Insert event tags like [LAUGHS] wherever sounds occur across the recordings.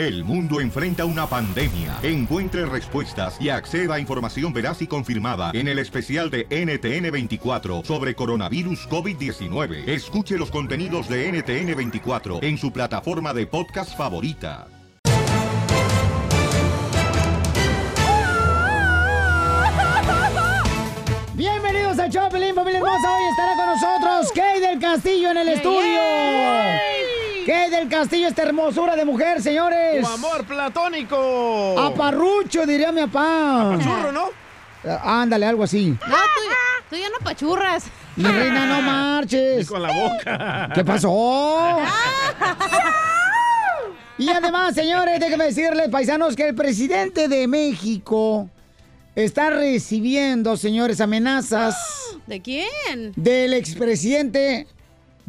El mundo enfrenta una pandemia. Encuentre respuestas y acceda a información veraz y confirmada en el especial de NTN24 sobre coronavirus COVID-19. Escuche los contenidos de NTN24 en su plataforma de podcast favorita. Bienvenidos al show, Pelín, familia hermosa. Hoy estará con nosotros Kay del Castillo en el estudio. Castillo, esta hermosura de mujer, señores. Tu amor platónico. Aparrucho, diría mi papá. Apachurro, ¿no? Ah, Ándale, algo así. No, tú, tú ya no pachurras. Mi reina, no marches. Y con la boca. ¿Qué pasó? [LAUGHS] Y además, señores, déjenme decirles, paisanos, que el presidente de México está recibiendo, señores, amenazas [GASPS] ¿De quién? del expresidente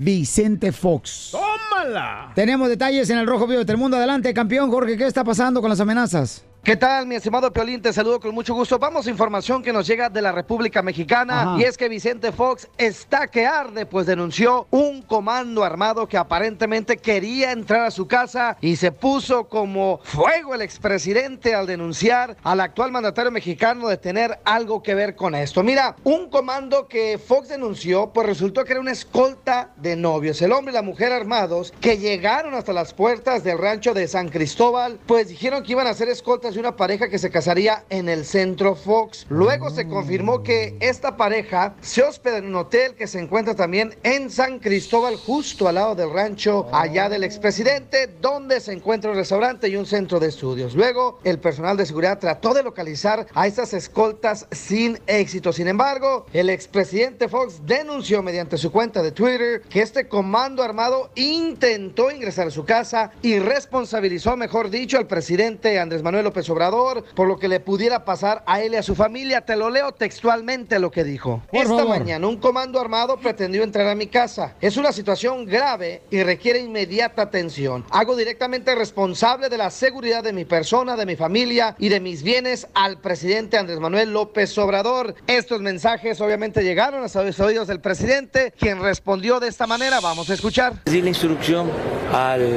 Vicente Fox. ¡Tómala! Tenemos detalles en el Rojo Vivo de Telemundo. Adelante, campeón Jorge, ¿qué está pasando con las amenazas? ¿Qué tal, mi estimado Piolín? Te saludo con mucho gusto. Vamos a información que nos llega de la República Mexicana Ajá. y es que Vicente Fox está que arde, pues denunció un comando armado que aparentemente quería entrar a su casa y se puso como fuego el expresidente al denunciar al actual mandatario mexicano de tener algo que ver con esto. Mira, un comando que Fox denunció, pues resultó que era una escolta de novios. El hombre y la mujer armados que llegaron hasta las puertas del rancho de San Cristóbal, pues dijeron que iban a ser escoltas de una pareja que se casaría en el centro Fox. Luego se confirmó que esta pareja se hospeda en un hotel que se encuentra también en San Cristóbal, justo al lado del rancho allá del expresidente, donde se encuentra un restaurante y un centro de estudios. Luego, el personal de seguridad trató de localizar a estas escoltas sin éxito. Sin embargo, el expresidente Fox denunció mediante su cuenta de Twitter que este comando armado intentó ingresar a su casa y responsabilizó, mejor dicho, al presidente Andrés Manuel López Obrador por lo que le pudiera pasar a él y a su familia. Te lo leo textualmente lo que dijo. Por Esta favor. mañana un comando armado pretendió entrar a mi casa. Es una situación grave y requiere inmediata atención. Hago directamente responsable de la seguridad de mi persona, de mi familia y de mis bienes al presidente Andrés Manuel López Obrador. Estos mensajes obviamente llegaron a los oídos del presidente, quien respondió de esta manera. Vamos a escuchar. Di la instrucción al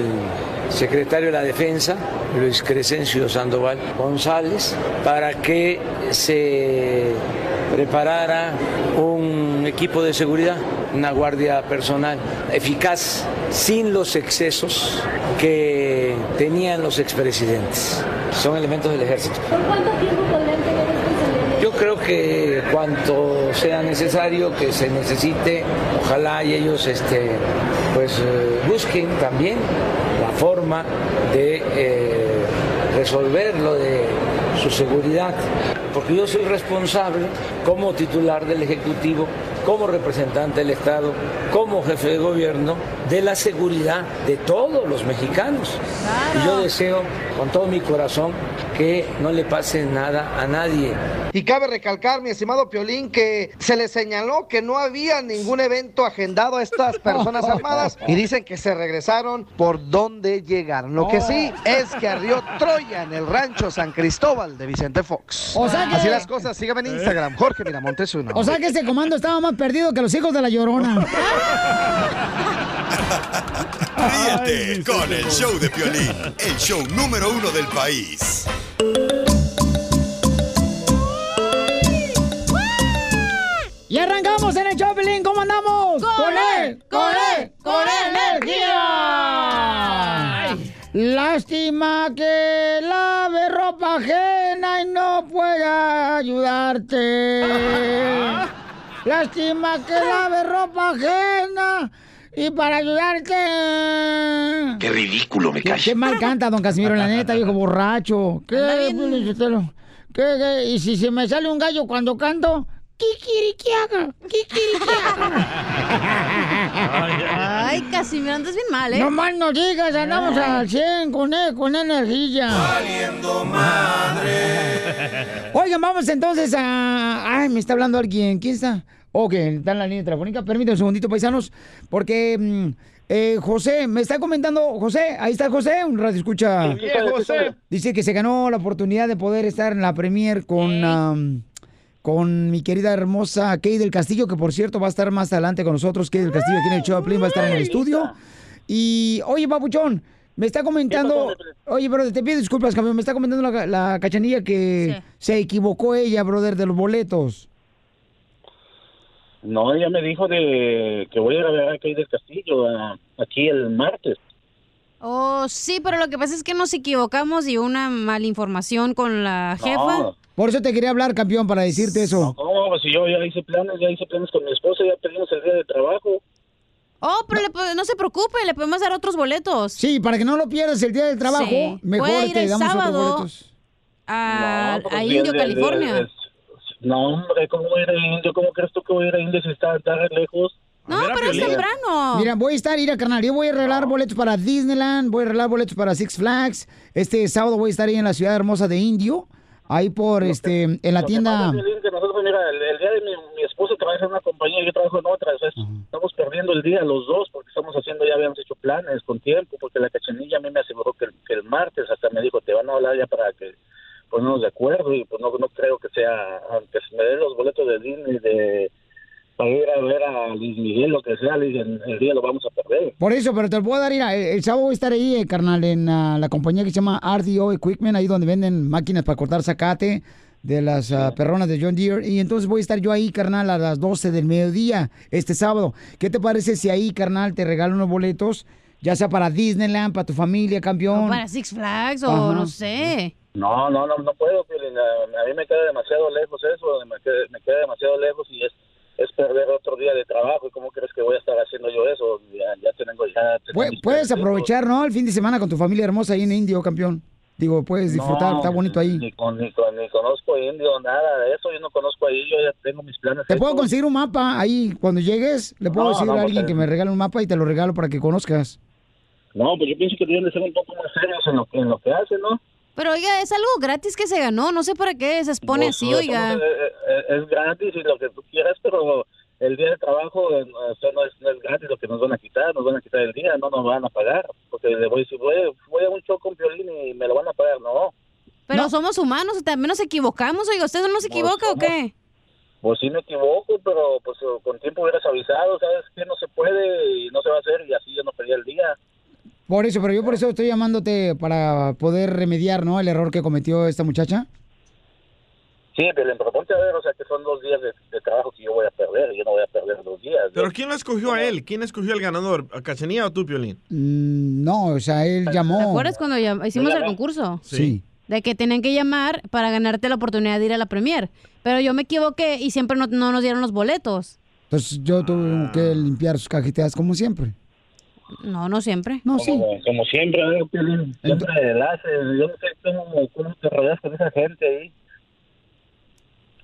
secretario de la Defensa, Luis Crescencio Sandoval González, para que se preparara un equipo de seguridad, una guardia personal eficaz, sin los excesos que tenían los expresidentes. Son elementos del ejército. ¿Por cuánto tiempo podrían tener responsabilidad? Yo creo que cuanto sea necesario, que se necesite, ojalá y ellos este, pues, eh, busquen también la forma de eh, resolver lo de su seguridad, porque yo soy responsable como titular del Ejecutivo, como representante del Estado, como jefe de gobierno, de la seguridad de todos los mexicanos. Y yo deseo con todo mi corazón que no le pase nada a nadie. Y cabe recalcar, mi estimado Piolín, que se le señaló que no había ningún evento agendado a estas personas armadas [LAUGHS] y dicen que se regresaron por donde llegaron. Lo que sí es que ardió Troya en el rancho San Cristóbal de Vicente Fox. O sea que- Así las cosas, síganme en Instagram, Jorge Miramontes uno. O sea que ese comando estaba más perdido que los hijos de la llorona. [LAUGHS] Ríete con el show de Piolín, el show número uno del país. Y arrancamos en el Chopelín, ¿cómo andamos? ¡Con él! ¡Con él! ¡Con energía! Lástima que lave ropa ajena y no pueda ayudarte. [LAUGHS] Lástima que lave ropa ajena y para ayudarte. Qué ridículo me cae. qué mal canta, don Casimiro, la neta, viejo borracho. ¿Qué? ¿Qué, qué? Y si se me sale un gallo cuando canto, ¿qué quiere que haga? ¿Qué quiere que haga? Ay, Casimiro, andas bien mal, ¿eh? No más no digas, andamos al 100 con, con energía. Oigan, vamos entonces a... Ay, me está hablando alguien. ¿Quién está? Ok, está en la línea telefónica. Permítanme un segundito, paisanos, porque... mm, eh, José, me está comentando, José, ahí está José, un radio escucha. José. Dice que se ganó la oportunidad de poder estar en la premier con, am, con mi querida hermosa Kay del Castillo, que por cierto va a estar más adelante con nosotros. Kay del Castillo aquí en el show de Piolín, va a estar en el estudio. Y, oye, papuchón, Me está comentando, oye, brother, te pido disculpas, campeón, me está comentando la, la cachanilla que se equivocó ella, brother, de los boletos. No, ella me dijo de que voy a ir a ver a Kay del Castillo a- aquí el martes. Oh, sí, pero lo que pasa es que nos equivocamos y una mala información con la jefa. No. Por eso te quería hablar, campeón, para decirte eso. No, pues si yo ya hice planes, ya hice planes con mi esposa, ya pedimos el día de trabajo. Oh, pero le po- no se preocupe, le podemos dar otros boletos. Sí, para que no lo pierdas el día del trabajo, Sí. mejor Voy a ir te el damos otros sábado boletos. A, pues, a Indio, de- de- California. de- no, hombre, ¿cómo voy a ir a Indio? ¿Cómo crees tú que voy a ir a Indio si está tan lejos? No, pero es temprano. Mira, voy a estar, ir a carnal, yo voy a arreglar boletos para Disneyland, voy a arreglar boletos para Six Flags. Este sábado voy a estar ahí en la ciudad hermosa de Indio, ahí por, este, en la Lo que tienda... pasa, Piolín, que nosotros, mira, el, el día de mi, mi esposo trabaja en una compañía y yo trabajo en otra. entonces Estamos perdiendo el día los dos porque estamos haciendo, ya habíamos hecho planes con tiempo, porque la cachanilla a mí me aseguró que, el- que el martes hasta me dijo, te van a hablar ya para que ponernos de acuerdo y pues no, no creo que sea, aunque se me den los boletos de Disney de para ir a ver a Luis Miguel, lo que sea, le dije, el día lo vamos a perder. Por eso, pero te lo puedo dar, mira, el, el sábado voy a estar ahí, eh, carnal, en ah, la compañía que se llama RDO Equipment, ahí donde venden máquinas para cortar zacate de las ah, perronas de John Deere. Y entonces voy a estar yo ahí, carnal, a las 12 del mediodía este sábado. ¿Qué te parece si ahí, carnal, te regalo unos boletos, ya sea para Disneyland, para tu familia, campeón? O para Six Flags o Ajá. no sé. No, no, no, no puedo, Piolín, a, mí me queda demasiado lejos eso, me queda, me queda demasiado lejos y es es perder otro día de trabajo y cómo crees que voy a estar haciendo yo eso ya, ya tengo ya tengo puedes aprovechar, ¿no? El fin de semana con tu familia hermosa ahí en Indio, campeón. Digo, puedes disfrutar, No, está bonito ahí. Ni, con, ni, con- ni conozco indio, nada de eso, yo no conozco ahí, yo ya tengo mis planes. Te puedo conseguir un mapa ahí cuando llegues. Le puedo No, decir no, a alguien que me regale un mapa y te lo regalo para que conozcas. No, pues yo pienso que deben de ser un poco más serios en lo, que- en lo que hacen, ¿no? Pero oiga, es algo gratis que se ganó. No sé para qué se expone Pues, así, no, oiga. eh, eh, es gratis y lo que tú quieras, pero el día de trabajo eh, o sea, no, es, no es gratis lo que nos van a quitar, nos van a quitar el día, no nos van a pagar. Porque le voy a decir, voy, voy a un show con violín y me lo van a pagar, no. Pero somos humanos, también nos equivocamos. Oiga, ¿usted no se equivoca o qué? Pues sí me equivoco, pero pues con tiempo hubieras avisado, ¿sabes? Que no se puede y no se va a hacer y así yo no perdí el día. Por eso, pero yo por eso estoy llamándote para poder remediar, ¿no? El error que cometió esta muchacha. Sí, pero pero ponte a ver, o sea, que son dos días de, de trabajo que yo voy a perder yo no voy a perder dos días. ¿Pero quién lo escogió a él? ¿Quién escogió al ganador? ¿A o tú, Piolín? Mm, no, o sea, él llamó. ¿Te acuerdas cuando hicimos el concurso? Sí. De que tenían que llamar para ganarte la oportunidad de ir a la premier. Pero yo me equivoqué y siempre no, no nos dieron los boletos. Entonces yo tuve que limpiar sus cajeteas como siempre. No, no siempre. No, sí. Como, como siempre, ¿eh, siempre la haces. Yo no sé cómo, cómo te rodeas con esa gente ahí.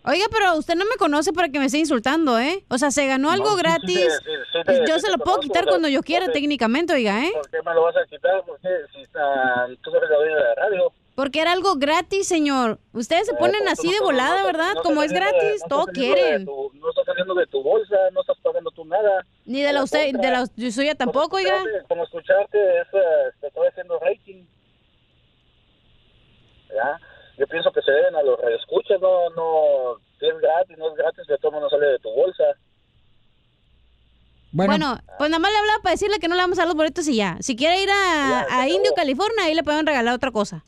Oiga, pero usted no me conoce para que me esté insultando, ¿eh? O sea, se ganó algo sí, sí, gratis. sí, sí, sí, yo sí se lo puedo conozco, quitar o sea, cuando yo quiera, técnicamente, oiga, ¿eh? ¿Por qué me lo vas a quitar? ¿Por qué? Si está, tú eres la dueña de la radio. Porque era algo gratis, señor. Ustedes se Eh, ponen así no de volada, no ¿verdad? no Como es de- gratis, no todo quieren. tu- no estás saliendo de tu bolsa, no estás pagando tú nada. Ni de la usted, de la suya tampoco, oiga. Como escucharte, es, eh, te estoy haciendo rating. ¿Ya? Yo pienso que se deben a los escuchas, no, no, si es gratis, no es gratis, de todo no sale de tu bolsa. Bueno, pues nada más le hablaba para decirle que no le vamos a dar los boletos y ya. Si quiere ir a, a Indio, California, ahí le pueden regalar otra cosa.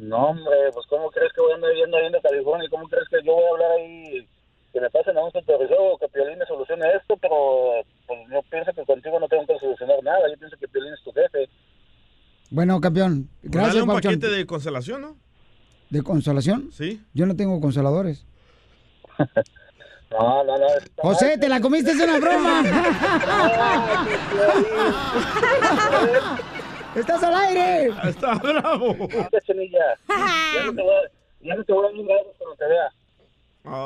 No, hombre, pues ¿cómo crees que voy a andar viendo ahí en California? ¿Cómo crees que yo voy a hablar ahí? Que me pasen a un supervisor o que Piolín me solucione esto, pero pues yo pienso que contigo no tengo que solucionar nada. Yo pienso que Piolín es tu jefe. Bueno, campeón. Gracias, Dale un Pauchón. paquete de consolación, ¿no? ¿De consolación? Sí. Yo no tengo consoladores. [LAUGHS] No, no, no. José, te la comiste, es una broma. [LAUGHS] [LAUGHS] ¡Estás al aire! Está bravo. Cachanilla. Ya no te voy a, ya no te voy a dar un beso cuando te vea.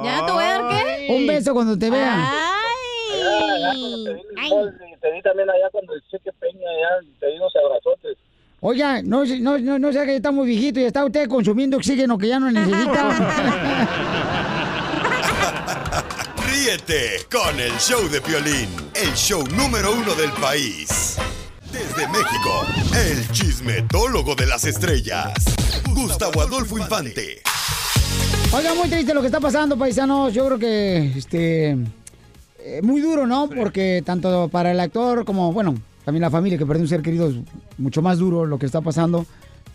¿Ya no te voy a dar qué? Un beso cuando te vea. Ay. Ya, ya cuando te vi en el mall, y te vi también allá cuando el cheque Peña, ya te di unos abrazotes. Oiga, no, no, no, no sea que está muy viejito y está usted consumiendo oxígeno que ya no necesita. [LAUGHS] Ríete con el show de Piolín, el show número uno del país. Desde México, el chismetólogo de las estrellas, Gustavo Adolfo Infante. Oiga, muy triste lo que está pasando, paisanos. Yo creo que, este, eh, muy duro, ¿no? Porque tanto para el actor como, bueno, también la familia que perdió un ser querido es mucho más duro lo que está pasando.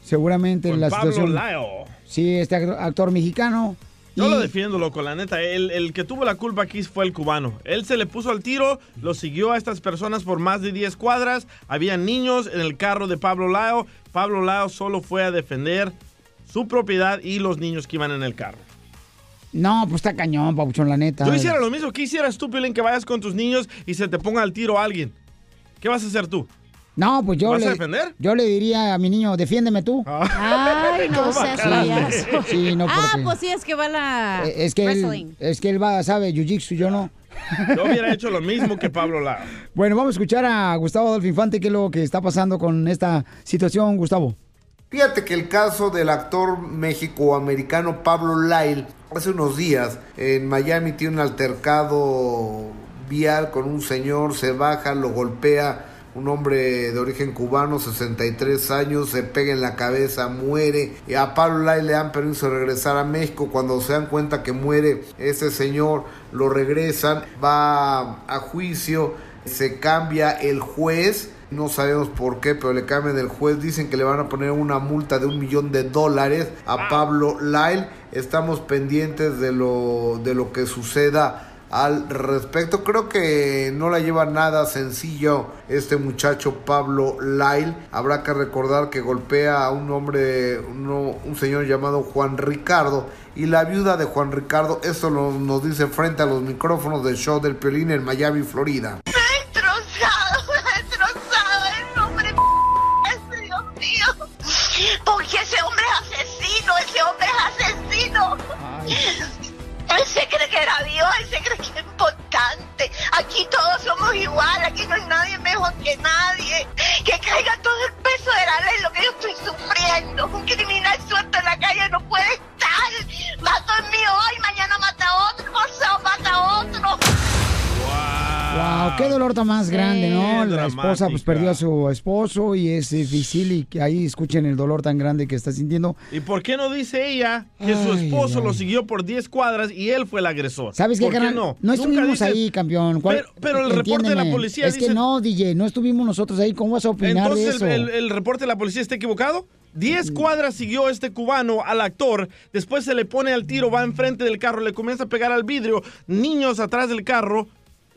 Seguramente Con la Pablo situación. Lyle. Sí, este actor, actor mexicano. Yo Y- lo defiendo, loco, la neta. El, el que tuvo la culpa aquí fue el cubano. Él se le puso al tiro, lo siguió a estas personas por más de 10 cuadras. Había niños en el carro de Pablo Lao. Pablo Lao solo fue a defender su propiedad y los niños que iban en el carro. No, pues está cañón, papuchón, la neta. Yo hiciera lo mismo. ¿Qué hicieras tú, Piolín, que vayas con tus niños y se te ponga al tiro a alguien? ¿Qué vas a hacer tú? No, pues yo ¿Vas le, a defender? Ah. yo le diría a mi niño, defiéndeme tú. Ay, [LAUGHS] no ¿Cómo seas bajaste? payaso. Sí, no, Ah, porque- pues sí, es que va la Eh, es que wrestling. él, es que él va, sabe, jiu-jitsu, yo no. Yo hubiera hecho lo mismo que Pablo Lao. [LAUGHS] Bueno, vamos a escuchar a Gustavo Adolfo Infante, qué es lo que está pasando con esta situación, Gustavo. Fíjate que el caso del actor méxico-americano Pablo Lyle, hace unos días en Miami tiene un altercado vial con un señor, se baja, lo golpea, un hombre de origen cubano, 63 años, se pega en la cabeza, muere. Y a Pablo Lyle le dan permiso de regresar a México. Cuando se dan cuenta que muere ese señor, lo regresan, va a juicio, se cambia el juez. No sabemos por qué, pero le cambian el juez. Dicen que le van a poner una multa de un millón de dólares a Pablo Lyle. Estamos pendientes de lo, de lo que suceda al respecto. Creo que no la lleva nada sencillo este muchacho Pablo Lyle. Habrá que recordar que golpea a un hombre, uno- un señor llamado Juan Ricardo. Y la viuda de Juan Ricardo, esto lo- nos dice frente a los micrófonos del show del Piolín en Miami, Florida. destrozado, destrozado el nombre ese, Dios mío. Porque ese hombre es asesino, ese hombre es asesino. Él se cree que era Dios, él se cree que es importante. Aquí todos somos iguales, aquí no hay nadie mejor que nadie. Que caiga todo el peso de la ley, lo que yo estoy sufriendo. Un criminal suelto en la calle no puede estar. Mato el mío hoy, mañana mata a otro, pasado mata a otro. Wow, qué dolor tan más grande, ¿no? La esposa pues perdió a su esposo y es difícil y que ahí escuchen el dolor tan grande que está sintiendo. ¿Y por qué no dice ella que su esposo ay. lo siguió por 10 cuadras y él fue el agresor? ¿Sabes qué, ¿Por qué carnal? no? No estuvimos ahí, campeón. ¿Cuál- Pero, pero el reporte de la policía Es dice... que no, DJ, no estuvimos nosotros ahí. ¿Cómo vas a opinar de Entonces eso? el, el- el reporte de la policía está equivocado. Diez cuadras siguió este cubano al actor, después se le pone al tiro, va enfrente del carro, le comienza a pegar al vidrio, niños atrás del carro,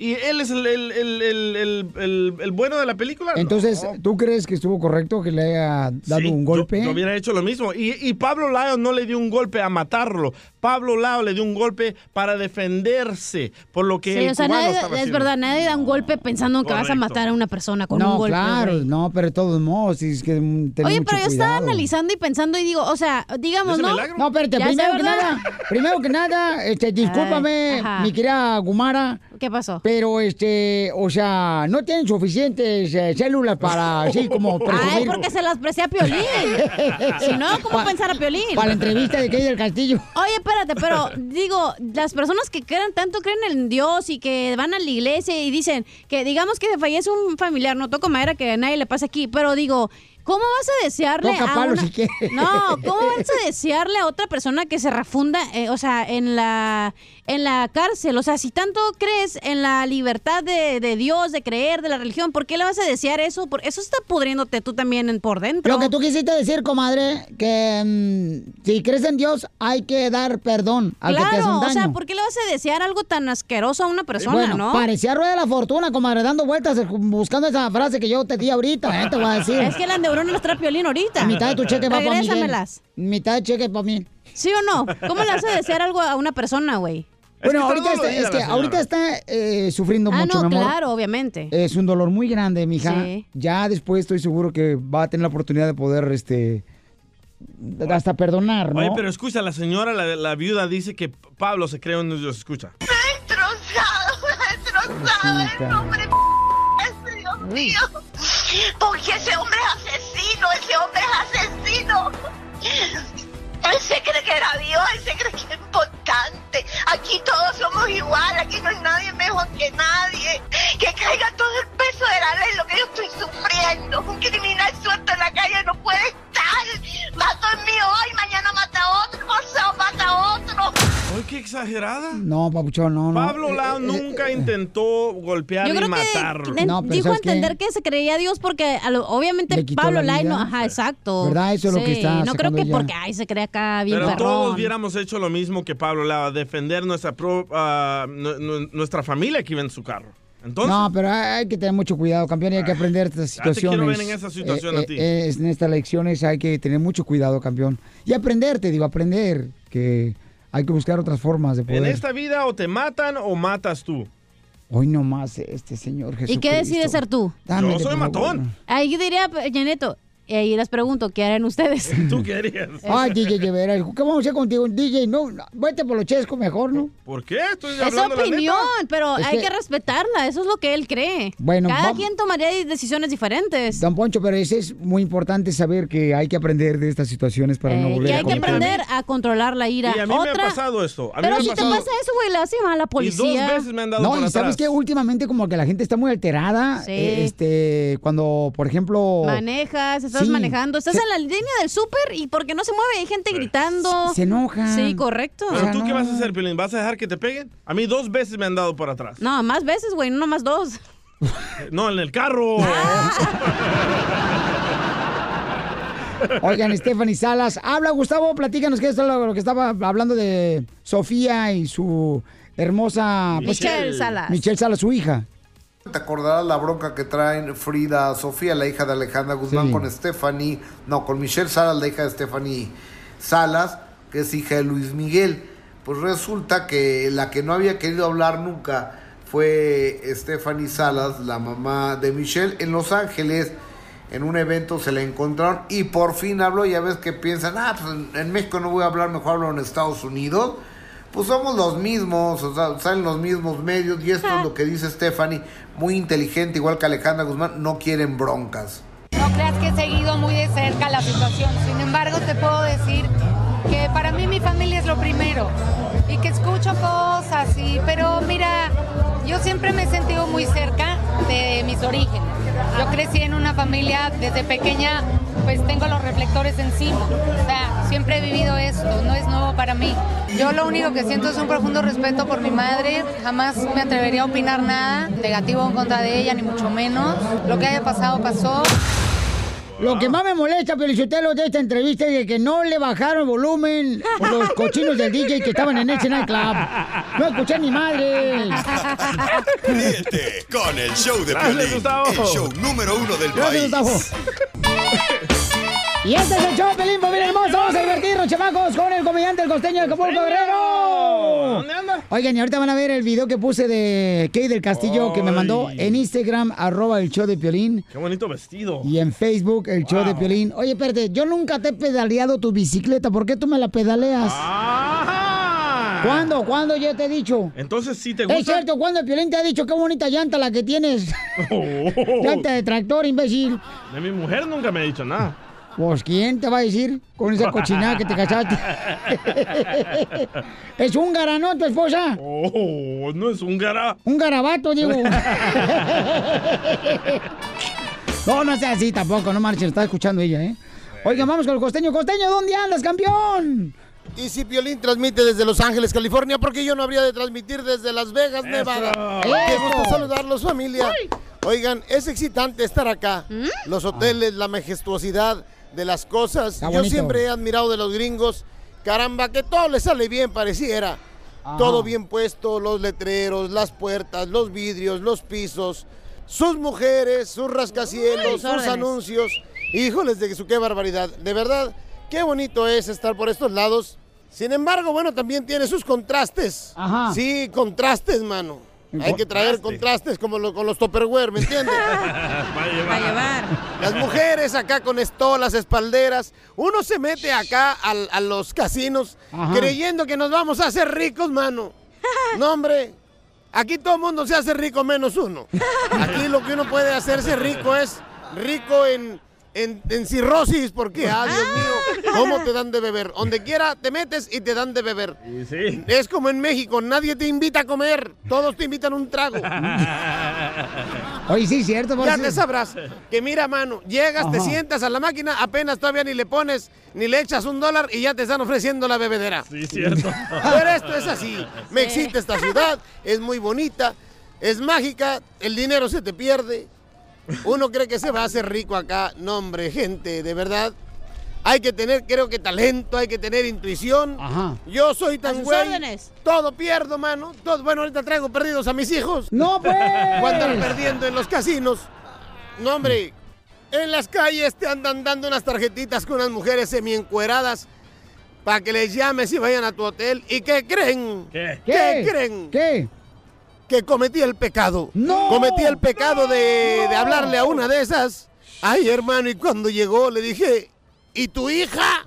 y él es el, el- el- el- el- el- el bueno de la película. Entonces, No. ¿tú crees que estuvo correcto que le haya dado Sí, un golpe? Yo, hubiera hecho lo mismo. Y, y Pablo Lao no le dio un golpe a matarlo. Pablo Lao le dio un golpe para defenderse por lo que Sí, el o sea, cubano nadie- estaba es haciendo. verdad, nadie da un golpe pensando que vas a matar a una persona con no, un golpe. claro, no, pero de todos modos, es que Oye, mucho pero yo estaba analizando y pensando y digo, o sea, digamos, ¿Ese ¿no? milagro? No, espérate, primero que nada, primero que nada, este, discúlpame, mi querida Gumara, ¿Qué pasó? pero este, o sea, no tienen suficientes eh, células para así como Ay, presumir porque se las presté a Piolín. [LAUGHS] si no, ¿cómo Pa- pensar a Piolín? para la entrevista de Key del Castillo. Oye, espérate, pero digo, las personas que creen tanto creen en Dios y que van a la iglesia y dicen que digamos que se fallece un familiar, no toco madera que a nadie le pase aquí, pero digo, ¿cómo vas a desearle Toca a palo una... si. No, ¿cómo vas a desearle a otra persona que se refunda, eh, o sea, en la en la cárcel? O sea, si tanto crees en la libertad de, de Dios, de creer, de la religión, ¿por qué le vas a desear eso? Por eso está pudriéndote tú también en- por dentro. Lo que tú quisiste decir, comadre, que mm, si crees en Dios hay que dar perdón al que te hace Claro, o sea, ¿por qué le vas a desear algo tan asqueroso a una persona, bueno, no? parecía rueda de la fortuna, comadre, dando vueltas, eh, buscando esa frase que yo te di ahorita, eh, te voy a decir. Es que la neurona las trae Piolín ahorita. Mitad de tu cheque va para Miguel. Mitad de cheque para mí. ¿Sí o no? ¿Cómo le a desear algo a una persona, güey? Bueno, que ahorita está, es que la señora. ahorita está eh, sufriendo Ah, mucho, no, mi amor. claro, obviamente. Es un dolor muy grande, mija. Sí. Ya después estoy seguro que va a tener la oportunidad de poder, este, hasta perdonar, ¿no? Oye, pero escucha, la señora, la, la viuda, dice que Pablo se cree en Dios. Escucha. destrozado, destrozado Hijita. el nombre ese, Dios mío. Porque ese hombre es asesino, ese hombre es asesino. Él se cree que era Dios, él se cree que es importante. Aquí todos somos iguales, aquí no hay nadie mejor que nadie. Que caiga todo el peso de la ley, lo que yo estoy sufriendo. Un criminal suelto en la calle no puede estar. Mato el mío hoy, mañana mata a otro, pasado mata a otro. Oye, qué exagerada. No, papuchón, no, no. Pablo Eh, Lau eh, nunca intentó golpear Yo y matarlo. que No, pero dijo entender que se creía Dios porque lo- obviamente Le quitó Pablo la Lai no, ajá, exacto. ¿Verdad? Eso es lo que está No creo que ella. porque ay se cree acá bien Pero perrón. todos hubiéramos hecho lo mismo que Pablo Lau, defender nuestra, pro- ah, nu- nu- nuestra familia que iba en su carro. Entonces, No, pero hay que tener mucho cuidado, campeón, y hay que aprender estas Ya te quiero situaciones. ver en esa situación Eh, a eh, ti. eh, en estas lecciones hay que tener mucho cuidado, campeón. Y aprender, te digo, aprender que hay que buscar otras formas de en poder. esta vida o te matan o matas tú. Hoy nomás este señor Jesús. ¿Y qué decides ser tú? Yo soy matón. Ahí diría, Janeto, y ahí les pregunto, ¿qué harán ustedes? [LAUGHS] ¿Tú qué harías? Ay, DJ ¿qué vamos a hacer contigo? DJ, no, no, vete por lo chesco mejor, ¿no? ¿Por qué? Estoy Es hablando la opinión, neta. pero Es hay que- que... respetarla, eso es lo que él cree. Bueno, Cada vamos- quien tomaría decisiones diferentes. Don Poncho, pero eso es muy importante saber que hay que aprender de estas situaciones para no Eh, volver que a hay que cometer. aprender a controlar la ira. Y a mí me ha Otra- pasado esto. A mí Pero me ha si te pasa eso, güey, le vas a la Y policía. dos veces me han dado No, por y atrás. sabes que últimamente como que la gente está muy alterada. Sí. eh, Este, cuando, por ejemplo. Manejas, estás Sí. manejando, estás Se- en la línea del súper y porque no se mueve hay gente gritando. Se enojan. Sí, correcto. Pero tú qué vas a hacer, Pilín? ¿Vas a dejar que te peguen? A mí dos veces me han dado por atrás. No, más veces, güey, no más dos. [LAUGHS] No, en el carro. [LAUGHS] Oigan, Stephanie Salas. Habla, Gustavo, platícanos esto es lo, lo que estaba hablando de Sofía y su hermosa... pues, Michelle Salas. Michelle Salas, su hija. Te acordarás la bronca que traen Frida Sofía, la hija de Alejandra Guzmán, Sí. con Stephanie, no, con Michelle Salas, la hija de Stephanie Salas, que es hija de Luis Miguel. Pues resulta que la que no había querido hablar nunca fue Stephanie Salas, la mamá de Michelle, en Los Ángeles. En un evento se la encontraron y por fin habló. Ya ves que piensan, ah, pues en, en México no voy a hablar, mejor hablo en Estados Unidos. Pues somos los mismos, o sea, salen los mismos medios y esto es lo que dice Stephanie, muy inteligente, igual que Alejandra Guzmán, no quieren broncas. No creas que he seguido muy de cerca la situación. Sin embargo, te puedo decir que para mí mi familia es lo primero y que escucho cosas y pero mira, yo siempre me he sentido muy cerca de mis orígenes. Yo crecí en una familia desde pequeña, pues tengo los reflectores encima. O sea, siempre he vivido esto, no es nuevo para mí. Yo lo único que siento es un profundo respeto por mi madre. Jamás me atrevería a opinar nada negativo en contra de ella, ni mucho menos. Lo que haya pasado, pasó. Lo que más me molesta, Felicitelo, de esta entrevista es de que no le bajaron volumen los cochinos del DJ que estaban en ese nightclub. No escuché ni madre. Ríete con el show de Piolín, el show número uno del Gracias, país. Gustavo. Y este es el show, Pelín, familia hermosa. Vamos a divertirnos, chamacos, con el comediante, el costeño de Acapulco Guerrero. ¿Dónde anda? Oigan, y ahorita van a ver el video que puse de Kay del Castillo que me mandó en Instagram, arroba el show de Piolín. Qué bonito vestido. Y en Facebook, el show de. Piolín. Oye, espérate, yo nunca te he pedaleado tu bicicleta. ¿Por qué tú me la pedaleas? ¿Cuándo? ¿Cuándo yo te he dicho? Entonces, ¿sí te gusta? Es cierto, ¿cuándo el Piolín te ha dicho qué bonita llanta la que tienes? [LAUGHS] llanta de tractor, imbécil. De mi mujer nunca me ha dicho nada. Pues, ¿quién te va a decir con esa cochinada que te casaste? [LAUGHS] ¿Es húngara, no, tu esposa? Oh, no es húngara. Un garabato, digo. [LAUGHS] no, no sea así tampoco, no marchen, está escuchando ella, ¿eh? Oigan, vamos con el costeño. Costeño, ¿dónde andas, campeón? Y si Piolín transmite desde Los Ángeles, California, porque yo no habría de transmitir desde Las Vegas, Nevada. Qué gusto saludarlos, familia. Oigan, es excitante estar acá. Los hoteles, la majestuosidad de las cosas. Está Yo bonito. siempre he admirado de los gringos. Caramba, que todo les sale bien, pareciera. Ajá. Todo bien puesto, los letreros, las puertas, los vidrios, los pisos, sus mujeres, sus rascacielos, Sus sus órdenes. anuncios. Híjoles de su qué barbaridad. De verdad, qué bonito es estar por estos lados. Sin embargo, bueno, también tiene sus contrastes. Ajá. Sí, contrastes, mano. Hay que traer contrastes como lo- con los Tupperware, ¿me entiendes? [LAUGHS] Va a llevar. llevar. Las mujeres acá con estolas, espalderas. Uno se mete acá al- a los casinos Ajá. creyendo que nos vamos a hacer ricos, mano. No, hombre. Aquí todo el mundo se hace rico menos uno. [LAUGHS] Aquí lo que uno puede hacerse rico es rico en en, en cirrosis, porque, ah, Dios mío, ¿cómo te dan de beber? Donde quiera te metes y te dan de beber. Es como en México, nadie te invita a comer, todos te invitan un trago. [LAUGHS] Oye, sí, cierto. Ya te sabrás que mira, mano, llegas, te sientas a la máquina, apenas todavía ni le pones, ni le echas un dólar y ya te están ofreciendo la bebedera. Sí, cierto. [LAUGHS] Pero esto es así. Me excita esta ciudad, es muy bonita, es mágica, el dinero se te pierde. Uno cree que se va a hacer rico acá. No, hombre, gente, de verdad. Hay que tener, creo que talento, hay que tener intuición. Yo soy tan güey. órdenes. Todo pierdo, mano. Todo, bueno, ahorita traigo perdidos a mis hijos. ¡No, pues! Voy a andar perdiendo en los casinos. No, hombre. En las calles te andan dando unas tarjetitas con unas mujeres semi-encueradas para que les llames y vayan a tu hotel. ¿Y qué creen? ¿Qué? ¿Qué creen? ¿Qué? Que cometí el pecado. ¡No! Cometí el pecado de, de hablarle a una de esas. Ay, hermano, y cuando llegó le dije, ¿y tu hija?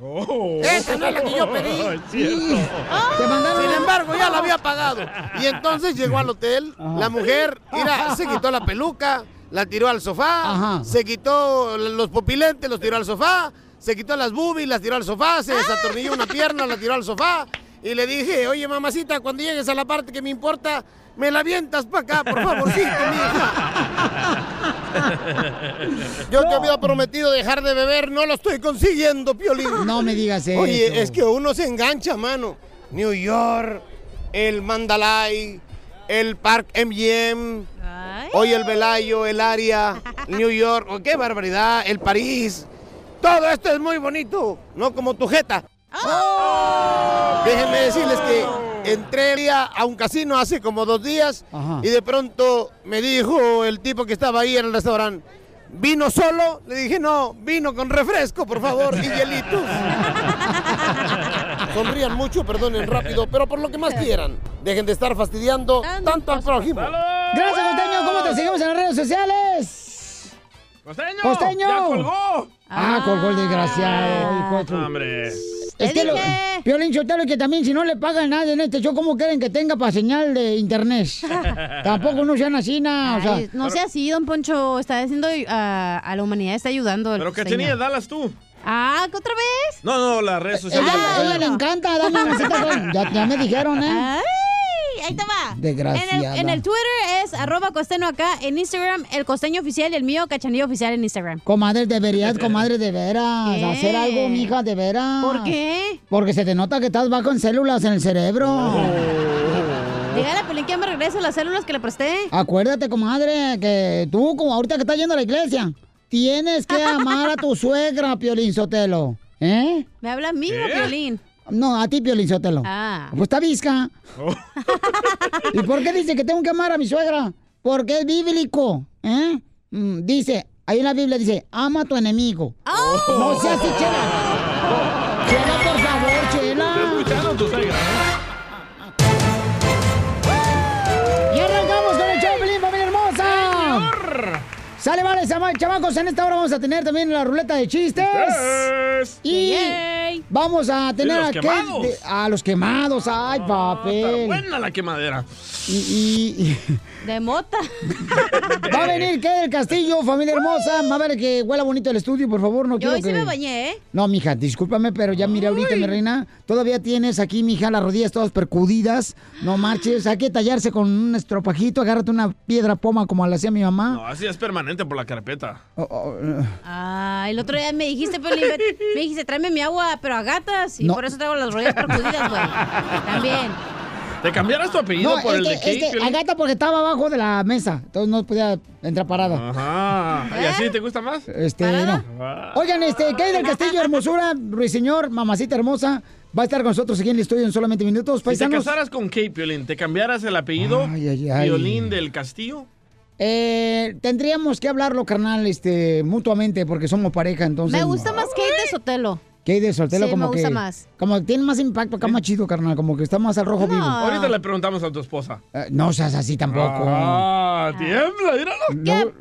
Esa no es la que yo pedí. [LAUGHS] Oh, Sin embargo, ya la había pagado. Y [LAUGHS] entonces llegó al hotel, la mujer, mira, se quitó la peluca, la tiró al sofá, Ajá. se quitó los pupilentes, los tiró al sofá, se quitó las boobies, las tiró al sofá, se desatornilló una pierna, la tiró al sofá. Y le dije, oye, mamacita, cuando llegues a la parte que me importa, me la avientas para acá, por favorcito, mija. [LAUGHS] Yo te había prometido dejar de beber, no lo estoy consiguiendo, Piolín. No me digas eso. Oye, es que uno se engancha, mano. New York, el Mandalay, el Park MGM, hoy el Velayo, el área, New York, oh, qué barbaridad, el París. Todo esto es muy bonito, no como tu jeta. Déjenme decirles que entré a un casino hace como dos días Ajá. y de pronto me dijo el tipo que estaba ahí en el restaurante, ¿vino solo? Le dije, no, vino con refresco, por favor, y hielitos. [LAUGHS] Sonrían mucho, perdonen rápido, pero por lo que más quieran. Dejen de estar fastidiando tanto al prójimo. Gracias, Costeño. ¿Cómo te seguimos en las redes sociales? ¡Costeño! ¡Costeño! ¡Ya colgó! Ah, colgó el desgraciado. Hombre. Es que lo, Piolín Sotelo, que también si no le pagan nada en este show, ¿cómo quieren que tenga para señal de internet? [LAUGHS] Tampoco no sean así, na, o sea, Ay, no sea así, don Poncho. Está haciendo a, a la humanidad, está ayudando. Pero que tenía, dalas tú. Ah, ¿que ¿otra vez? No, no, las redes sociales. ella, ella le encanta darle una cita con- [LAUGHS] ya, ya me dijeron, ¿eh? Ay, ahí te va. Desgraciada. En el, en el Twitter es arroba costeño acá. En Instagram, el costeño oficial y el mío, cachanillo oficial en Instagram. Comadre, deberías, comadre, de veras, ¿Qué? hacer algo, mija, de veras. ¿Por qué? Porque se te nota que estás bajo en células en el cerebro. Dígale a Pelín que me regrese las células que le presté. Acuérdate, comadre, que tú, como ahorita que estás yendo a la iglesia, tienes que amar a tu suegra, Piolín Sotelo. ¿Eh? ¿Me habla a mí Piolín? No, a ti, Piolín Sotelo. Ah. Pues está visca. ¿Y por qué dice que tengo que amar a mi suegra? Porque es bíblico. ¿eh? Mm, Dice, ahí en la Biblia dice, ama a tu enemigo. Oh. No seas chela. Sale, vale, chama- chamacos, en esta hora vamos a tener también la ruleta de chistes. Y Yay. vamos a tener Y los a, quemados. de- a los quemados. Ay, papel. Buena la quemadera. Y, y- [LAUGHS] De mota. [LAUGHS] va a venir qué del castillo, familia hermosa. Va a ver que huela bonito el estudio, por favor. No Yo quiero hoy sí que... me bañé, ¿eh? No, mija, discúlpame, pero ya mira ahorita, mi reina. Todavía tienes aquí, mija, las rodillas todas percudidas. No marches. Hay que tallarse con un estropajito. Agárrate una piedra poma como la hacía mi mamá. No, así es permanente por la carpeta. Oh, oh, eh. Ah, el otro día me dijiste, Pelín, me dijiste, tráeme mi agua, pero a gatas. Y No. por eso traigo las rodillas percudidas, güey. También. ¿Te cambiaras tu apellido No, por el que, de Kate? es que Piolín? Agata porque estaba abajo de la mesa. Entonces no podía entrar parada. Ajá. ¿Y así te gusta más? Este, no. Ah. Oigan, este, ¿qué hay del Castillo Hermosura? Ruiseñor, mamacita hermosa, va a estar con nosotros aquí en el estudio en solamente minutos. Si te Paisanos, casaras con Kate, Piolín, ¿te cambiaras el apellido Ay, ay, ay. Piolín del Castillo? Eh, tendríamos que hablarlo, carnal, este, mutuamente, porque somos pareja, entonces. Me gusta más Kate de Sotelo. ¿Qué hay de soltero? Sí, como me que, gusta más. Como que tiene más impacto, acá más chido, carnal, como que está más al rojo vivo. Ahorita le preguntamos a tu esposa. Eh, no seas así tampoco. Ah, tiembla, míralo. ¿Qué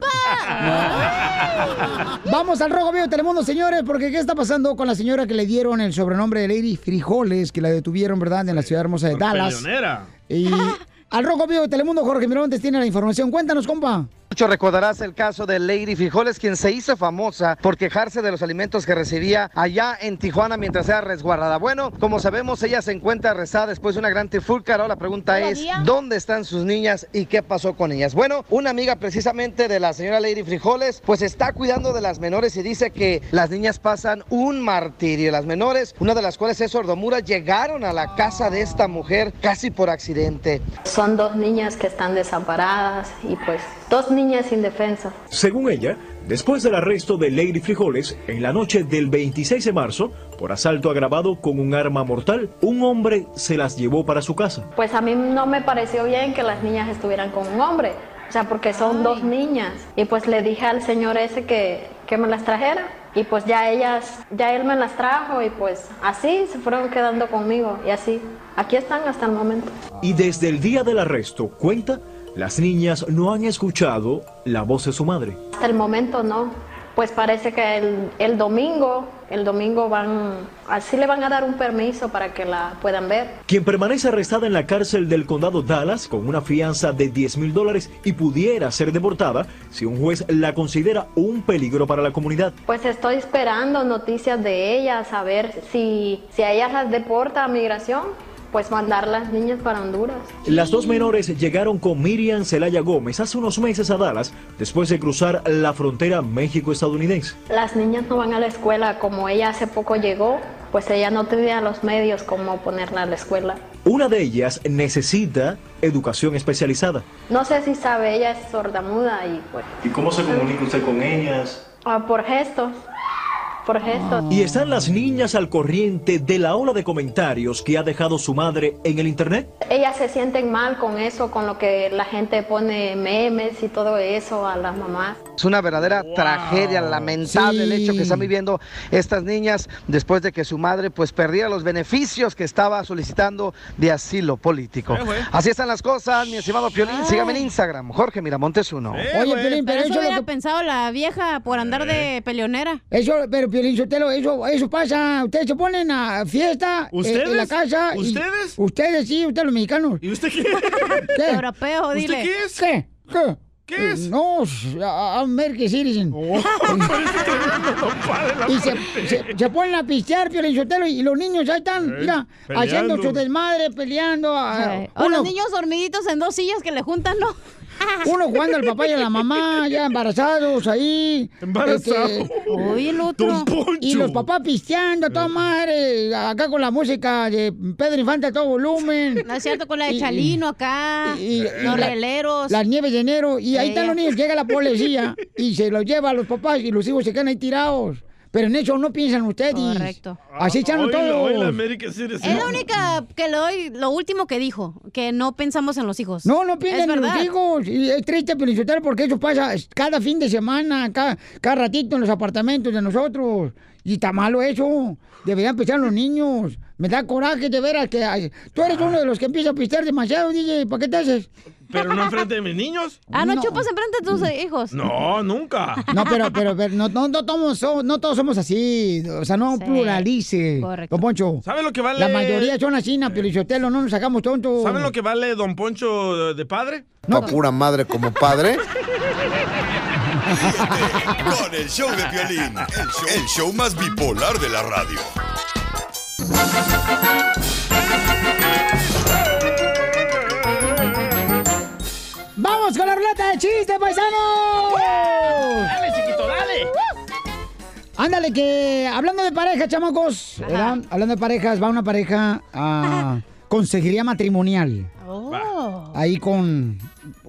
Vamos al rojo vivo de Telemundo, señores, porque ¿qué está pasando con la señora que le dieron el sobrenombre de Lady Frijoles, que la detuvieron, ¿verdad?, en la ciudad hermosa de Dallas. Peleonera. Y [LAUGHS] al rojo vivo de Telemundo, Jorge Miramontes tiene la información. Cuéntanos, compa. Mucho recordarás el caso de Lady Frijoles, quien se hizo famosa por quejarse de los alimentos que recibía allá en Tijuana mientras era resguardada. Bueno, como sabemos, ella se encuentra arrestada después de una gran trifulca. Ahora la pregunta es. ¿dónde están sus niñas y qué pasó con ellas? Bueno, una amiga precisamente de la señora Lady Frijoles, pues está cuidando de las menores y dice que las niñas pasan un martirio. Las menores, una de las cuales es sordomura, llegaron a la casa de esta mujer casi por accidente. Son dos niñas que están desamparadas y pues dos niñas indefensas. Según ella, después del arresto de Lady Frijoles, en la noche del 26 de marzo, por asalto agravado con un arma mortal, un hombre se las llevó para su casa. Pues a mí no me pareció bien que las niñas estuvieran con un hombre, o sea, porque son dos niñas. Y pues le dije al señor ese que, que me las trajera. Y pues ya ellas, ya él me las trajo y pues así se fueron quedando conmigo y así. Aquí están hasta el momento. Y desde el día del arresto, cuenta, las niñas no han escuchado la voz de su madre. Hasta el momento no. Pues parece que el, el domingo, el domingo van, así le van a dar un permiso para que la puedan ver. Quien permanece arrestada en la cárcel del condado Dallas con una fianza de 10 mil dólares y pudiera ser deportada si un juez la considera un peligro para la comunidad. Pues estoy esperando noticias de ellas, a ver si, si a ellas las deporta a migración, pues mandar las niñas para Honduras. Las dos menores llegaron con Miriam Celaya Gómez hace unos meses a Dallas después de cruzar la frontera México-estadounidense. Las niñas no van a la escuela, como ella hace poco llegó, pues ella no tenía los medios como ponerla a la escuela. Una de ellas necesita educación especializada. No sé si sabe, ella es sordamuda y pues ¿Y cómo se comunica usted con ellas? ah, por gestos, por gestos. ¿Y están las niñas al corriente de la ola de comentarios que ha dejado su madre en el Internet? Ellas se sienten mal con eso, con lo que la gente pone memes y todo eso a las mamás. Es una verdadera tragedia, lamentable el hecho que están viviendo estas niñas después de que su madre pues perdiera los beneficios que estaba solicitando de asilo político. Así están las cosas, mi estimado Piolín. Sígame en Instagram, Jorge Miramontes uno. Oye, Piolín, pero Pero eso eso es lo hubiera que- pensado la vieja por andar de peleonera. Eso, pero Piolín Sotelo, eso, eso pasa. Ustedes se ponen a fiesta eh, ¿Ustedes? en la casa. y- ¿Ustedes? ustedes sí, ustedes los mexicanos. ¿Y usted qué? [LAUGHS] ¿Qué? Europeo, ¿Usted dile. qué es? ¿Qué? ¿Qué? ¿Qué es? No, American Citizen. [LAUGHS] y se, se, se ponen a pistear, Piolín Sotelo, y los niños ahí están, Ey, mira, haciendo peleando. su desmadre, peleando. a- Ay, O uno- los niños dormiditos en dos sillas que le juntan, ¿no? Uno jugando al papá y a la mamá, ya embarazados ahí. Embarazado. Este, el otro. Y los papás pisteando, toda madre, acá con la música de Pedro Infante a todo volumen. No es cierto, con la de Y- Chalino acá, y- y los la- rieleros. Las nieves de enero. Y ahí están Eh. los niños, llega la policía [LAUGHS] y se los lleva a los papás y los hijos se quedan ahí tirados. Pero en eso no piensan ustedes. Correcto. Así echan todos. hoy la América Citizen. Es la única que le doy, lo último que dijo, que no pensamos en los hijos. No, no piensan en los hijos. Y es triste, Pelizotel, porque eso pasa cada fin de semana, cada, cada ratito en los apartamentos de nosotros. Y está malo eso. Deberían pensar los niños. Me da coraje de veras que ay, tú eres uno de los que empieza a pistear demasiado, DJ. ¿Para qué te haces? Pero no enfrente de mis niños. Ah, ¿no, No. chupas enfrente de tus eh, hijos? No, nunca. No, pero, pero, pero no, no, no, todos somos, no todos somos así. O sea, no pluralice. Don Poncho. ¿Sabe lo que vale? La mayoría son así, Pelichotelo, no nos sacamos tontos. ¿Saben lo que vale Don Poncho de- padre? Pa' pura madre como padre. [LAUGHS] Con el show de violín, el show, el show más bipolar de la radio. ¡Vamos con la ruleta de chistes, paisanos! ¡Dale, chiquito, dale! Ándale, que hablando de pareja, chamacos, ¿verdad? hablando de parejas, va una pareja a consejería matrimonial. Oh. Ahí con,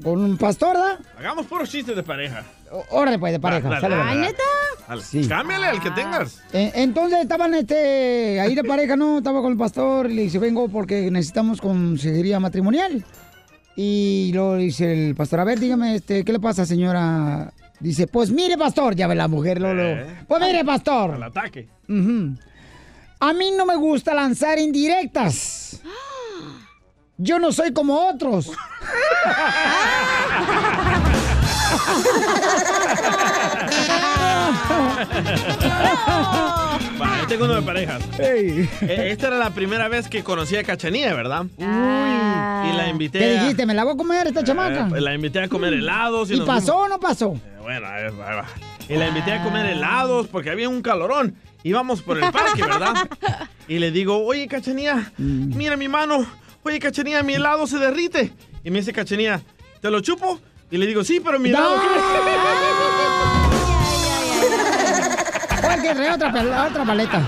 con un pastor, ¿verdad? Hagamos puros chistes de pareja. Órale, pues, de pareja. Dale, dale, dale. Dale. Sí. Cámbiale al que tengas. Eh, entonces estaban este, ahí de pareja, ¿no? Estaba con el pastor y le dice, vengo porque necesitamos consejería matrimonial. Y luego dice el pastor, a ver, dígame, este, ¿qué le pasa, señora? Dice, pues mire, pastor, ya ve la mujer, Lolo. Eh. Pues mire, pastor. Al ataque. A mí no me gusta lanzar indirectas. Yo no soy como otros. [LAUGHS] [LAUGHS] Va, yo tengo uno de parejas. Eh, Esta era la primera vez que conocí a Cachanía, ¿verdad? Uy. Y la invité ¿Qué a... dijiste? ¿Me la voy a comer esta chamaca? Eh, la invité a comer helados. ¿Y nos pasó o no pasó? Bueno, ahí va, ahí va. Y la invité a comer helados porque había un calorón. Íbamos por el parque, ¿verdad? [LAUGHS] Y le digo, oye, Cachanía, mira mi mano. Oye, Cachanía, mi helado se derrite. Y me dice Cachanía, ¿te lo chupo? Y le digo, sí, pero mi helado... [LAUGHS] que trae otra, otra paleta.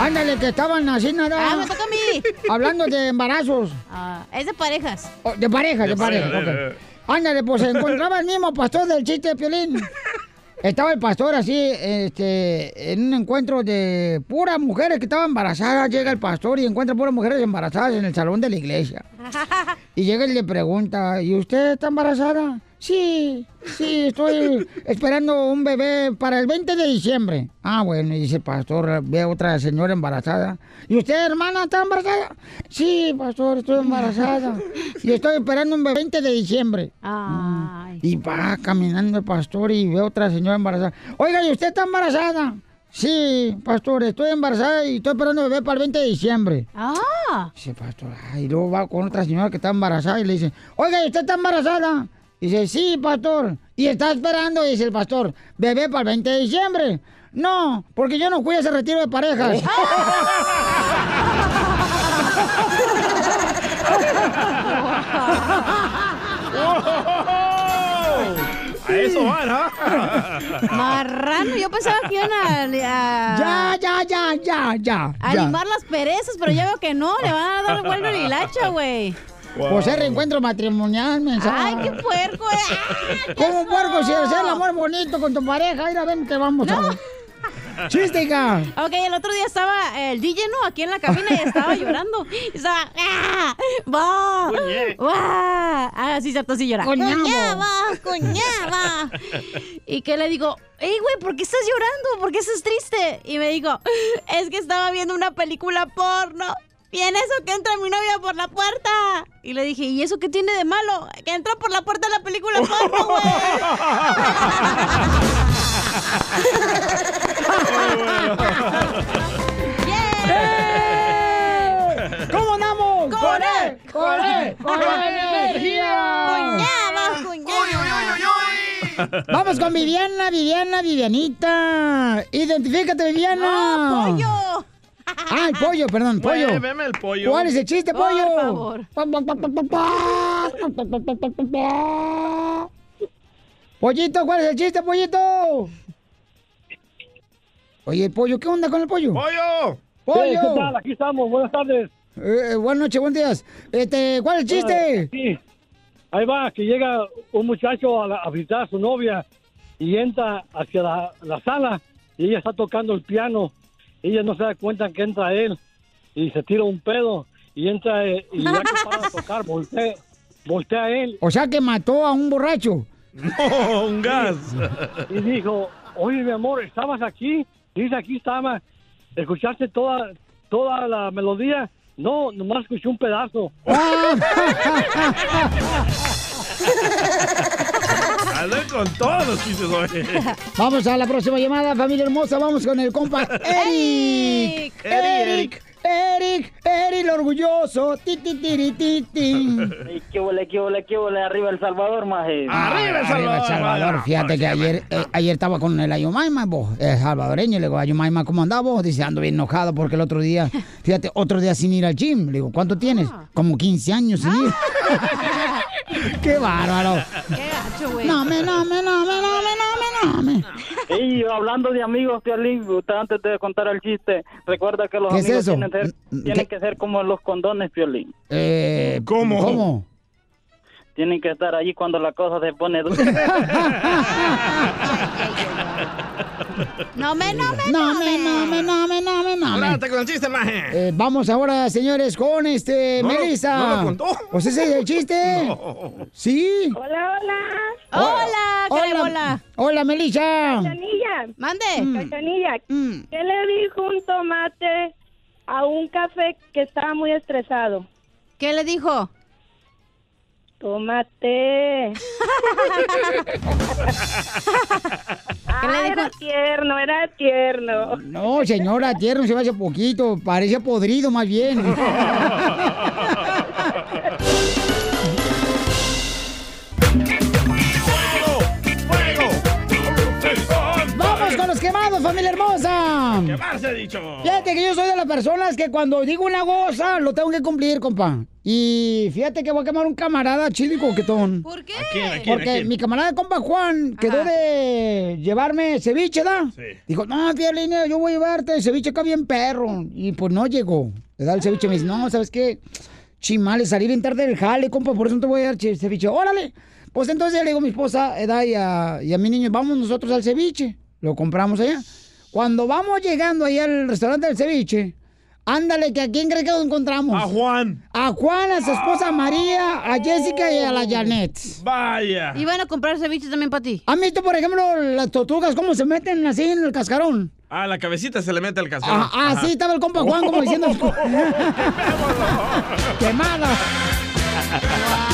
Ándale, que estaban así nada. Ah, me toca a mí. Hablando de embarazos. Ah, es de parejas. Oh, de pareja, de, De pareja. pareja. ok. Ándale, pues se encontraba el mismo pastor del chiste de Piolín. Estaba el pastor así, este, en un encuentro de puras mujeres que estaban embarazadas. Llega el pastor y encuentra puras mujeres embarazadas en el salón de la iglesia. Y llega y le pregunta, ¿y usted está embarazada? Sí, sí, estoy esperando un bebé para el 20 de diciembre. Ah, bueno, y dice el pastor, ve a otra señora embarazada. ¿Y usted, hermana, está embarazada? Sí, pastor, estoy embarazada. Y estoy esperando un bebé 20 de diciembre. Mm. Y va caminando el pastor y ve a otra señora embarazada. Oiga, ¿y usted está embarazada? Sí, pastor, estoy embarazada y estoy esperando bebé para el 20 de diciembre. Ah. Dice, pastor, ay, y luego va con otra señora que está embarazada y le dice, oiga, ¿y usted está embarazada? Dice, sí, pastor. Y está esperando, dice el pastor, bebé para el 20 de diciembre. No, porque yo no fui a ese retiro de parejas. [LAUGHS] [LAUGHS] A eso van, ¿ah? [LAUGHS] Marrano, yo pensaba que iban a... a- Ya, ya, ya, ya, ya. a ya. limar las perezas, pero ya veo que no, le van a dar vuelta el hilacha, güey. Pues es reencuentro matrimonial, mensaje. Ay, qué puerco. eh. ¿Cómo puerco? Si hacer el amor bonito con tu pareja, mira, ven que vamos a ver. ¡Chiste, hija! Ok, el otro día estaba el DJ, ¿no? Aquí en la cabina y estaba llorando. Y estaba... ¡Ah! ¡Va! Coñe. ¡Va! Ah, sí, cierto, sí llora. ¡Coñaba! ¡Coñaba! Y que le digo, ¡Ey, güey, ¿por qué estás llorando? ¿Por qué estás triste? Y me dijo, es que estaba viendo una película porno. Y en eso que entra mi novia por la puerta. Y le dije, ¿y eso qué tiene de malo? Que entra por la puerta de la película porno, güey. [LAUGHS] ¿Cómo andamos? ¡Con él! ¡Con él! ¡Con energía! ¡Cuñaba, Vamos con Viviana, Viviana, Vivianita. Identifícate, Viviana. No, pollo. Ah, el pollo, perdón, pollo. Veme el pollo. ¿Cuál es el chiste, Por pollo? favor. Pollito, ¿cuál es el chiste, pollito? Oye, pollo, ¿qué onda con el pollo? ¡Pollo! ¡Pollo! ¿qué tal? Aquí estamos, buenas tardes. Eh, eh, buenas noches, buenos días. Este, ¿cuál es el chiste? Sí. Ahí va, que llega un muchacho a, la- a visitar a su novia y entra hacia la, la sala y ella está tocando el piano. Ella no se da cuenta que entra él y se tira un pedo y entra eh, y ya que para tocar, voltea, voltea a él O sea que mató a un borracho. No, un gas. y dijo, oye mi amor, ¿estabas aquí? Dice, aquí estaba. ¿Escuchaste toda, toda la melodía? No, nomás escuché un pedazo. [LAUGHS] Andan con todos los chistes hoy. Vamos a la próxima llamada, familia hermosa. Vamos con el compa [LAUGHS] Eric. Eric, Eric. Eric, Eric, el orgulloso. Ti, ti, tiri, ti, ti. [LAUGHS] ¿Qué huele, qué huele, qué huele? Arriba El Salvador, maje. Arriba El Salvador. Fíjate que ayer, eh, ayer estaba con el Ayumaima, vos, el salvadoreño. Le digo, Ayumaima, ¿cómo andás vos? Dice, ando bien enojado porque el otro día, [LAUGHS] fíjate, otro día sin ir al gym. Le digo, ¿cuánto tienes? Como 15 años sin ir. ¡Qué bárbaro! Qué gacho, güey. No, me, no, me, no, me, no, me, no, me, no, me. Y hablando de amigos, Piolín, usted antes de contar el chiste, recuerda que los ¿Qué es amigos eso? tienen, que ser- Mm, tienen ¿qué? que ser como los condones, Piolín. Eh, ¿Cómo? ¿Cómo? Tienen que estar allí cuando la cosa se pone dura. [LAUGHS] No me, no me, No, me, no, me, no, me, no, me, no, me. Con el chiste, maje. Eh, vamos ahora, señores, con este, No lo- Melissa. no lo contó. ¿Pues ese es el chiste? Sí. Hola, hola. Hola, Hola. Carebola. Hola, Melissa. Cachanilla. Mande. Cachanilla. Mm. ¿Qué le dijo un tomate a un café que estaba muy estresado? ¿Qué le dijo? Tómate. [LAUGHS] Ah, era tierno, era tierno. No, señora, tierno se va hace poquito. Parece podrido más bien. [LAUGHS] familia hermosa! ¡Quemarse, ha dicho! Fíjate que yo soy de las personas que cuando digo una cosa, lo tengo que cumplir, compa. Y fíjate que voy a quemar un camarada chile y coquetón. ¿Por qué? quién, a quién, a Porque quién? mi camarada compa Juan quedó de llevarme ceviche, ¿da? Sí. Dijo, no, Piolín, yo voy a llevarte ceviche acá bien perro. Y pues no llegó. Le da el ceviche y me dice, no, ¿sabes qué? Chimales, salí bien tarde del jale, compa, por eso no te voy a dar che- ceviche. ¡Órale! Pues entonces ya le digo a mi esposa, Edad, y a, y a mi niño, vamos nosotros al ceviche. Lo compramos allá. Cuando vamos llegando ahí al restaurante del ceviche, ándale, que a quién cree que lo encontramos. A Juan. A Juan, a su esposa María, a Jessica y a la Janet. Vaya. Iban a comprar ceviche también para ti. ¿Han visto, por ejemplo, las tortugas cómo se meten así en el cascarón? Ah, la cabecita se le mete al cascarón. Ah, ah, sí, estaba el compa Juan como diciendo... [LAUGHS] ¡Quemada! [LAUGHS]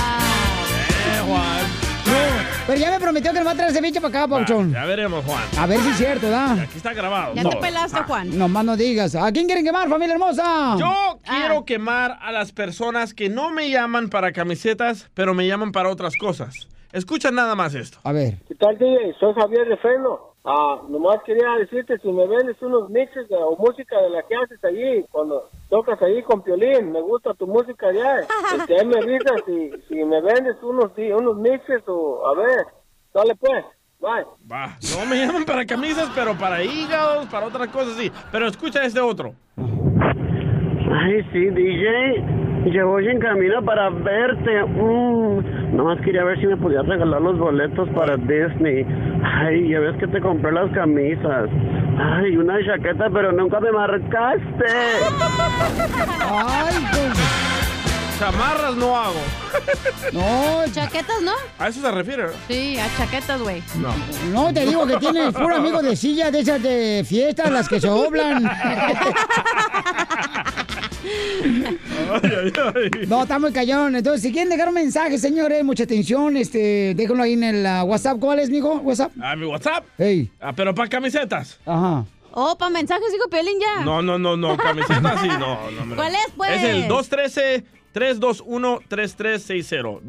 Pero ya me prometió que nos va a traer ceviche para acá, Pauchón. Ya veremos, Juan. A ver si es cierto, ¿da? Aquí está grabado. Ya todo. te pelaste, Ah. Juan. Nomás no digas. ¿A quién quieren quemar, familia hermosa? Yo quiero quemar a las personas que no me llaman para camisetas, pero me llaman para otras cosas. Escucha nada más esto. A ver. ¿Qué tal, DJ? Soy Javier de Freno. Ah, nomás quería decirte si me vendes unos mixes de- o música de la que haces allí, cuando tocas allí con Piolín, me gusta tu música ya. [LAUGHS] Este, ahí me avisas si, si me vendes unos, unos mixes o, a ver, dale pues, bye. Va. No me llaman para camisas, pero para hígados, para otras cosas sí. Pero escucha este otro. Ay, sí, DJ. Yo voy en camino para verte. Mm, nomás quería ver si me podías regalar los boletos para Disney. Ay, ya ves que te compré las camisas. Ay, una chaqueta, pero nunca me marcaste. Ay, pues. Chamarras no hago. No, Chaquetas, ¿no? ¿A eso se refiere? Sí, a chaquetas, güey. No. No, te digo que tienes puro amigo de silla de esas de fiesta, las que se doblan. [LAUGHS] No, está muy callón. Entonces, si quieren dejar un mensaje, señores, mucha atención, este, déjenlo ahí en el ah, WhatsApp. ¿Cuál es, mijo? ¿WhatsApp? ¿A mi WhatsApp? Ey. Ah, pero para camisetas. Ajá. Oh, para mensajes, digo, Piolín, ya. No, no, no, no, camisetas sí, no, no. hombre. ¿Cuál es, pues? Es el 213-321-3360.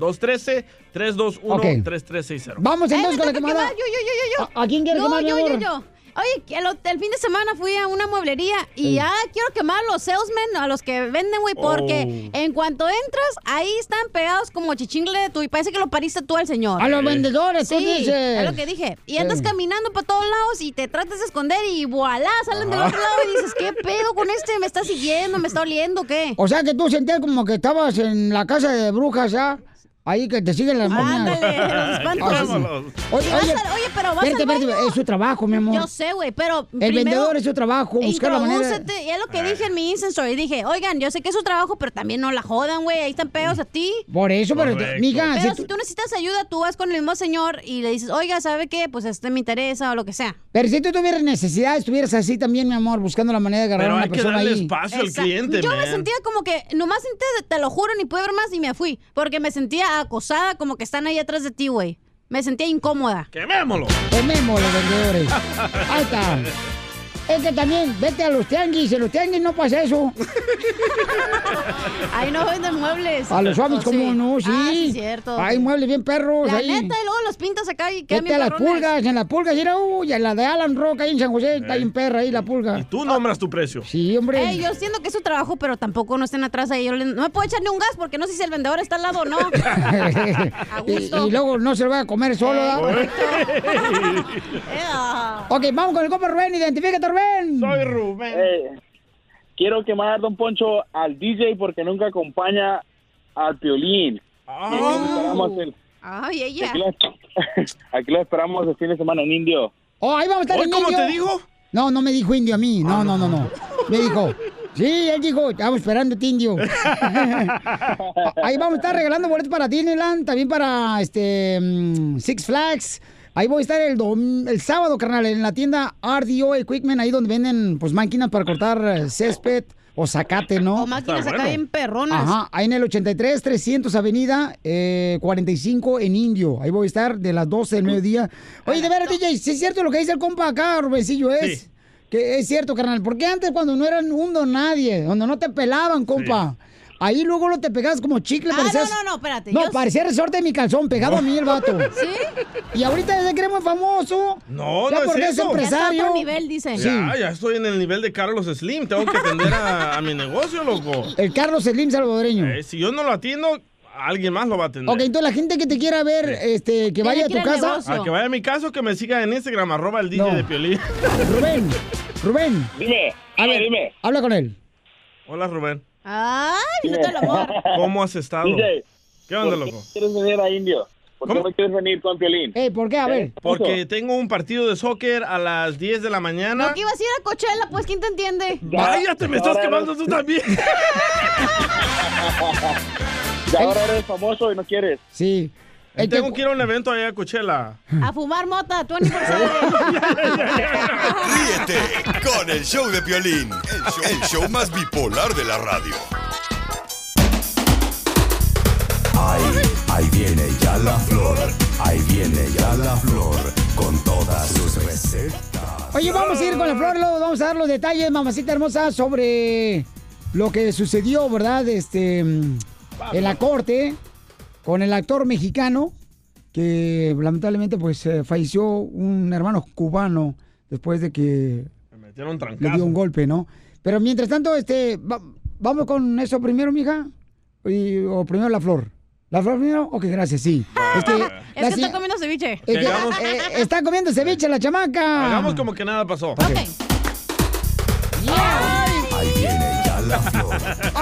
213-321-3360. Vamos entonces Eh, con la quemada. Yo, yo, yo, yo, yo. ¿A, a quién quieres no, quemar, mi yo, yo, amor? yo. Oye, el, el fin de semana fui a una mueblería y ya quiero quemar a los salesmen, a los que venden, güey, porque Oh. en cuanto entras, ahí están pegados como chichingle de tu y parece que lo pariste tú al señor. A los vendedores, tú sí, dices. es lo que dije. Y andas caminando para todos lados y te tratas de esconder y voilà, salen del Ah. otro lado y dices, ¿qué pedo con este? ¿Me está siguiendo? ¿Me está oliendo? ¿Qué? O sea que tú sentías como que estabas en la casa de brujas, ¿ya? Ahí que te siguen las momias. Ándale, los espantos. Ah. Oye, Y oye, oye, pero vas espérate, al baño. es su trabajo, mi amor. Yo sé, güey, pero El primero vendedor es su trabajo, buscar la manera. y es lo que dije en mi Insta Story. Dije, oigan, yo sé que es su trabajo, pero también no la jodan, güey. Ahí están pegados a ti. Por eso, pero, Correcto. mija, Pero si si tú- necesitas ayuda, tú vas con el mismo señor y le dices, oiga, ¿sabe qué? Pues este me interesa o lo que sea. pero si tú tuvieras necesidad, estuvieras así también, mi amor, buscando la manera de agarrar Pero a una hay que persona darle ahí. espacio al cliente, Yo me sentía como que, nomás sentí, te lo juro, ni pude ver más y me fui. Porque me sentía acosada, como que están ahí atrás de ti, güey. Me sentía incómoda. ¡Quemémoslo! Quememos los vendedores. [LAUGHS] Ahí está. Es que también, vete a los tianguis, en los tianguis no pasa eso. [LAUGHS] Ahí no venden muebles. A los suaves, ¿O ¿cómo sí? no? Sí. Ah, sí, cierto. Hay muebles bien perros La ahí. neta, y luego los pintas acá y quedan Vete a las perrones. pulgas, en las pulgas, mira, uy, en la de Alan Rock, ahí en San José, está bien perra ahí la pulga. Tú nombras tu precio. Sí, hombre. Ey, yo siento que es su trabajo, pero tampoco no estén atrás ahí. Yo le- no me puedo echar ni un gas porque no sé si el vendedor está al lado o no. [LAUGHS] A y, gusto. y luego no se lo va a comer solo. [LAUGHS] Ea. ok, vamos con el compa Rubén, identifícate, Rubén. Soy Rubén. Eh, quiero quemar, don Poncho, al DJ porque nunca acompaña al Piolín. Y aquí lo esperamos el- Ay, ella. aquí, lo, [LAUGHS] aquí lo esperamos el fin de semana en Indio. Oh, ahí vamos a estar ¿Hoy en cómo indio. te dijo? No, no me dijo indio a mí. No, no, no, no. Me dijo. Sí, él dijo, estamos esperando indio. [LAUGHS] Ahí vamos a estar regalando boletos para Disneyland, también para este mm, Six Flags. Ahí voy a estar el, dom- el sábado, carnal, en la tienda RDO Equipment, ahí donde venden pues máquinas para cortar eh, césped o zacate, ¿no? O máquinas acá bien perronas. Ajá, ahí en el 83, 300 Avenida, eh, 45 en Indio. Ahí voy a estar de las 12 del mediodía. Oye, de veras, DJ, si es cierto lo que dice el compa acá, Rubencillo, es. Sí. Que es cierto, carnal. Porque antes cuando no eran un don nadie, cuando no te pelaban, compa. Ahí luego lo te pegabas como chicle. Ah, parecías- no, no, no, espérate. No, yo- parecía resorte de mi calzón, pegado a mí el vato. [LAUGHS] ¿Sí? Y ahorita desde que eres muy famoso. No, ya no porque es eso. empresario. Ya está nivel, dice. Sí. Ya, ya estoy en el nivel de Carlos Slim. Tengo que atender a, a mi negocio, loco. El Carlos Slim salvadoreño. Eh, si yo no lo atiendo, alguien más lo va a atender. Ok, entonces la gente que te quiera ver, este, que vaya a tu casa. A que vaya a mi caso, que me siga en Instagram, arroba el DJ No. de Piolín. [LAUGHS] Rubén, Rubén. Dime, A ver, dime. habla con él. Hola, Rubén. Ay, no te lo amor. [LAUGHS] ¿Cómo has estado? DJ, ¿Qué onda, ¿por qué loco? quieres venir a Indio? ¿Por qué no quieres venir con Piolín? Ey, ¿por qué? A ver. Porque tengo un partido de sócer a las 10 de la mañana. No, que ibas a ir a Coachella, pues, ¿quién te entiende? Vaya, te me estás Ahora quemando eres- tú también. [LAUGHS] Ya ahora eres famoso y no quieres. Sí. Tengo que ir a un evento allá a Coachella. [LAUGHS] A fumar mota, 24 [LAUGHS] Ríete con el show de Piolín, el show, el show más bipolar de la radio. Ahí, ahí viene ya la flor, ahí viene ya la flor, con todas sus recetas. Oye, vamos a ir con la flor, luego vamos a dar los detalles, mamacita hermosa, sobre lo que sucedió, ¿verdad? Este, en la corte con el actor mexicano que lamentablemente pues eh, falleció un hermano cubano después de que Me metieron un le dio un golpe, ¿no? Pero mientras tanto, este, va- vamos con eso primero, mija, y, o primero la flor. ¿La flor primero? Ok, gracias, sí. Es que, [LAUGHS] Es la que está comiendo ceviche. es que, Hagamos- eh, está comiendo ceviche la chamaca. Hagamos como que nada pasó. Ahí viene ya la flor.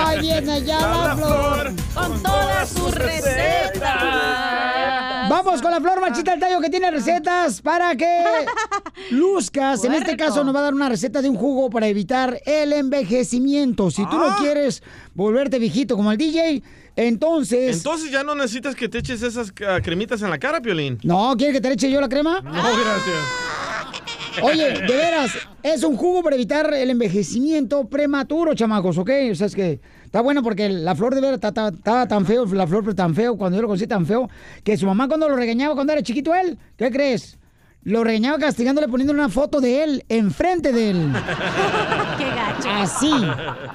Ahí viene ya la flor. Con todas sus recetas. Vamos con la flor machita del tallo que tiene recetas para que [LAUGHS] luzcas. En este caso nos va a dar una receta de un jugo para evitar el envejecimiento. Si tú no Ah. quieres volverte viejito como el DJ, entonces... Entonces ya no necesitas que te eches esas ah, cremitas en la cara, Piolín. ¿No? ¿Quieres que te le eche yo la crema? No, gracias. Oye, de veras, es un jugo para evitar el envejecimiento prematuro, chamacos, ¿ok? O sea, es que está bueno porque la flor de está- está tan feo, la flor tan feo, cuando yo lo conocí tan feo, que su mamá cuando lo regañaba cuando era chiquito él, ¿qué crees? Lo regañaba castigándole poniéndole una foto de él enfrente de él. [LAUGHS] Qué gacho. Así.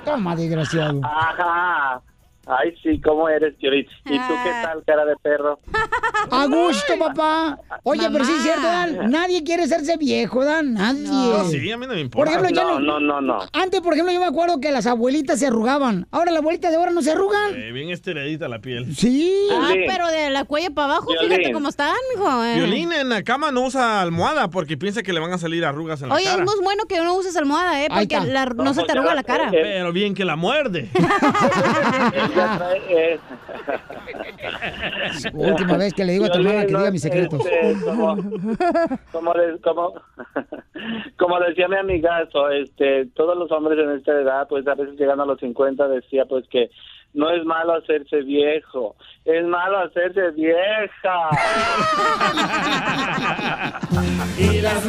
Toma, desgraciado. Ajá. Ay, sí, ¿cómo eres, Piolín? ¿Y tú qué tal, cara de perro? [LAUGHS] A gusto, papá. Oye, pero sí es cierto, Mamá. Dan. Nadie quiere hacerse viejo, Dan. Nadie. No, sí, a mí no me Por importa. ejemplo, ya No, no, no, no, no. Antes, por ejemplo, yo me acuerdo que las abuelitas se arrugaban. Ahora las abuelitas de ahora no se arrugan. Eh, bien estiradita la piel. Sí. Ah, Violín. pero de la cuella para abajo, Violín. fíjate cómo están, mijo. eh. Violín en la cama no usa almohada porque piensa que le van a salir arrugas en la Oye, es cara. muy bueno que no uses almohada, ¿eh? Porque la- no se te arruga la cara. Pero bien que la muerde. [LAUGHS] [LAUGHS] Trae, eh, Última vez que le digo a tu hermana que Violín, diga no, mis secretos. este, como, como, como, [LAUGHS] como decía mi amigazo, este, todos los hombres en esta edad, pues a veces llegando a los 50, decía pues que no es malo hacerse viejo, es malo hacerse vieja. [LAUGHS] y las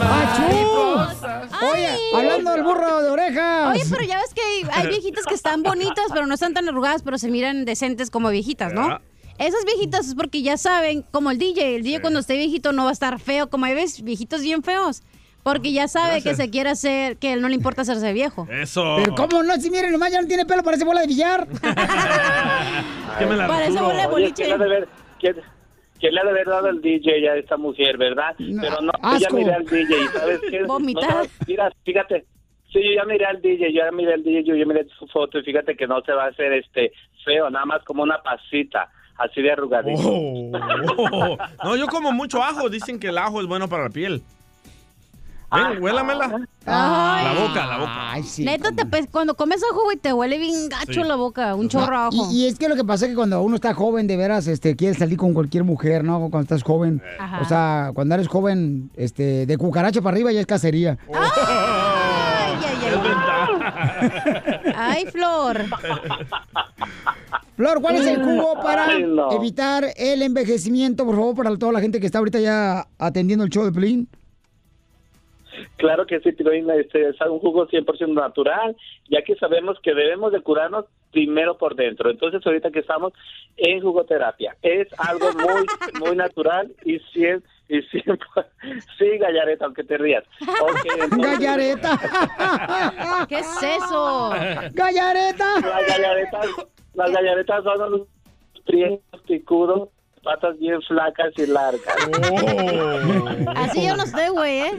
Oye, hablando del burro de orejas. Oye, pero ya ves que hay, hay viejitas que están bonitas, pero no están tan arrugadas, pero se miran decentes como viejitas, ¿no? Esas viejitas es porque ya saben, como el DJ, el DJ cuando esté viejito no va a estar feo, como hay ves viejitos bien feos, porque ya sabe Gracias. que se quiere hacer, que no le importa hacerse viejo. Eso. Pero cómo no, si miren, nomás ya no tiene pelo, parece bola de billar. [LAUGHS] Que me la Parece bola de boliche. ¿quién le ha de haber, quién- quién le ha de haber dado el DJ a esta mujer, verdad? Pero no, yo ya asco. miré al DJ, ¿sabes qué? Vomitar. No, no, mira, fíjate, sí, yo ya miré al DJ, yo ya miré al DJ, yo ya miré su foto y fíjate que no se va a hacer este feo, nada más como una pasita, así de arrugadito. Oh, oh. [LAUGHS] No, yo como mucho ajo. Dicen que el ajo es bueno para la piel. Ven, huélamela. Ay. La boca, la boca. Ay, sí. Neta, te pe- cuando comes ajo, güey, te huele bien gacho Sí. la boca, un chorro a ajo. Y, y es que lo que pasa es que cuando uno está joven, de veras, este, quiere salir con cualquier mujer, ¿no? Cuando estás joven. Ajá. O sea, cuando eres joven, este, de cucaracha para arriba ya es cacería. Ay, ay, Es ay. ventaja. Ay, Flor. Flor, ¿cuál es el jugo para Ay, no. evitar el envejecimiento, por favor, para toda la gente que está ahorita ya atendiendo el show de Pelín? Claro que sí, Piolín, este es un jugo 100% natural, ya que sabemos que debemos de curarnos primero por dentro. Entonces, ahorita que estamos en jugoterapia, es algo muy [LAUGHS] muy natural y siempre y siempre [LAUGHS] sí, Gallareta, aunque te rías. [LAUGHS] Entonces- Gallareta. ¿Qué es eso? Gallareta. Las gallaretas, las gallaretas son los prietos picudos, patas bien flacas y largas. [LAUGHS] Así yo no sé, güey, ¿eh?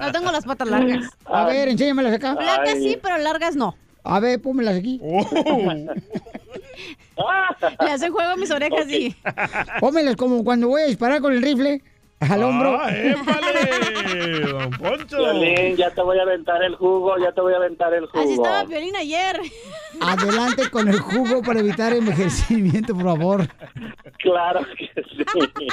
No tengo las patas largas. A ver, enséñamelas acá. Flacas sí, pero largas no. A ver, pónmelas aquí. [LAUGHS] Le hacen juego a mis orejas y... Pónmelas como cuando voy a disparar con el rifle al hombro. ¡Ah! [LAUGHS] ¡Don Poncho! Piolín, ya te voy a aventar el jugo, ya te voy a aventar el jugo. Así estaba Piolín ayer. Adelante con el jugo para evitar envejecimiento, por favor. Claro que sí.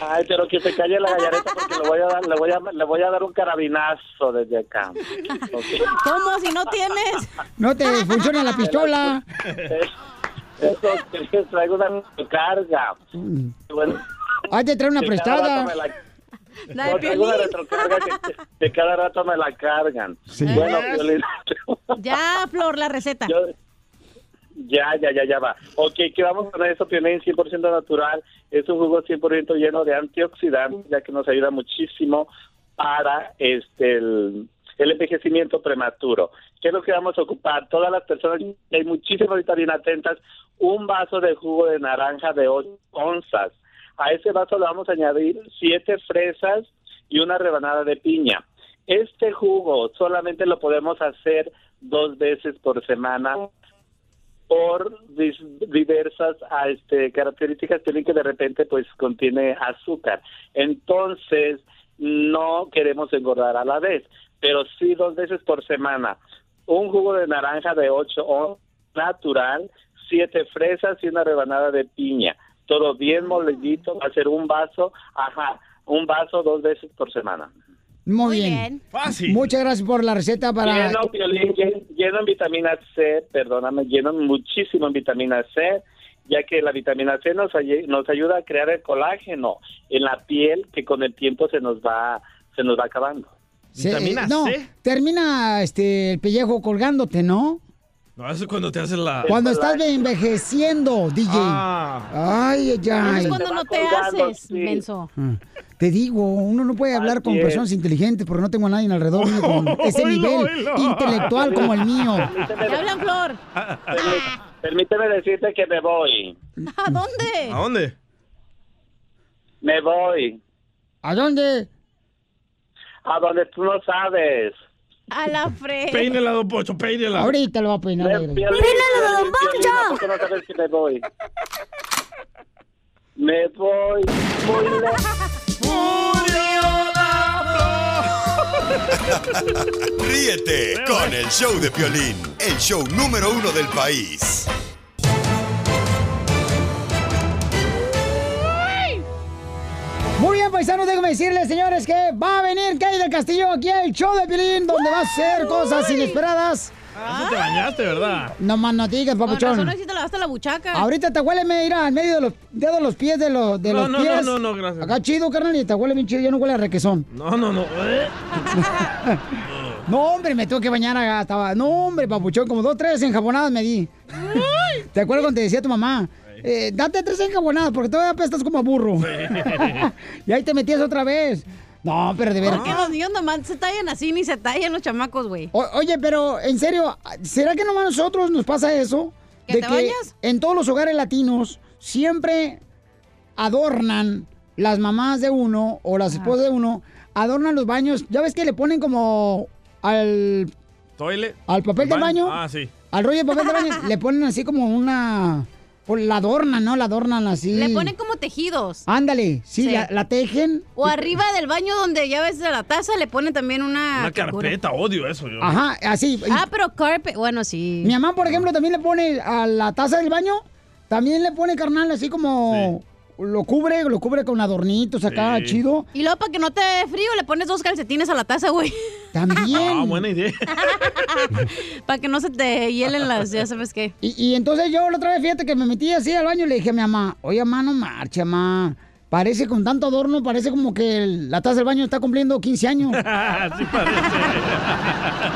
Ay, pero que se calle la gallareta porque le voy a dar, le voy a, le voy a dar un carabinazo desde acá. Ok. ¿Cómo? Si no tienes. No te funciona la pistola. Eso, que traigo una carga. Bueno, Hay que traer una que prestada. la- [LAUGHS] La de no, que, que cada rato me la cargan. Sí. Bueno, Ya, Flor, la receta. Ya, ya, ya, ya va. Ok, ¿qué vamos con eso? Piolín 100% natural. Es un jugo 100% lleno de antioxidantes, ya que nos ayuda muchísimo para este el, el envejecimiento prematuro. ¿Qué es lo que vamos a ocupar? Todas las personas, hay muchísimas vitaminas atentas, un vaso de jugo de naranja de 8 onzas. A ese vaso le vamos a añadir siete fresas y una rebanada de piña. Este jugo solamente lo podemos hacer dos veces por semana por diversas este, características tienen que de repente pues contiene azúcar. Entonces no queremos engordar a la vez, pero sí dos veces por semana. Un jugo de naranja de 8 onzas natural, siete fresas y una rebanada de piña. Todo bien molidito, va a ser un vaso, ajá, un vaso dos veces por semana. Muy, bien. Fácil. Muchas gracias por la receta para... Lleno, Piolín, llen- lleno en vitamina C, perdóname, lleno muchísimo en vitamina C, ya que la vitamina C nos, ay- nos ayuda a crear el colágeno en la piel que con el tiempo se nos va se nos va acabando. Se- no, termina este, el pellejo colgándote, ¿no? No, eso es cuando te haces la... Cuando estás envejeciendo, DJ. Ah. Ay, ay, ay. Es cuando no te haces, menso. Ah, Te digo, uno no puede hablar con es. personas inteligentes porque no tengo a nadie alrededor mío con [LAUGHS] ese nivel intelectual como el mío. ¿Te hablan, Flor? Permí- Permíteme decirte que me voy. ¿A dónde? ¿A dónde? Me voy. ¿A dónde? A donde tú no sabes. A la fre... Peínela, don Poncho, peínela. Ahorita lo va a peinar. Me- aire. Piolín, Piolín, Piolín, ¿a poco no sabes que me voy? Me voy muy lejos. Ríete con el show de Piolín, el show número uno del país. Muy bien, paisanos, déjenme decirles, señores, que va a venir del Castillo aquí al show de Pilín, donde va a hacer cosas inesperadas. Eso te bañaste, ¿verdad? No más no digas, Con razón, papuchón. hoy sí te lavaste la buchaca. Ahorita te huele, irá en medio de los dedos los pies de los, de No, los no, pies. no, no, no, gracias. Acá chido, carnal, y te huele bien chido, ya no huele a requesón. No, no, no. Eh. [LAUGHS] No, hombre, me tengo que bañar acá. Estaba, no, hombre, papuchón, como dos, tres enjabonadas me di. ¿Te acuerdas cuando te decía tu mamá? Eh, date tres enjabonadas porque todavía apestas como a burro. [LAUGHS] y ahí te metías otra vez. No, pero de veras. Porque los niños nomás se tallan así, ni se tallan los chamacos, güey. Oye, pero en serio, ¿será que nomás a nosotros nos pasa eso? ¿Que te bañas? en todos los hogares latinos siempre adornan las mamás de uno o las esposas de uno, adornan los baños. Ya ves que le ponen como al, ¿Toilet? al papel del baño, Ah, sí. al rollo de papel de baño, [LAUGHS] le ponen así como una... pues, la adornan, ¿no? La adornan así. Le ponen como tejidos. Ándale, sí, Sí. La, la tejen. O arriba del baño donde ya ves la taza le ponen también una... Una carpeta, odio eso yo. Ajá, así. Ah, pero carpet, bueno, sí. Mi mamá, por ejemplo, también le pone a la taza del baño, también le pone carnal así como lo cubre, lo cubre con adornitos acá, Sí. chido. Y luego para que no te dé frío le pones dos calcetines a la taza, güey. También. [LAUGHS] Ah, buena idea. [LAUGHS] para que no se te hielen las, ya sabes qué. Y, y entonces yo la otra vez, fíjate que me metí así al baño y le dije a mi mamá, oye, mamá, no marcha, mamá. Parece con tanto adorno, parece como que el- la taza del baño está cumpliendo 15 años. [LAUGHS] sí parece.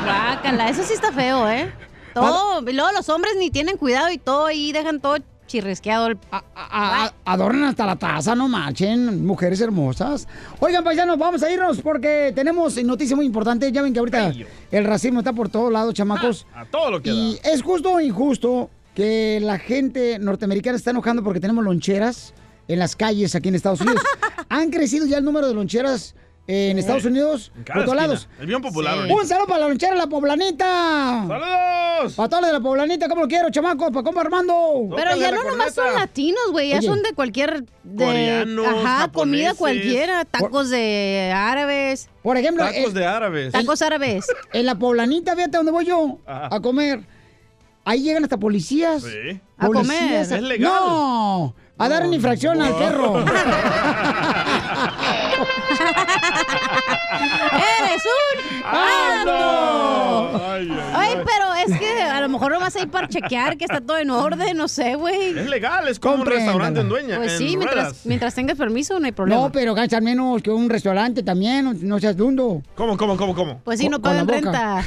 Guácala, eso sí está feo, ¿eh? Todo, y luego los hombres ni tienen cuidado y todo y dejan todo chirresqueado. El... A- adornan hasta la taza, no marchen, mujeres hermosas. Oigan, paisanos, vamos a irnos porque tenemos noticia muy importante. Ya ven que ahorita el racismo está por todos lados, chamacos. A todo lo que Y es justo o injusto que la gente norteamericana está enojando porque tenemos loncheras en las calles aquí en Estados Unidos. [LAUGHS] Han crecido ya el número de loncheras en Estados Unidos En por todos lados. Es bien popular ahorita. Un saludo para la lonchera de la poblanita. ¡Saludos! Para todos los de la poblanita, como lo quiero, chamacos, para compa Armando. Pero ya no nomás son latinos, güey, ya Oye. son de cualquier... De, Coreanos, ajá, comida cualquiera, tacos de árabes. Por ejemplo, Tacos el- de árabes. Tacos árabes. [LAUGHS] En la poblanita, fíjate dónde voy yo Ajá. a comer. Ahí llegan hasta policías. Sí. A comer. Es legal. No, a dar una infracción al perro. [LAUGHS] [LAUGHS] Ay, ay, Ay, pero es que a lo mejor no vas a ir para chequear que está todo en orden, no sé, güey. Es legal, es como un restaurante en dueña. Pues en sí, mientras, mientras tengas permiso no hay problema. No, pero al menos que un restaurante también, no, no seas dundo. ¿Cómo, cómo, cómo, cómo? Pues sí, no pagan renta.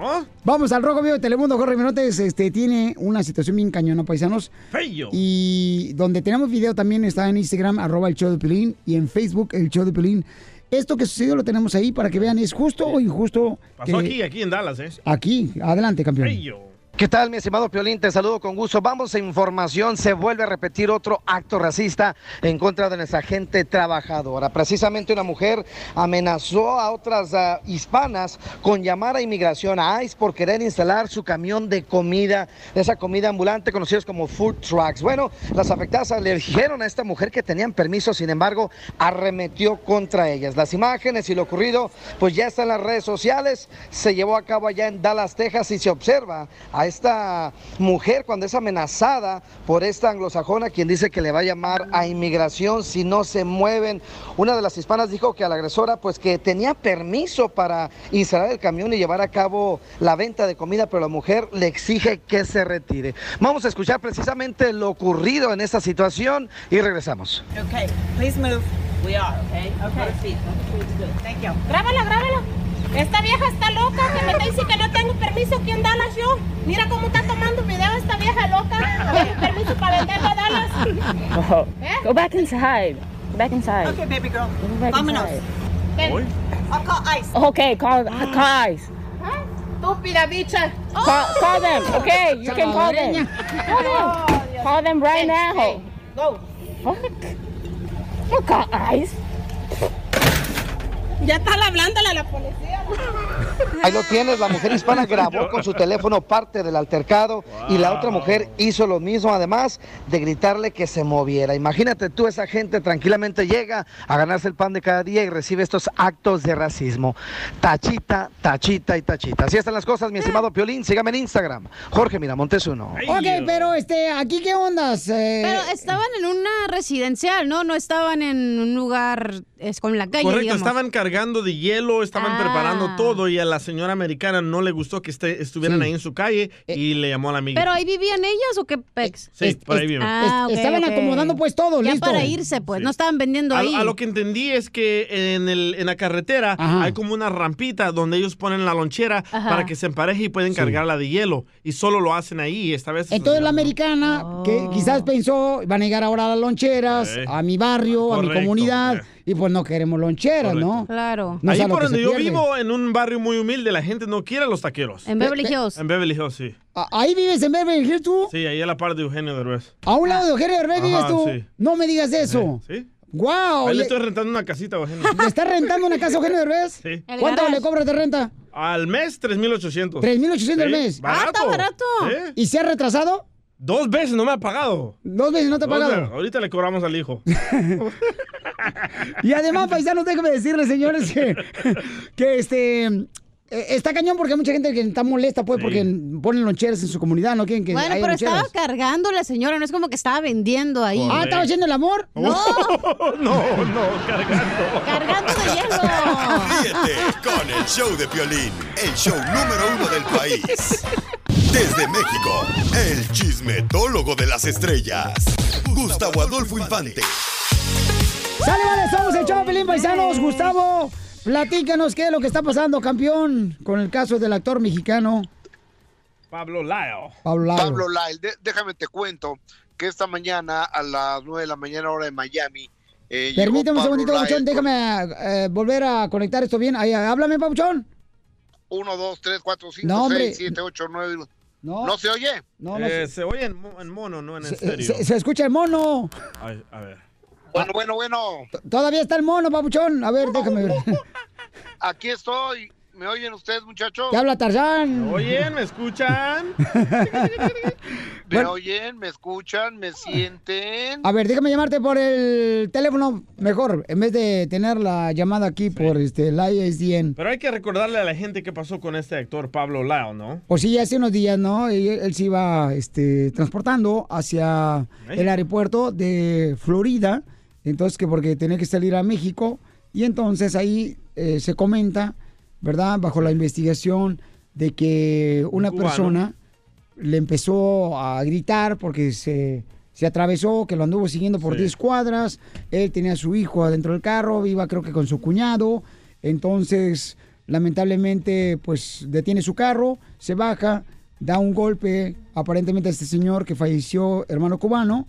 No. Vamos al Rojo Vivo de Telemundo, Jorge Menotes, este, tiene una situación bien cañona, paisanos. Feo. Y donde tenemos video también está en Instagram, arroba el show de Pelín, y en Facebook, el show de Pelín. Esto que sucedió lo tenemos ahí para que vean, ¿es justo o injusto? Pasó que- aquí, aquí en Dallas, ¿eh? Aquí, adelante, campeón. ¿Qué tal, mi estimado Piolín? Te saludo con gusto. Vamos a información. Se vuelve a repetir otro acto racista en contra de nuestra gente trabajadora. Precisamente una mujer amenazó a otras ah, hispanas con llamar a inmigración a ICE por querer instalar su camión de comida, esa comida ambulante conocidos como food trucks. Bueno, las afectadas le dijeron a esta mujer que tenían permiso, sin embargo, arremetió contra ellas. Las imágenes y lo ocurrido, pues ya están en las redes sociales. Se llevó a cabo allá en Dallas, Texas, y se observa esta mujer cuando es amenazada por esta anglosajona, quien dice que le va a llamar a inmigración si no se mueven. Una de las hispanas dijo que a la agresora, pues que tenía permiso para instalar el camión y llevar a cabo la venta de comida, pero la mujer le exige que se retire. Vamos a escuchar precisamente lo ocurrido en esta situación y regresamos. Okay, please move. We are, okay? Okay. Thank you. Grábala, grábala. Esta vieja está loca que me dice que no tengo permiso aquí en Dallas yo. Mira cómo está tomando video esta vieja loca. No tengo permiso para venderlo a Dallas. Oh. ¿Eh? Go back inside. Go back inside. Okay, baby girl. Go back Vámonos. inside. Ven. I'll call ICE. Okay, call, call ICE. Estúpida bicha. Call, call them. Okay, you can call them. Call them. Call them right now. Go. Fuck. You call ICE. Ya está hablándole a la policía. Ahí lo tienes, la mujer hispana [LAUGHS] grabó con su teléfono parte del altercado y la otra mujer hizo lo mismo, además de gritarle que se moviera. Imagínate tú, esa gente tranquilamente llega a ganarse el pan de cada día y recibe estos actos de racismo. Tachita, tachita y tachita. Así están las cosas, mi estimado Piolín. Sígame en Instagram, Jorge Miramontes uno. Ok, pero este, aquí qué ondas. Eh, Pero estaban en una residencial, ¿no? No estaban en un lugar es, con la calle, Correcto, digamos. estaban cargando de hielo, estaban Ah. preparando todo y a la señora americana no le gustó que estuvieran ahí en su calle y le llamó a la amiga. ¿Pero ahí vivían ellas o qué pex? Sí, por ahí viven. Ah, estaban acomodando, pues, todo, Ya listo. para irse, pues, no estaban vendiendo A, ahí. a lo que entendí es que en, el, en la carretera hay como una rampita donde ellos ponen la lonchera Ajá. para que se empareje y pueden cargarla de hielo. Y solo lo hacen ahí. Esta vez Entonces la americana, que quizás pensó, van a llegar ahora las loncheras, a mi barrio, a mi comunidad, y pues no queremos loncheras, ¿no? Claro. No ahí por donde yo pierde. vivo, en un barrio muy humilde, la gente no quiere los taqueros. En Beverly Hills. En Beverly Hills, sí. ¿A- ¿Ahí vives en Beverly Hills tú? Sí, ahí a la par de Eugenio Derbez. ¿A un lado de Eugenio Derbez Ajá, vives tú? sí. No me digas eso. ¿Sí? ¡Wow! Ahí le estoy rentando una casita a Eugenio. ¿Le estás rentando una casa a Eugenio Derbez? Sí. ¿Cuánto le cobras de renta? Al mes, 3,800. 3,800 al Sí, mes. Barato. Sí. ¿Y se ha retrasado? Dos veces no me ha pagado. Dos veces no te ha pagado. veces. Ahorita le cobramos al hijo. [LAUGHS] Y además, paisanos, déjenme decirles, señores, que, [LAUGHS] que este. eh, Está cañón porque hay mucha gente que está molesta, pues, porque ponen loncheras en su comunidad, no quieren que Bueno, haya pero loncheras. estaba cargando la señora, no es como que estaba vendiendo ahí. Ah, ¿estaba haciendo el amor? [LAUGHS] No, no, no, cargando. cargando de hielo. Ríete con el show de Piolín, el show número uno del país. Desde México, el chismetólogo de las estrellas, Gustavo Adolfo Infante. Sale, vale, somos el Pelín Paisanos. Gustavo, platícanos qué es lo que está pasando, campeón, con el caso del actor mexicano Pablo Lyle. Pablo Lyle. Pablo Lyle. De- déjame te cuento que esta mañana a las 9 de la mañana hora de Miami. eh, llegó Permíteme un segundito, con déjame eh, volver a conectar esto bien. Ahí, háblame, Papuchón. 1, 2, 3, 4, 5, No, hombre. 6, 7, 8, 9. No. ¿No se oye? No, no Eh, se- se oye en, en mono, no en Se, estéreo. se- se escucha el mono. Ay, a ver. Bueno, bueno, bueno. Todavía está el mono, Papuchón. A ver, déjame ver. Aquí estoy. ¿Me oyen ustedes, muchachos? Te habla Tarzán. ¿Me oyen? ¿Me escuchan? [LAUGHS] ¿Me oyen? ¿Me escuchan? ¿Me sienten? A ver, déjame llamarte por el teléfono mejor, en vez de tener la llamada aquí por este, la ISDN. Pero hay que recordarle a la gente qué pasó con este actor Pablo Lyle, ¿no? Pues sí, hace unos días, ¿no? Y Él, se iba este, transportando hacia el aeropuerto de Florida, entonces que porque tenía que salir a México, y entonces ahí eh, se comenta, ¿verdad? Bajo la investigación de que una persona le empezó a gritar porque se, se atravesó, que lo anduvo siguiendo por Sí. 10 cuadras, él tenía a su hijo adentro del carro, iba creo que con su cuñado, entonces lamentablemente pues detiene su carro, se baja, da un golpe aparentemente a este señor que falleció, hermano cubano,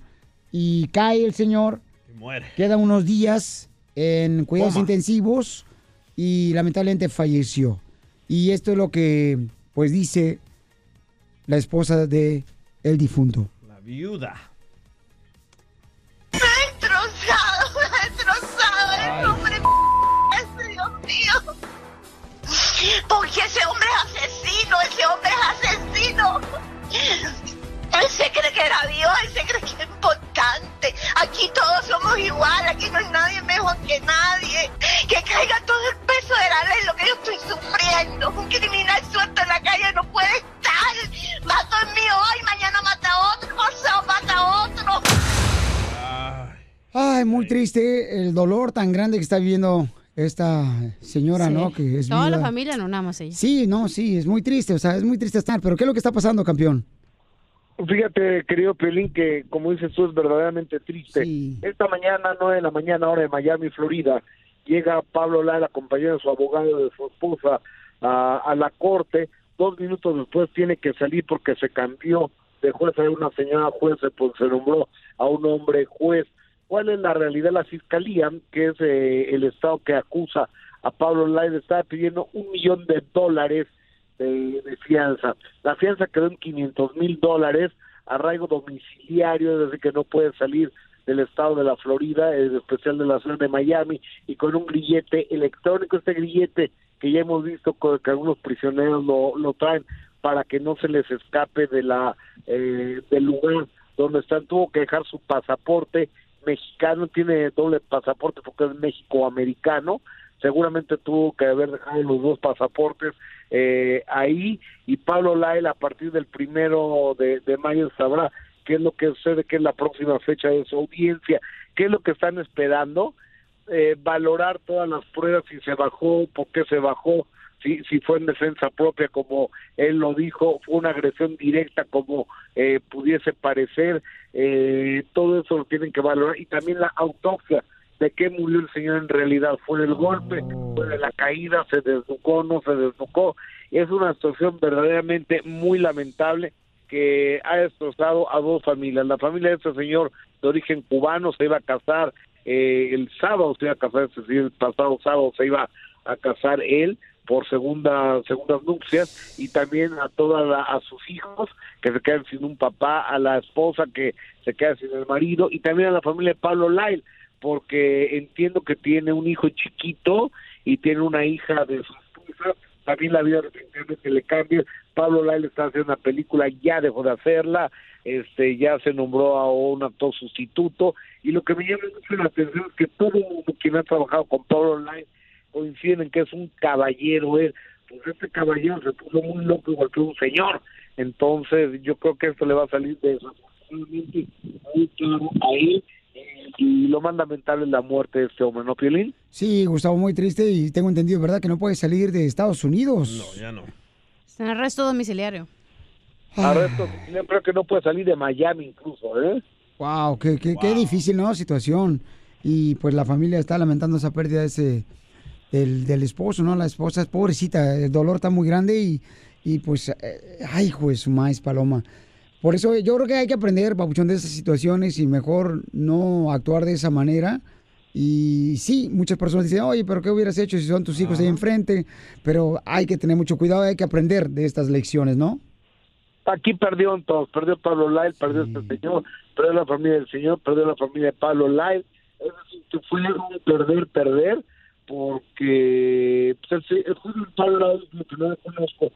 y cae el señor, Y muere. queda unos días en cuidados Coma. intensivos y lamentablemente falleció. Y esto es lo que pues dice la esposa de el difunto. La viuda. destrozado, me ha destrozado el hombre ese, Dios mío. Porque ese hombre es asesino, ese hombre es asesino. Él se cree que era Dios, él se cree que es importante. Aquí todos somos iguales, aquí no hay nadie mejor que nadie. Que caiga todo el peso de la ley, lo que yo estoy sufriendo. Un criminal suelto en la calle no puede estar. Mató el mío hoy, mañana mata a otro, pasado mata a otro. Ay, muy triste el dolor tan grande que está viviendo esta señora, Sí. ¿no? Que es Toda la viuda. familia, no nada más ella. Sí, no, sí, es muy triste, o sea, es muy triste estar. Pero ¿qué es lo que está pasando, campeón? Fíjate, querido Piolín, que como dices tú es verdaderamente triste. Esta mañana, nueve de la mañana, hora de Miami, Florida, llega Pablo Lara, acompañado de su abogado de su esposa, a, a la corte. Dos minutos después tiene que salir porque se cambió de juez a una señora juez, pues se nombró a un hombre juez. ¿Cuál es la realidad? La fiscalía, que es eh, el estado que acusa a Pablo Lai, estaba pidiendo un millón de dólares de, fianza. La fianza quedó en 500 mil dólares, arraigo domiciliario, es decir, que no puede salir del estado de la Florida, en especial de la ciudad de Miami, y con un grillete electrónico, este grillete que ya hemos visto que algunos prisioneros lo, lo traen para que no se les escape de la eh, del lugar donde están, tuvo que dejar su pasaporte mexicano, tiene doble pasaporte porque es México-americano, seguramente tuvo que haber dejado los dos pasaportes eh, ahí y Pablo Lael a partir del primero de, mayo sabrá qué es lo que sucede, qué es la próxima fecha de su audiencia, qué es lo que están esperando, eh, valorar todas las pruebas, si se bajó, por qué se bajó, si, si fue en defensa propia, como él lo dijo, fue una agresión directa, como eh, pudiese parecer, eh, todo eso lo tienen que valorar, y también la autopsia, de qué murió el señor en realidad, fue del golpe, fue de la caída, se desnucó, no se desnucó, es una situación verdaderamente muy lamentable que ha destrozado a dos familias. La familia de este señor de origen cubano se iba a casar eh, el sábado, se iba a casar, es decir, el pasado sábado se iba a casar él por segunda segundas nupcias y también a toda la- a sus hijos que se quedan sin un papá, a la esposa que se queda sin el marido y también a la familia de Pablo Lyle porque entiendo que tiene un hijo chiquito y tiene una hija de su esposa. También la vida definitivamente le cambia. Pablo Lyle está haciendo una película, ya dejó de hacerla, este, ya se nombró a un actor sustituto, y lo que me llama mucho la atención es que todo el mundo quien ha trabajado con Pablo Lyle coinciden en que es un caballero él, pues este caballero se puso muy loco igual que un señor, entonces yo creo que esto le va a salir de muy claro a él, y lo más lamentable es la muerte de este hombre, ¿no, Piolín? Sí, Gustavo, muy triste y tengo entendido, ¿verdad? Que no puede salir de Estados Unidos. No, ya no. Está en arresto domiciliario. Arresto, yo creo que no puede salir de Miami incluso, ¿eh? Wow, qué, qué, qué difícil, ¿no? Situación. y pues la familia está lamentando esa pérdida de ese, del, del esposo, ¿no? La esposa es pobrecita, el dolor está muy grande y, y pues, eh, ay, juez, su maíz, paloma. Por eso yo creo que hay que aprender, papuchón, de esas situaciones y mejor no actuar de esa manera. Y sí, muchas personas dicen, oye, pero ¿qué hubieras hecho si son tus hijos ahí enfrente? Pero hay que tener mucho cuidado, hay que aprender de estas lecciones, ¿no? Aquí perdió todos, perdió Pablo Lyle, perdió este señor, perdió la familia del señor, perdió la familia de Pablo Lyle. Es decir, que fue un perder, perder, porque pues, el, el de Pablo Lyle,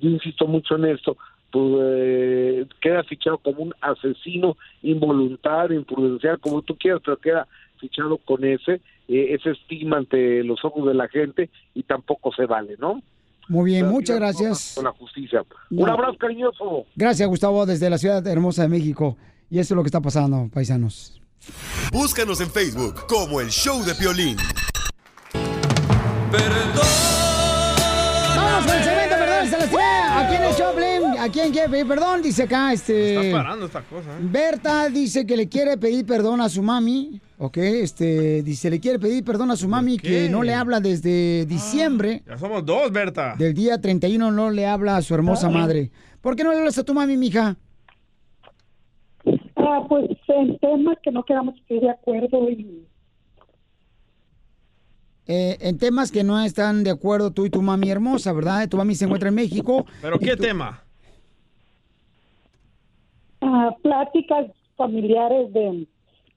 yo insisto mucho en esto, pues eh, queda fichado como un asesino involuntario, imprudencial, como tú quieras, pero queda fichado con ese, eh, ese estigma ante los ojos de la gente y tampoco se vale, ¿no? Muy bien, muchas gracias. Con la justicia. No. Un abrazo cariñoso. Gracias, Gustavo, desde la ciudad hermosa de México. Y eso es lo que está pasando, paisanos. Búscanos en Facebook como el Show de Piolín. Vamos con el segmento, perdón, se las trae. Aquí en el Choplin, aquí en quiere pedir perdón, dice acá, este... Está parando esta cosa, ¿eh? Berta dice que le quiere pedir perdón a su mami, ¿ok? Este, dice, le quiere pedir perdón a su mami que no le habla desde diciembre. Ya somos dos, Berta. Del día 31 no le habla a su hermosa madre. ¿Por qué no le hablas a tu mami, mija? Ah, pues en temas que no quedamos de acuerdo y Eh, en temas que no están de acuerdo tú y tu mami hermosa, ¿verdad? Tu mami se encuentra en México. ¿Pero qué tema? Ah, pláticas familiares de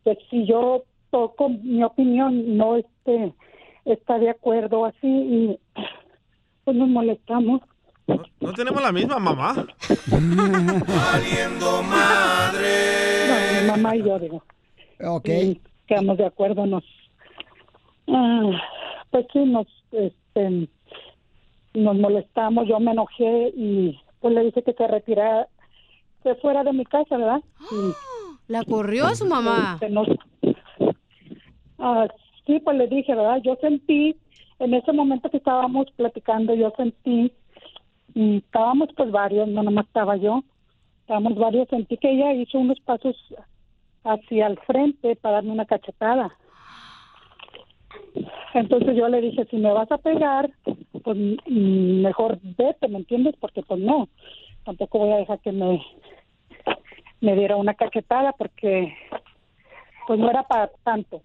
que si yo toco mi opinión no este está de acuerdo así y pues nos molestamos. No tenemos la misma mamá. Valiendo madre. No, mi mamá y yo digo. Ok. Y quedamos de acuerdo, nos ah, pues sí nos este nos molestamos, yo me enojé y pues le dije que se retirara, que fuera de mi casa, ¿verdad? La corrió a su mamá. Este, Ah, sí, pues le dije, ¿verdad? Yo sentí, en ese momento que estábamos platicando, yo sentí, y estábamos pues varios, no nomás estaba yo, estábamos varios, sentí que ella hizo unos pasos hacia el frente para darme una cachetada. Entonces yo le dije, si me vas a pegar, pues mm, mejor vete, ¿me entiendes? Porque pues no, tampoco voy a dejar que me, me diera una cachetada porque pues no era para tanto.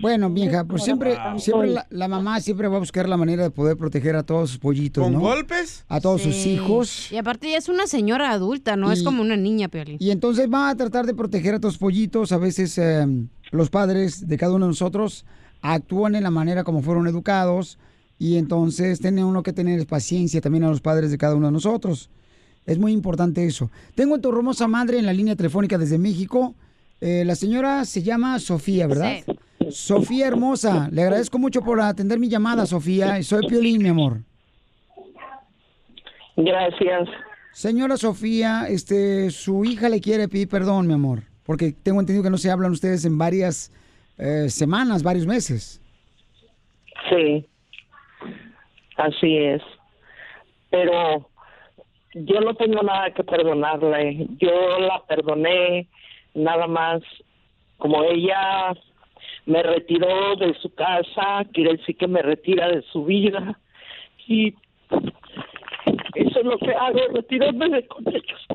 Bueno, vieja, pues siempre, Wow. siempre la, la mamá siempre va a buscar la manera de poder proteger a todos sus pollitos, ¿Con ¿no? golpes? A todos sus hijos. Y aparte ya es una señora adulta, no es como una niña, Piolín. Y entonces va a tratar de proteger a todos los pollitos. A veces eh, los padres de cada uno de nosotros actúan en la manera como fueron educados. Y entonces tiene uno que tener paciencia también a los padres de cada uno de nosotros. Es muy importante eso. Tengo a tu hermosa madre en la línea telefónica desde México. Eh, la señora se llama Sofía, ¿verdad? Sofía hermosa, le agradezco mucho por atender mi llamada, Sofía. Soy Piolín, mi amor. Gracias. Señora Sofía, este, su hija le quiere pedir perdón, mi amor, porque tengo entendido que no se hablan ustedes en varias eh, semanas, varios meses. Sí, así es. Pero yo no tengo nada que perdonarle. Yo la perdoné nada más como ella me retiró de su casa, quiere decir que me retira de su vida. Y eso es lo que hago, retirarme de con ellos.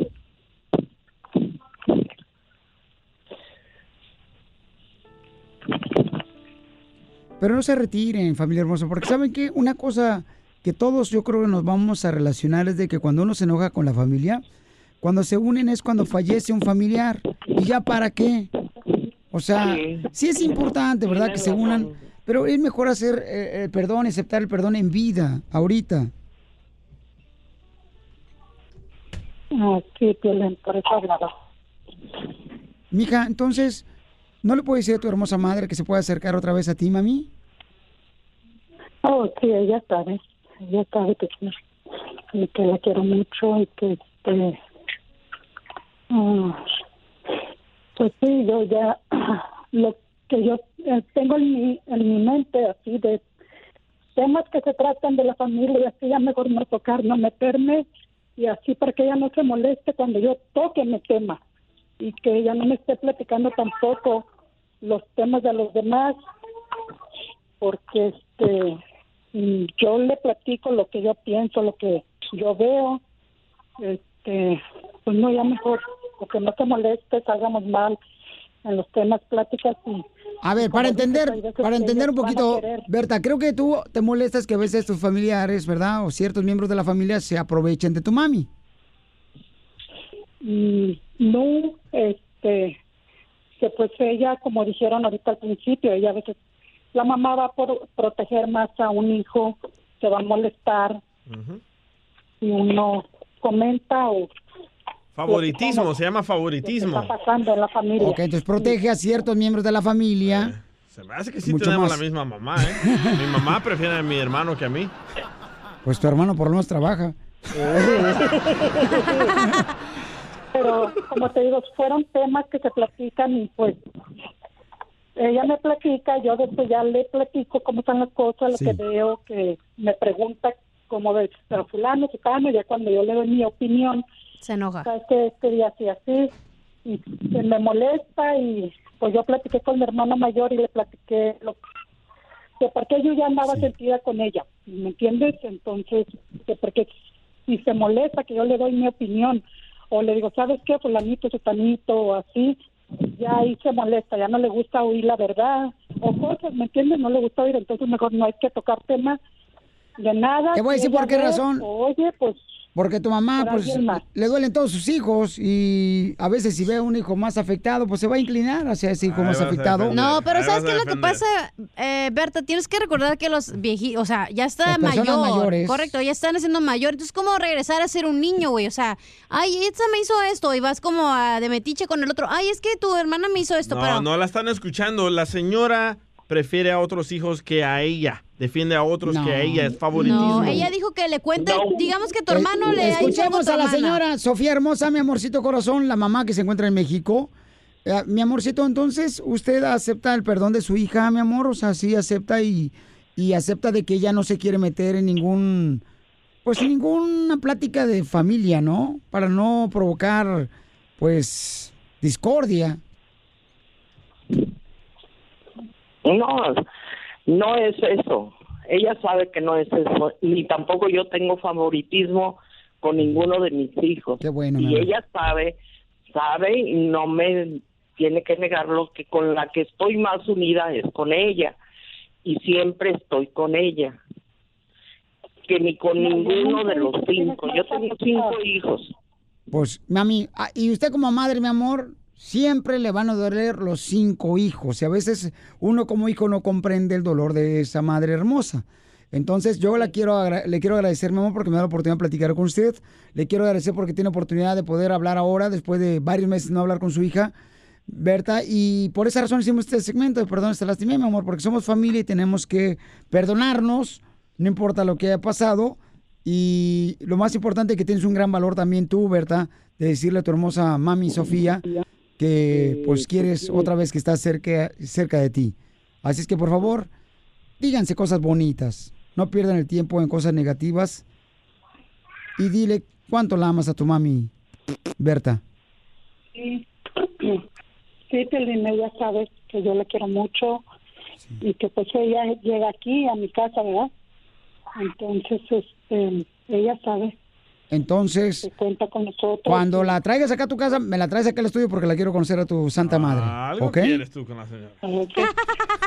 Pero no se retiren, familia hermosa, porque saben que una cosa que todos yo creo que nos vamos a relacionar es de que cuando uno se enoja con la familia, cuando se unen es cuando fallece un familiar. ¿Y ya para qué? O sea, Sí. sí es importante, ¿verdad? Que se unan, pero es mejor hacer eh, el perdón, aceptar el perdón en vida, ahorita. Ah, sí, Piolín, por eso hablaba. Mija, entonces, ¿no le puedes decir a tu hermosa madre que se pueda acercar otra vez a ti, mami? Oh, sí, ella sabe, ella sabe que, sí, y que la quiero mucho y que, este, ah, pues sí, yo ya, [CLEARS THROAT] lo que yo eh, tengo en mi, en mi mente así de temas que se tratan de la familia y así ya mejor no tocar, no meterme y así para que ella no se moleste cuando yo toque mi tema y que ella no me esté platicando tampoco los temas de los demás, porque este mm, yo le platico lo que yo pienso, lo que yo veo, este, pues no, ya mejor, porque no te molestes, hagamos mal en los temas pláticas y A ver, para entender, para entender un poquito. Berta, creo que tú te molestas que a veces tus familiares, ¿verdad? O ciertos miembros de la familia se aprovechen de tu mami. Mm, no, este, que pues ella, como dijeron ahorita al principio, ella a veces, la mamá va por proteger más a un hijo, se va a molestar y uno comenta o Favoritismo, se llama favoritismo. está pasando en la familia. Ok, entonces protege a ciertos miembros de la familia. Se me hace que sí Mucho tenemos más. la misma mamá, ¿eh? Mi mamá prefiere a mi hermano que a mí. Pues tu hermano por lo menos trabaja. Pero como te digo, fueron temas que se platican y pues ella me platica, yo después ya le platico cómo están las cosas, lo Sí. que veo, que me pregunta cómo de pero fulano, fulano, ya cuando yo le doy mi opinión, se enoja. sabes que este día así así y se me molesta y pues yo platiqué con mi hermana mayor y le platiqué lo que porque yo ya andaba sentida con ella, ¿me entiendes? Entonces, que porque si se molesta que yo le doy mi opinión o le digo, ¿sabes qué? Fulanito, sutanito o así, ya ahí se molesta, ya no le gusta oír la verdad o cosas, ¿me entiendes? No le gusta oír, entonces mejor no hay que tocar temas de nada. Te voy a decir por qué ve, razón. Oye, pues Porque tu mamá, Por pues, le duelen todos sus hijos y a veces si ve a un hijo más afectado, pues se va a inclinar hacia ese hijo Ahí más afectado. No, pero Ahí ¿sabes qué es lo que pasa, eh, Berta? Tienes que recordar que los viejitos, o sea, ya está mayor. mayores. Correcto, ya están haciendo mayor. Entonces, ¿cómo regresar a ser un niño, güey? O sea, ay, esta me hizo esto y vas como a de metiche con el otro. Ay, es que tu hermana me hizo esto, No, pero... no la están escuchando. La señora prefiere a otros hijos que a ella. Defiende a otros que a ella. Es favoritismo. No, ella dijo que le cuente, digamos que tu hermano le ha hecho algo Escuchemos a la hermana. señora Sofía Hermosa, mi amorcito corazón, la mamá que se encuentra en México. Eh, mi amorcito, entonces, ¿usted acepta el perdón de su hija, mi amor? O sea, sí acepta y, y acepta de que ella no se quiere meter en ningún, pues en ninguna plática de familia, ¿no? Para no provocar, pues, discordia. No, no es eso. Ella sabe que no es eso. Ni tampoco yo tengo favoritismo con ninguno de mis hijos. Qué bueno, y ella sabe, sabe y no me tiene que negarlo que con la que estoy más unida es con ella. Y siempre estoy con ella. Que ni con ninguno de los cinco. Yo tengo cinco hijos. Pues, mami, ah, y usted como madre, mi amor, siempre le van a doler los cinco hijos. Y a veces uno como hijo no comprende el dolor de esa madre hermosa. Entonces yo la quiero le quiero agradecer, mi amor, porque me da la oportunidad de platicar con usted. Le quiero agradecer porque tiene oportunidad de poder hablar ahora, después de varios meses no hablar con su hija, Berta. Y por esa razón hicimos este segmento de Perdón, te lastimé, mi amor, porque somos familia y tenemos que perdonarnos, no importa lo que haya pasado. Y lo más importante es que tienes un gran valor también tú, Berta, de decirle a tu hermosa mami Sofía que pues quieres otra vez que está cerca, cerca de ti. Así es que por favor, díganse cosas bonitas. No pierdan el tiempo en cosas negativas. Y dile cuánto la amas a tu mami, Berta. Sí, sí, Piolín, ella sabe que yo la quiero mucho y que pues ella llega aquí a mi casa, ¿verdad? Entonces, este, ella sabe Entonces, que cuenta con nosotros. cuando la traigas acá a tu casa, me la traes acá al estudio porque la quiero conocer a tu santa madre. Ah, Algo ¿Ok? quieres tú con la señora. [LAUGHS]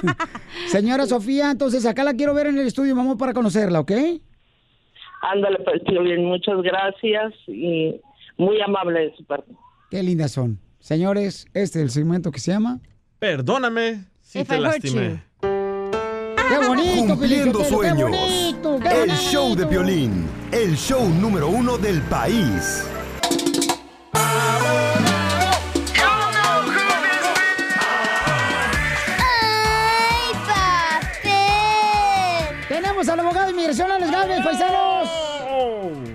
[LAUGHS] Señora Sofía, entonces acá la quiero ver en el estudio, vamos para conocerla, ¿ok? Ándale, pues, Piolín, muchas gracias y muy amable de su parte. Qué lindas son. Señores, este es el segmento que se llama Perdóname si If te I hurt lastimé. ¡Qué bonito, Cumpliendo qué sueños. bonito, qué El bonito! show de Piolín, el show número uno del país. Tenemos al abogado de inmigración, Alex Galvez, paisanos.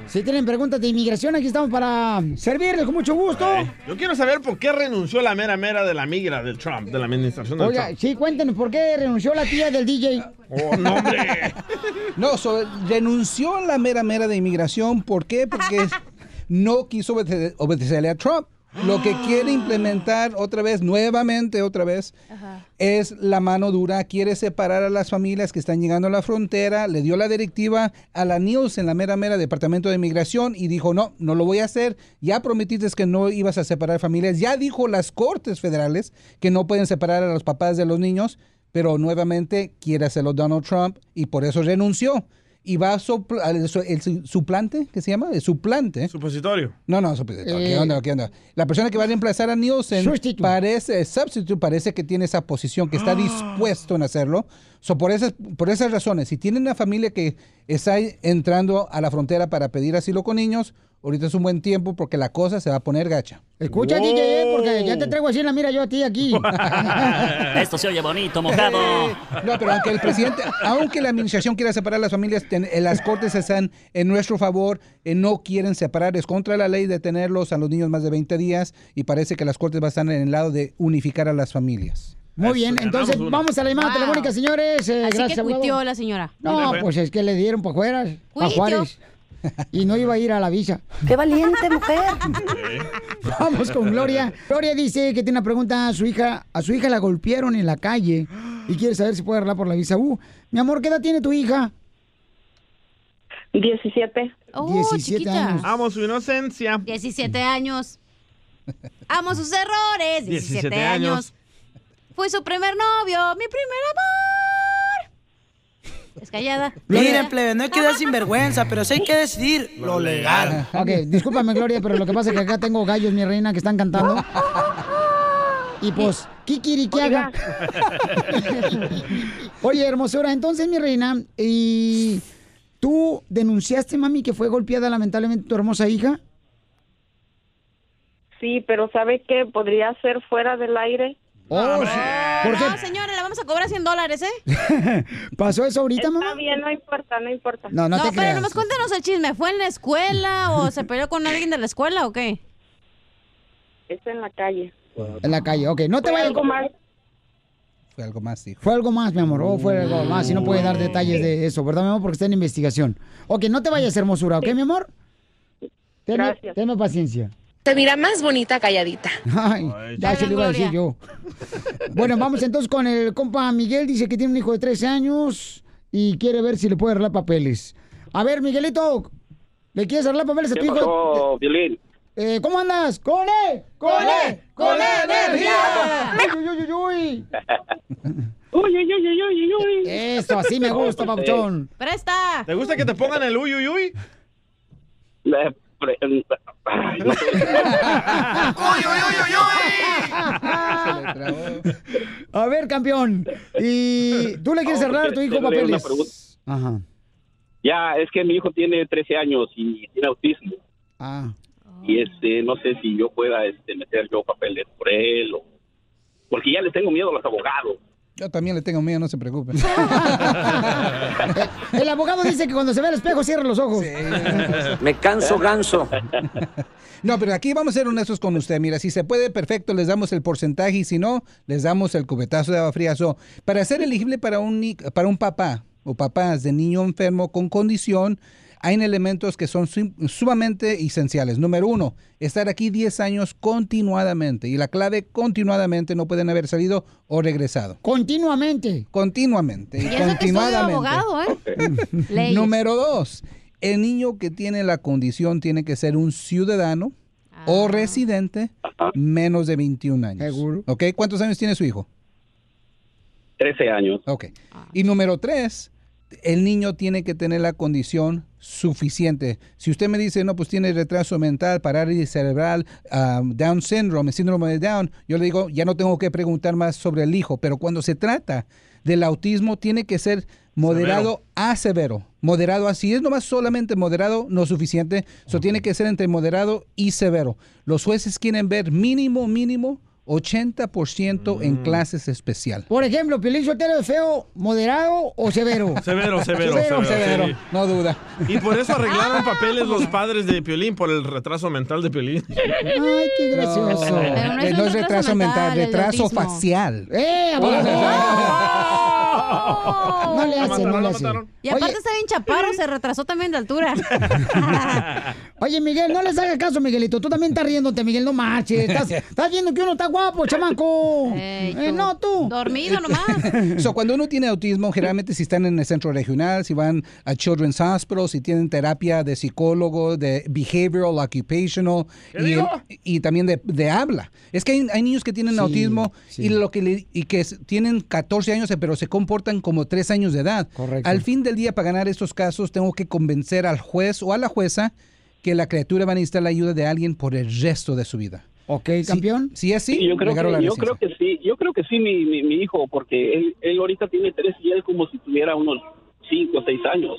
Si tienen preguntas de inmigración, aquí estamos para servirles con mucho gusto. Yo quiero saber por qué renunció la mera mera de la migra del Trump, de la administración del Oiga, Trump. sí, cuéntenos por qué renunció la tía del DJ. Oh, no, hombre. [LAUGHS] No, so, renunció a la mera mera de inmigración. ¿Por qué? Porque [LAUGHS] no quiso obede- obedecerle a Trump. Lo que quiere implementar otra vez, nuevamente otra vez, es la mano dura. Quiere separar a las familias que están llegando a la frontera. Le dio la directiva a la Niels en la mera mera Departamento de Inmigración y dijo, no, no lo voy a hacer. Ya prometiste que no ibas a separar familias. Ya dijo las Cortes Federales que no pueden separar a los papás de los niños, pero nuevamente quiere hacerlo Donald Trump y por eso renunció. Y va a el su- suplante, ¿qué se llama? El suplante. Supositorio. No, no, supositorio. ¿Qué Eh. onda? ¿Qué onda? La persona que va a reemplazar a Nielsen Sustituto. parece, substitute, parece que tiene esa posición, que está dispuesto en hacerlo. So, por, esas, por esas razones, si tienen una familia que está entrando a la frontera para pedir asilo con niños, ahorita es un buen tiempo porque la cosa se va a poner gacha. Escucha, DJ, eh, porque ya te traigo así en la mira yo a ti aquí. [LAUGHS] Esto se oye bonito, mojado. [LAUGHS] No, pero aunque el presidente, aunque la administración quiera separar las familias, ten- eh, las cortes están en nuestro favor, eh, no quieren separar, es contra la ley de tenerlos a los niños más de 20 días y parece que las cortes van a estar en el lado de unificar a las familias. Muy bien, entonces vamos a la llamada Wow. telefónica, señores. Eh, Así gracias, que la señora. No, pues es que le dieron para afuera, Cuitió. Juárez. Y no iba a ir a la visa. ¡Qué valiente mujer! Vamos con Gloria. Gloria dice que tiene una pregunta a su hija. A su hija la golpearon en la calle y quiere saber si puede arreglar por la visa. Uh, mi amor, ¿qué edad tiene tu hija? 17. Oh, 17 chiquita. años. Amo su inocencia. 17 años. Amo sus errores. 17, 17 años. años. Fue su primer novio, mi primer amor. Es callada. Miren, plebe, no hay que dar sinvergüenza, pero sí hay que decidir lo legal. Ok, discúlpame, Gloria, pero lo que pasa es que acá tengo gallos, mi reina, que están cantando. Y pues, Kikiri, ¿qué haga? [LAUGHS] Oye, hermosura, entonces, mi reina, ¿y tú denunciaste, mami, que fue golpeada lamentablemente tu hermosa hija? Sí, pero ¿sabe qué? Podría ser fuera del aire. Oh, sí. ¿Por No, qué señora, le vamos a cobrar 100 dólares, ¿eh? [LAUGHS] pasó eso ahorita, Está mamá? bien, no importa, no importa. No, no, te pero creas. nomás cuéntanos el chisme. ¿Fue en la escuela o se peleó con alguien de la escuela o qué? Es en la calle. En la calle, ok. No te Fue vayas. algo más. Fue algo más, hijo. Fue algo más, mi amor. O fue algo más. Y no puede dar detalles de eso, ¿verdad, mi amor? Porque está en investigación. Ok, no te vayas, hermosura, ¿ok, mi amor? Tenme, Gracias. tenme paciencia. Te mira más bonita calladita. Ay, ya se lo iba a decir yo. Bueno, vamos entonces con el compa Miguel. Dice que tiene un hijo de 13 años y quiere ver si le puede arreglar papeles. A ver, Miguelito, ¿le quieres arreglar papeles a tu ¿Qué hijo? Violín? Eh, ¿Cómo andas? ¡Con él! ¡Con él! ¡Con energía! ¡Uy, uy, uy, [LAUGHS] uy! Uy, uy, uy, uy, uy, uy. Eso, así me gusta, papuchón. ¡Presta! ¿Te gusta que te pongan el uy, uy, uy? Pre- Ay, no sé. A ver, campeón. ¿Y tú le quieres No, arreglar a tu hijo papeles? Ajá. Ya, es que mi hijo tiene 13 años y tiene autismo. Ah. Y este, no sé si yo pueda este, meter yo papeles por él o... Porque ya le tengo miedo a los abogados. Yo también le tengo miedo, no se preocupe. [LAUGHS] El abogado dice que cuando se ve al espejo cierra los ojos. Me canso ganso. No, pero aquí vamos a ser honestos con usted. Mira, si se puede, perfecto, les damos el porcentaje y si no, les damos el cubetazo de agua fría. So, para ser elegible para un, ni- para un papá o papás de niño enfermo con condición, hay elementos que son sum- sumamente esenciales. Número uno, estar aquí 10 años continuadamente. Y la clave, continuadamente, no pueden haber salido o regresado. Continuamente. Continuamente. Y eso que estudio continuadamente. abogado, ¿eh? [LAUGHS] Número dos, el niño que tiene la condición tiene que ser un ciudadano Ah. o residente menos de 21 años. ¿Seguro? ¿Ok? ¿Cuántos años tiene su hijo? 13 años. Ok. Y número tres, el niño tiene que tener la condición suficiente. Si usted me dice, no, pues tiene retraso mental, parálisis cerebral, ah, Down syndrome, síndrome de Down, yo le digo, ya no tengo que preguntar más sobre el hijo, pero cuando se trata del autismo, tiene que ser moderado a severo. Moderado así es nomás solamente moderado, no suficiente. Eso tiene que ser entre moderado y severo. Los jueces quieren ver mínimo, mínimo 80% en clases especial. Por ejemplo, ¿Piolín Sotelo es feo, moderado o [LAUGHS] severo? Severo, severo, Severo, severo. sí. No duda. Y por eso arreglaron [LAUGHS] papeles los padres de Piolín, por el retraso mental de Piolín. [LAUGHS] Ay, qué gracioso. No, Eh, no es retraso mental, retraso facial. ¡Eh! No le hace, no le hace. Y aparte Oye, está bien chaparro, se retrasó también de altura. [LAUGHS] Oye, Miguel, no les hagas caso, Miguelito. Tú también estás riéndote, Miguel, no marches. Estás, [LAUGHS] estás viendo que uno está guapo, chamaco. Eh, no, tú. Dormido nomás. [LAUGHS] So, cuando uno tiene autismo, generalmente si están en el centro regional, si van a Children's Hospital, si tienen terapia de psicólogo, de behavioral, occupational ¿Qué y, y también de, de habla. Es que hay, hay niños que tienen Sí, autismo sí. y lo que le- y que tienen 14 años, pero se comportan como 3 años de edad. Correcto. Al fin del día, para ganar estos casos, tengo que convencer al juez o a la jueza que la criatura va a necesitar la ayuda de alguien por el resto de su vida. Ok, campeón. Si, es así, Sí, yo creo, que, yo licencia. creo que sí, yo creo que sí, mi, mi, mi hijo, porque él, él ahorita tiene tres y él como si tuviera unos cinco o seis años.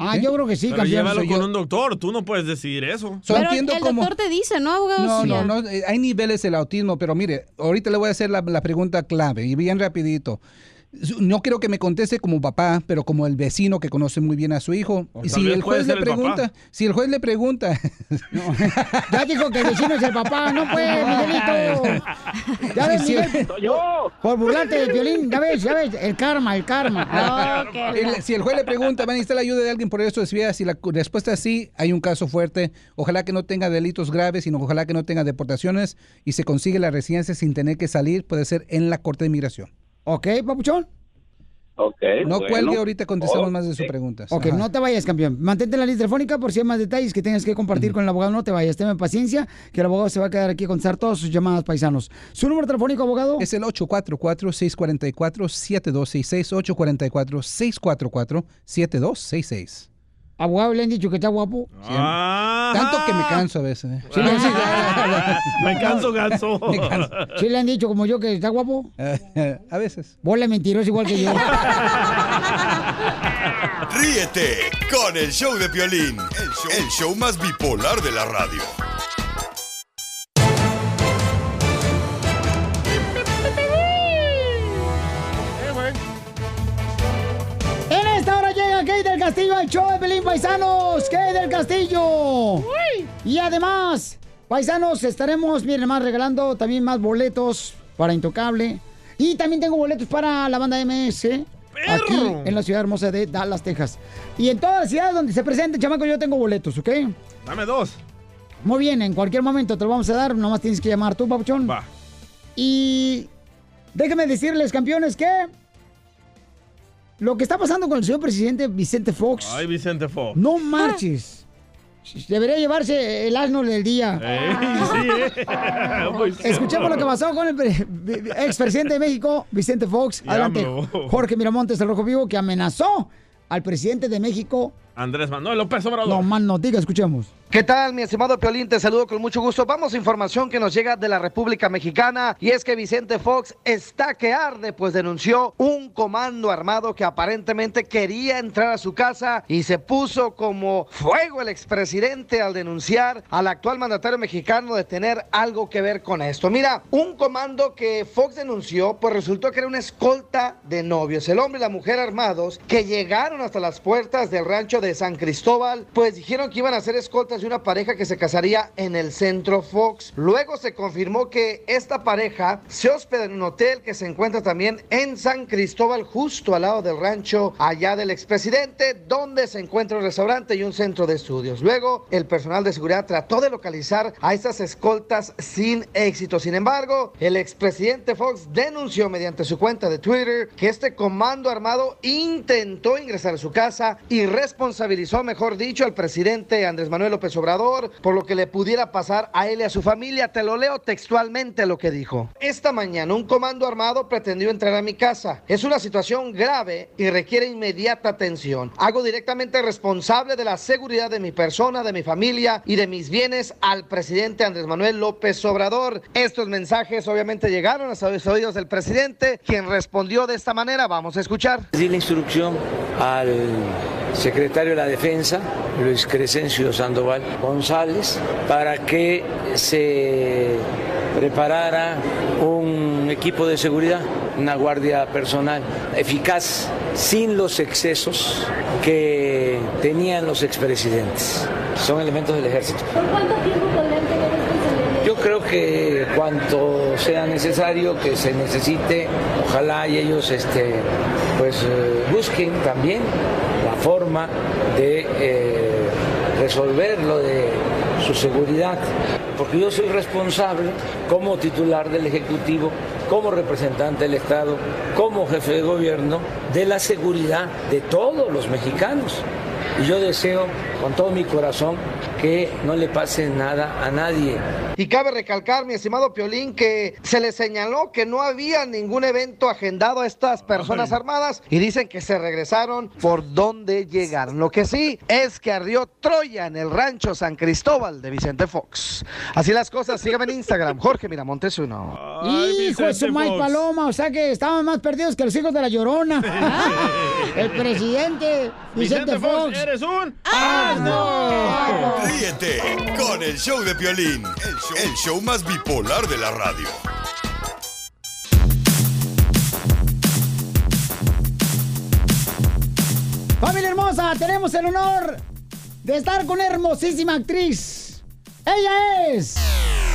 Ah, yo creo que sí, Pero campeón. llévalo con yo. un doctor, tú no puedes decidir eso. So, Pero entiendo el cómo- doctor te dice, ¿no, abogado? No, Sí, no, no, eh, hay niveles del autismo, pero mire, ahorita le voy a hacer la, la pregunta clave y bien rapidito. No quiero que me conteste como papá, pero como el vecino que conoce muy bien a su hijo. Y si el puede juez le el pregunta, si el juez le pregunta, [LAUGHS] Ya dijo que el vecino es el papá, no pues, [LAUGHS] Miguelito. [LAUGHS] Ya ves. Miguel, por burlarte de violín, ya ves, ya ves, el karma, el karma. el- si el juez le pregunta, ¿van a necesitar la ayuda de alguien por eso de su vida? Si la respuesta es sí, hay un caso fuerte. Ojalá que no tenga delitos graves, sino ojalá que no tenga deportaciones y se consigue la residencia sin tener que salir, puede ser en la Corte de Inmigración. Ok, papuchón. Ok. No bueno. cuelgue, ahorita contestamos más de sus preguntas. Ok, Ajá. no te vayas, campeón. Mantente en la lista telefónica por si hay más detalles que tengas que compartir con el abogado. No te vayas, tenme paciencia, que el abogado se va a quedar aquí a contestar todas sus llamadas paisanos. ¿Su número telefónico, abogado? Es el 844-644-7266, 844-644-7266. Abogado, le han dicho que está guapo. Ah. Tanto que me canso a veces. ¿eh? Sí, le [LAUGHS] han, Me canso, ganso. [LAUGHS] Me canso. sí le han dicho como yo que está guapo. [LAUGHS] a veces. Vos le mentiroso igual que yo. Ríete con el show de Piolín, el show, el show más bipolar de la radio. Del Castillo al show de Pelín Paisanos. Kate del Castillo. Y además, paisanos, estaremos, miren, más regalando también más boletos para Intocable. Y también tengo boletos para la banda MS. Aquí en la ciudad hermosa de Dallas, Texas. Y en todas las ciudades donde se presente, chamaco, yo tengo boletos, ¿ok? Dame dos. Muy bien, en cualquier momento te lo vamos a dar. Nomás tienes que llamar tú, papuchón. Va. Y déjenme decirles, campeones, que lo que está pasando con el señor presidente Vicente Fox, Ay, Vicente Fox. no marches. Debería llevarse el asno del día. Eh, sí, eh. [LAUGHS] Muy Escuchemos lo que pasó con el pre- expresidente de México, Vicente Fox. Adelante. Jorge Miramontes, el Rojo Vivo, que amenazó al presidente de México. Andrés Manuel López Obrador. No más no diga, escuchemos. ¿Qué tal, mi estimado Piolín? Te saludo con mucho gusto. Vamos a información que nos llega de la República Mexicana y es que Vicente Fox está que arde, pues denunció un comando armado que aparentemente quería entrar a su casa y se puso como fuego el expresidente al denunciar al actual mandatario mexicano de tener algo que ver con esto. Mira, un comando que Fox denunció, pues resultó que era una escolta de novios. El hombre y la mujer armados que llegaron hasta las puertas del rancho de San Cristóbal, pues dijeron que iban a ser escoltas de una pareja que se casaría en el centro Fox. Luego se confirmó que esta pareja se hospeda en un hotel que se encuentra también en San Cristóbal, justo al lado del rancho allá del expresidente, donde se encuentra un restaurante y un centro de estudios. Luego, el personal de seguridad trató de localizar a estas escoltas sin éxito. Sin embargo, el expresidente Fox denunció mediante su cuenta de Twitter que este comando armado intentó ingresar a su casa y responsabilizó, mejor dicho, al presidente Andrés Manuel López Obrador por lo que le pudiera pasar a él y a su familia. Te lo leo textualmente lo que dijo. Esta mañana un comando armado pretendió entrar a mi casa. Es una situación grave y requiere inmediata atención. Hago directamente responsable de la seguridad de mi persona, de mi familia y de mis bienes al presidente Andrés Manuel López Obrador. Estos mensajes obviamente llegaron hasta los oídos del presidente, quien respondió de esta manera. Vamos a escuchar. Di la instrucción al secretario de la Defensa, Luis Crescencio Sandoval González, para que se preparara un equipo de seguridad, una guardia personal eficaz, sin los excesos que tenían los expresidentes. Son elementos del ejército. ¿Por cuánto tiempo elementos? Yo creo que cuanto sea necesario, que se necesite, ojalá y ellos este, pues, eh, busquen también la forma de eh, resolver lo de su seguridad, porque yo soy responsable como titular del Ejecutivo, como representante del Estado, como jefe de gobierno, de la seguridad de todos los mexicanos. Y yo deseo con todo mi corazón que no le pase nada a nadie. Y cabe recalcar, mi estimado Piolín, que se le señaló que no había ningún evento agendado a estas personas armadas y dicen que se regresaron por donde llegaron. Lo que sí es que ardió Troya en el rancho San Cristóbal de Vicente Fox. Así las cosas, síganme en Instagram, [LAUGHS] Jorge Miramontes uno. Hijo de su Mike Paloma, o sea que estaban más perdidos que los hijos de la Llorona. El presidente Vicente, Vicente Fox, Fox. eres un asno. Ríete con el show de Piolín, el show, más bipolar de la radio. Familia hermosa, tenemos el honor de estar con una hermosísima actriz. Ella es.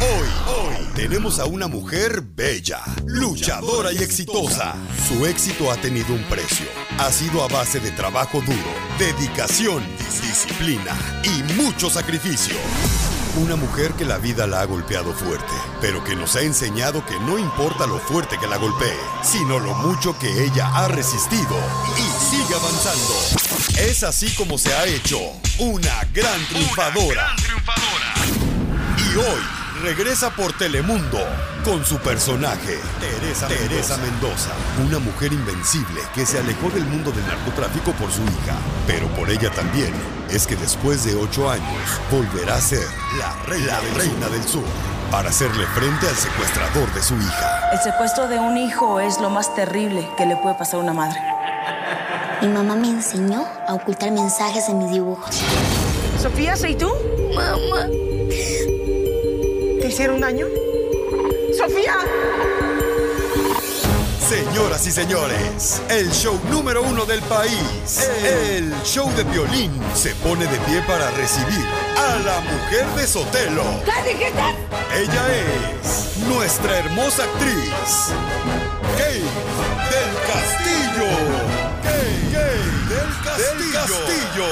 Hoy, hoy tenemos a una mujer bella, luchadora y exitosa. Su éxito ha tenido un precio. Ha sido a base de trabajo duro, dedicación, disciplina y mucho sacrificio. Una mujer que la vida la ha golpeado fuerte, pero que nos ha enseñado que no importa lo fuerte que la golpee, sino lo mucho que ella ha resistido y sigue avanzando. Es así como se ha hecho una gran triunfadora. Y hoy regresa por Telemundo con su personaje, Teresa, Teresa Mendoza. Una mujer invencible que se alejó del mundo del narcotráfico por su hija, pero por ella también es que después de ocho años volverá a ser la reina, la reina del sur para hacerle frente al secuestrador de su hija. El secuestro de un hijo es lo más terrible que le puede pasar a una madre. Mi mamá me enseñó a ocultar mensajes en mis dibujos. Sofía, ¿soy tú? Mamá. ¿Te hicieron daño? ¡Sofía! Señoras y señores, el show número uno del país, el show de violín, se pone de pie para recibir a la mujer de Sotelo. ¿Qué dijiste? Ella es nuestra hermosa actriz, Kate del Castillo. Kate, Kate del Castillo.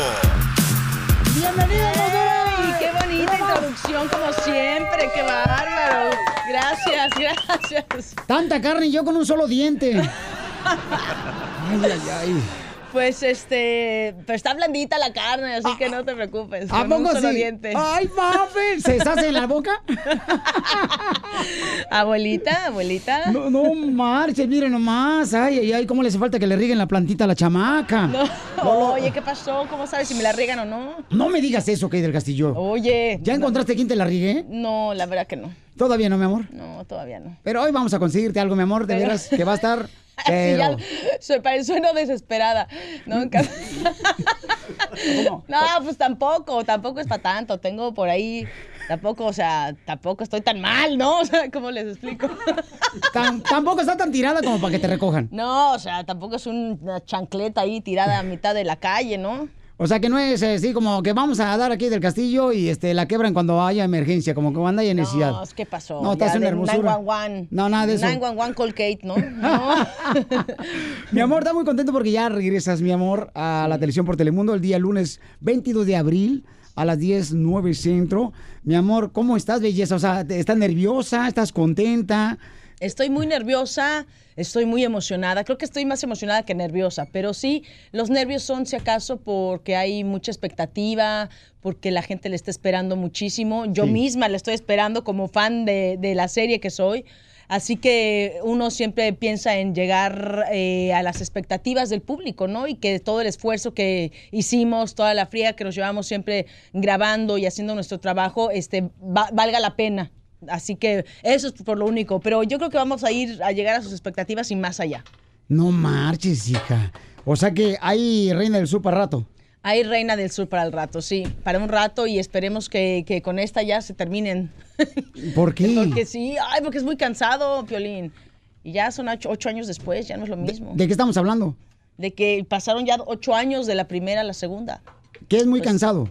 ¡Bienvenida, Ay, qué como siempre, qué bárbaro. Gracias, gracias. Tanta carne y yo con un solo diente. [LAUGHS] Ay, ay, ay. Pues este, pero está blandita la carne, así que no te preocupes. ¿A un poco solo sí? diente. Ay, papi, ¿se deshace en la boca? [LAUGHS] Abuelita, abuelita. No, no marches, miren nomás. Ay, ay, ay, cómo le hace falta que le rieguen la plantita a la chamaca. No, oye, ¿qué pasó? ¿Cómo sabes si me la riegan o no? No me digas eso, Kay del Castillo. Oye. ¿Ya encontraste quién te la riegue? No, la verdad que no. Todavía no, mi amor. No, todavía no. Pero hoy vamos a conseguirte algo, mi amor, de Pero- veras, que va a estar. [LAUGHS] Pero... ya sueno desesperada. No, Ca- [LAUGHS] no, pues tampoco, tampoco es para tanto. Tengo por ahí, tampoco, o sea, tampoco estoy tan mal, ¿no? [LAUGHS] O sea, ¿cómo les explico? Tam- tampoco está tan tirada como para que te recojan. No, o sea, tampoco es una chancleta ahí tirada a mitad de la calle, ¿no? O sea que no es así como que vamos a dar aquí del castillo y este la quebran cuando haya emergencia, como que cuando haya necesidad. No, ¿qué pasó? No, estás una hermosura. 911. No, nada de eso. 911 Colgate, ¿no? [LAUGHS] No. Mi amor, está muy contento porque ya regresas, mi amor, a la televisión por Telemundo el día lunes 22 de abril a las 10, 9 centro. Mi amor, ¿cómo estás, belleza? O sea, ¿te- ¿estás nerviosa? ¿Estás contenta? Estoy muy nerviosa, estoy muy emocionada. Creo que estoy más emocionada que nerviosa, pero sí, los nervios son si acaso porque hay mucha expectativa, porque la gente le está esperando muchísimo. Yo Sí. misma le estoy esperando como fan de, de la serie que soy. Así que uno siempre piensa en llegar eh, a las expectativas del público, ¿no? Y que todo el esfuerzo que hicimos, toda la fría que nos llevamos siempre grabando y haciendo nuestro trabajo, este, va- valga la pena. Así que eso es por lo único. Pero yo creo que vamos a ir a llegar a sus expectativas y más allá. No marches, hija. O sea que hay reina del super rato. Hay Reina del Sur para el rato, sí, para un rato y esperemos que, que con esta ya se terminen. [LAUGHS] ¿Por qué? Porque sí, ay, porque es muy cansado, Piolín. Y ya son ocho, ocho años después, ya no es lo mismo. ¿De qué estamos hablando? De que pasaron ya ocho años de la primera a la segunda. Que es muy Pues, cansado.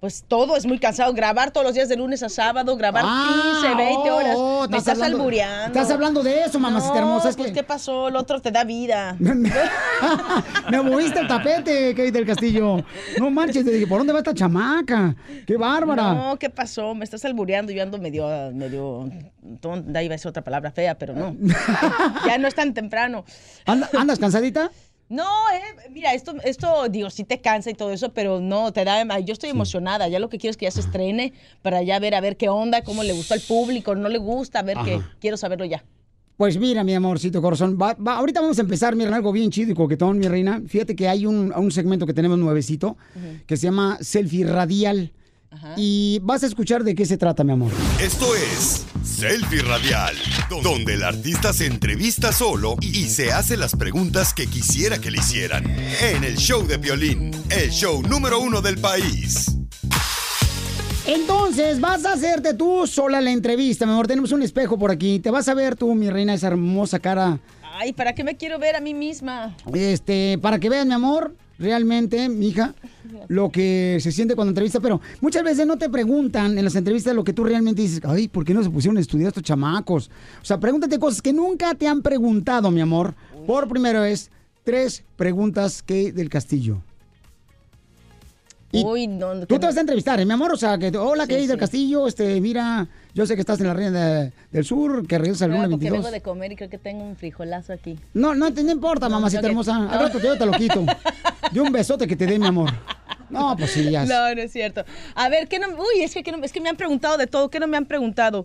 Pues todo es muy cansado. Grabar todos los días de lunes a sábado, grabar 15, 20 horas. oh, Me estás hablando- albureando. estás hablando de eso, mamacita No, hermosa, es pues, que- ¿qué pasó? El otro te da vida. [LAUGHS] Me moviste el tapete, Kate del Castillo. No manches, te dije, ¿por dónde va esta chamaca? ¡Qué bárbara! No, ¿qué pasó? Me estás albureando. Yo ando medio, medio tonta. Iba a decir otra palabra fea, pero no. [LAUGHS] ya no es tan temprano. ¿Anda- ¿Andas cansadita? No, eh, mira, esto, esto, digo, sí te cansa y todo eso, pero no, te da, yo estoy emocionada, ya lo que quiero es que ya se estrene para ya ver, a ver qué onda, cómo le gustó al público, no le gusta, a ver qué, quiero saberlo ya. Pues mira, mi amorcito corazón, va- va- ahorita vamos a empezar, mira, algo bien chido y coquetón, mi reina. Fíjate que hay un, un segmento que tenemos nuevecito que se llama Selfie Radial. Y vas a escuchar de qué se trata, mi amor. Esto es Selfie Radial, donde el artista se entrevista solo y se hace las preguntas que quisiera que le hicieran. En el show de violín, el show número uno del país. Entonces, vas a hacerte tú sola la entrevista, mi amor. Tenemos un espejo por aquí. Te vas a ver tú, mi reina, esa hermosa cara. Ay, ¿para qué me quiero ver a mí misma? Este, para que veas, mi amor, realmente, mi hija, lo que se siente cuando entrevista. Pero muchas veces no te preguntan en las entrevistas lo que tú realmente dices. Ay, ¿por qué no se pusieron a estudiar estos chamacos? O sea, pregúntate cosas que nunca te han preguntado, mi amor. Por primera vez, tres preguntas que del castillo. Y Uy, no, no, Tú que te vas a entrevistar, ¿eh, mi amor. O sea, que hola, Sí, que del sí. Castillo, este, mira, yo sé que estás en la Reina de- del Sur, que regresa el Ah, lunes porque 22. vengo de comer y creo que tengo un frijolazo aquí. No, no, te- no importa, mamacita ok. hermosa. Al rato yo te lo quito. De un besote que te dé, mi amor. No, pues sí, ya. [LAUGHS] No, no es cierto. A ver, ¿qué no? Uy, es que, ¿qué no- es que me han preguntado de todo. ¿Qué no me han preguntado?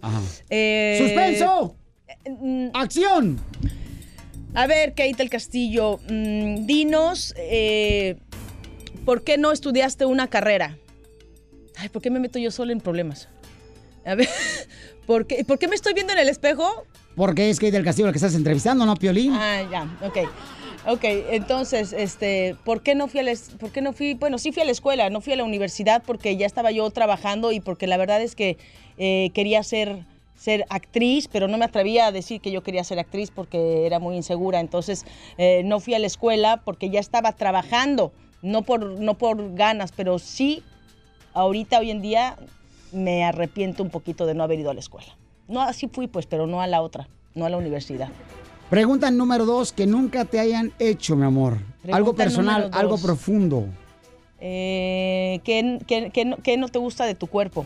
Eh, ¡Suspenso! ¡Acción! A ver, Kate del Castillo, mm, dinos, eh, ¿por qué no estudiaste una carrera? Ay, ¿por qué me meto yo solo en problemas? A ver, [LAUGHS] ¿por qué, ¿por qué me estoy viendo en el espejo? Porque es que del Castillo el que estás entrevistando, ¿no, Piolín? Ah, ya, ok. Ok, entonces, este, ¿por qué no fui a la, por qué no fui? Bueno, sí fui a la escuela, no fui a la universidad porque ya estaba yo trabajando y porque la verdad es que eh, quería ser, ser actriz, pero no me atrevía a decir que yo quería ser actriz porque era muy insegura. Entonces, eh, no fui a la escuela porque ya estaba trabajando, no por, no por ganas, pero sí, ahorita, hoy en día, me arrepiento un poquito de no haber ido a la escuela. No, así fui, pues, pero no a la otra, no a la universidad. Pregunta número dos, que nunca te hayan hecho, mi amor. Pregunta algo personal, algo profundo. Eh, ¿qué, qué, qué no, qué no te gusta de tu cuerpo?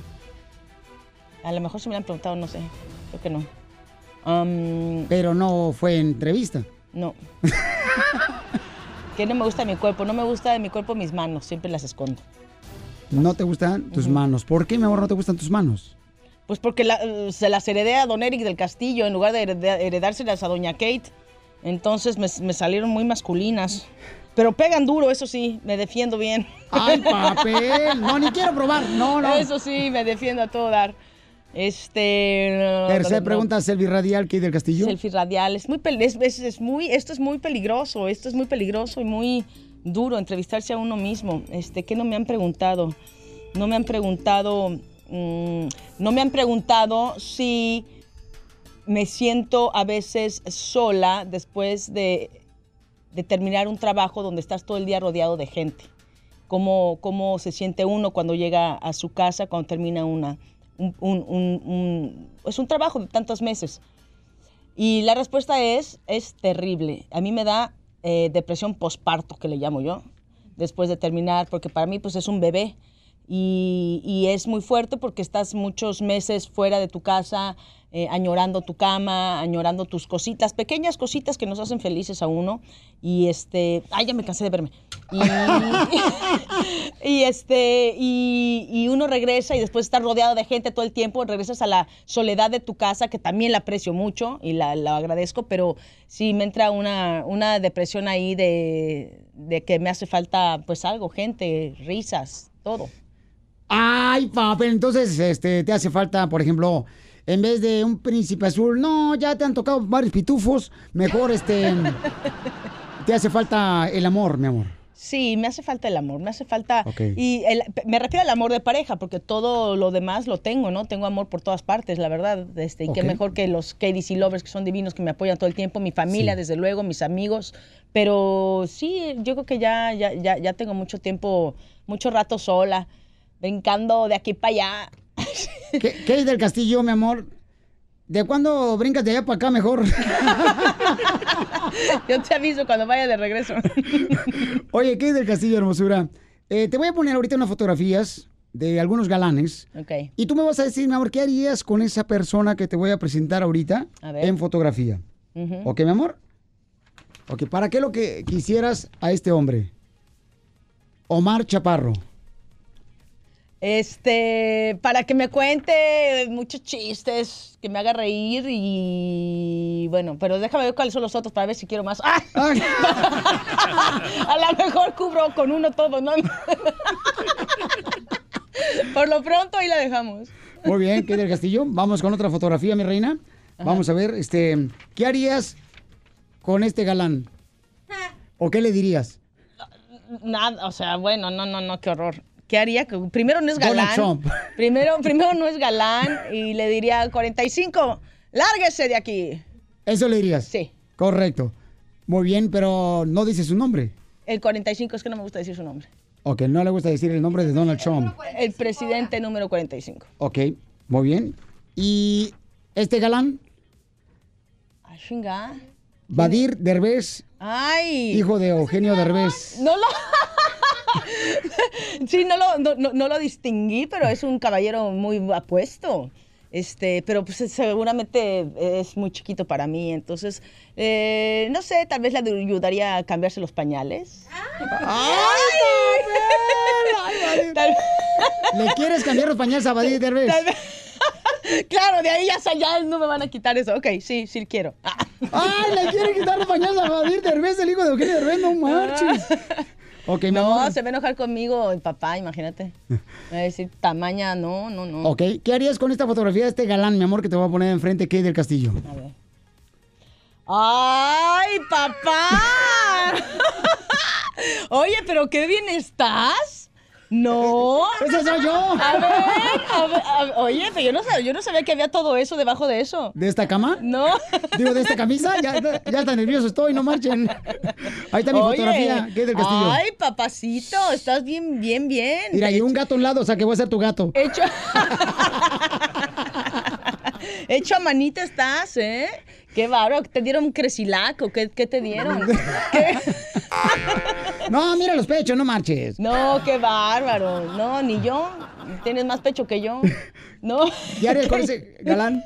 A lo mejor se me lo han preguntado, no sé. Creo que no. Um, Pero no fue entrevista. no. [LAUGHS] ¿Qué no me gusta mi cuerpo? No me gusta de mi cuerpo mis manos. Siempre las escondo. No te gustan tus manos. ¿Por qué, mi amor, no te gustan tus manos? Pues porque la- se las heredé a don Eric del Castillo en lugar de heredárselas a doña Kate. Entonces me, me salieron muy masculinas. Pero pegan duro, eso sí, me defiendo bien. ¡Ay, [LAUGHS] papel! No, ni quiero probar. No, no. Eso sí, me defiendo a todo dar. Este. Tercera no. pregunta, Selvi Radial, que del Castillo. Selfie radial. Es muy, es- es muy, esto es muy peligroso, esto es muy peligroso y muy duro, entrevistarse a uno mismo. Este, ¿Qué no me han preguntado? No me han preguntado, mm, no me han preguntado si me siento a veces sola después de, de terminar un trabajo donde estás todo el día rodeado de gente. Cómo, cómo se siente uno cuando llega a su casa, cuando termina una, un, un- un- es trabajo de tantos meses. Y la respuesta es, es terrible. A mí me da eh, depresión posparto, que le llamo yo, después de terminar, porque para mí pues es un bebé. Y es muy fuerte porque estás muchos meses fuera de tu casa, eh, añorando tu cama, añorando tus cositas, pequeñas cositas que nos hacen felices a uno. Y este, ay, ya me cansé de verme. [LAUGHS] Y, este, y, y uno regresa y después de estar rodeado de gente todo el tiempo, regresas a la soledad de tu casa, que también la aprecio mucho y la, la agradezco, pero sí me entra una, una depresión ahí de, de que me hace falta pues algo, gente, risas, todo. Ay, papel, entonces este, te hace falta, por ejemplo, en vez de un príncipe azul, no, ya te han tocado varios pitufos, mejor este, [LAUGHS] te hace falta el amor, mi amor. Sí, me hace falta el amor, me hace falta... Y el- me refiero al amor de pareja, porque todo lo demás lo tengo, ¿no? Tengo amor por todas partes, la verdad. Este, y qué Ok. mejor que los KDC Lovers, que son divinos, que me apoyan todo el tiempo, mi familia, Sí. desde luego, mis amigos. Pero sí, yo creo que ya, ya, ya, ya tengo mucho tiempo, mucho rato sola. brincando de aquí para allá. [LAUGHS] ¿Qué, qué es del castillo, mi amor? ¿De cuándo brincas de allá para acá mejor? [LAUGHS] Yo te aviso cuando vaya de regreso. [LAUGHS] Oye, ¿qué es del castillo, hermosura? Eh, te voy a poner ahorita unas fotografías de algunos galanes. Ok. Y tú me vas a decir, mi amor, ¿qué harías con esa persona que te voy a presentar ahorita A ver. en fotografía? Ujú. ¿Ok, mi amor? Ok, ¿para qué lo que quisieras a este hombre? Omar Chaparro. Este, para que me cuente muchos chistes, que me haga reír y bueno, pero déjame ver cuáles son los otros para ver si quiero más. ¡Ah! [LAUGHS] A lo mejor cubro con uno todo, ¿no? [LAUGHS] Por lo pronto ahí la dejamos. Muy bien, ¿qué del castillo? Vamos con otra fotografía, mi reina. Vamos a ver, este, ¿qué harías con este galán? ¿O qué le dirías? Nada, o sea, bueno, no, no, no, qué horror. ¿Qué haría? Que Primero no es Donald galán. Trump. Primero, [LAUGHS] primero no es galán y le diría 45, lárguese de aquí. ¿Eso le dirías? Sí. Correcto. Muy bien, pero no dice su nombre. El 45 es que no me gusta decir su nombre. Ok, no le gusta decir el nombre de Donald Trump. El presidente número 45. Ok, muy bien. ¿Y este galán? Ah, chinga. Badir Derbez, Ay. hijo de Eugenio Derbez. No lo. [LAUGHS] [LAUGHS] sí, no lo, no, no- no lo distinguí, pero es un caballero muy apuesto. Este, pero pues seguramente es muy chiquito para mí, entonces, eh, no sé, tal vez le ayudaría a cambiarse los pañales. Tal- [LAUGHS] ¿Le quieres cambiar los pañales a Badir Derbez? tal vez- [LAUGHS] claro, de ahí ya, ya no me van a quitar eso. Ok, sí, sí quiero. Ah. ¡Ay, le quiere quitar los pañales a Badir Derbez, el hijo de Eugenio Derbez! ¡No marches! Ok, mi No, se va a enojar conmigo el papá, imagínate. Me [LAUGHS] va a decir, tamaña, no, no, no. Ok, ¿qué harías con esta fotografía de este galán, mi amor, que te voy a poner enfrente, Kate del Castillo? A ver. ¡Ay, papá! [LAUGHS] [LAUGHS] Oye, pero qué bien estás. No. [LAUGHS] Ese soy yo. A ver, a ver, a ver. Oye, pero yo no, sabía, yo no sabía que había todo eso debajo de eso. ¿De esta cama? No. Digo, ¿de esta camisa? Ya, ya está nervioso estoy, no marchen. Ahí está mi Oye. fotografía, Kate del Castillo. Ay, papacito, estás bien, bien, bien. Mira, y un gato a un lado, o sea que voy a ser tu gato. Hecho. [LAUGHS] Hecho a manita estás, ¿eh? Qué bárbaro. ¿Te dieron un cresilaco? ¿Qué, qué te dieron? ¿Qué? [LAUGHS] No, mira los pechos, no marches. No, qué bárbaro. No, ni yo. Tienes más pecho que yo. No. ¿Qué harías con ese galán?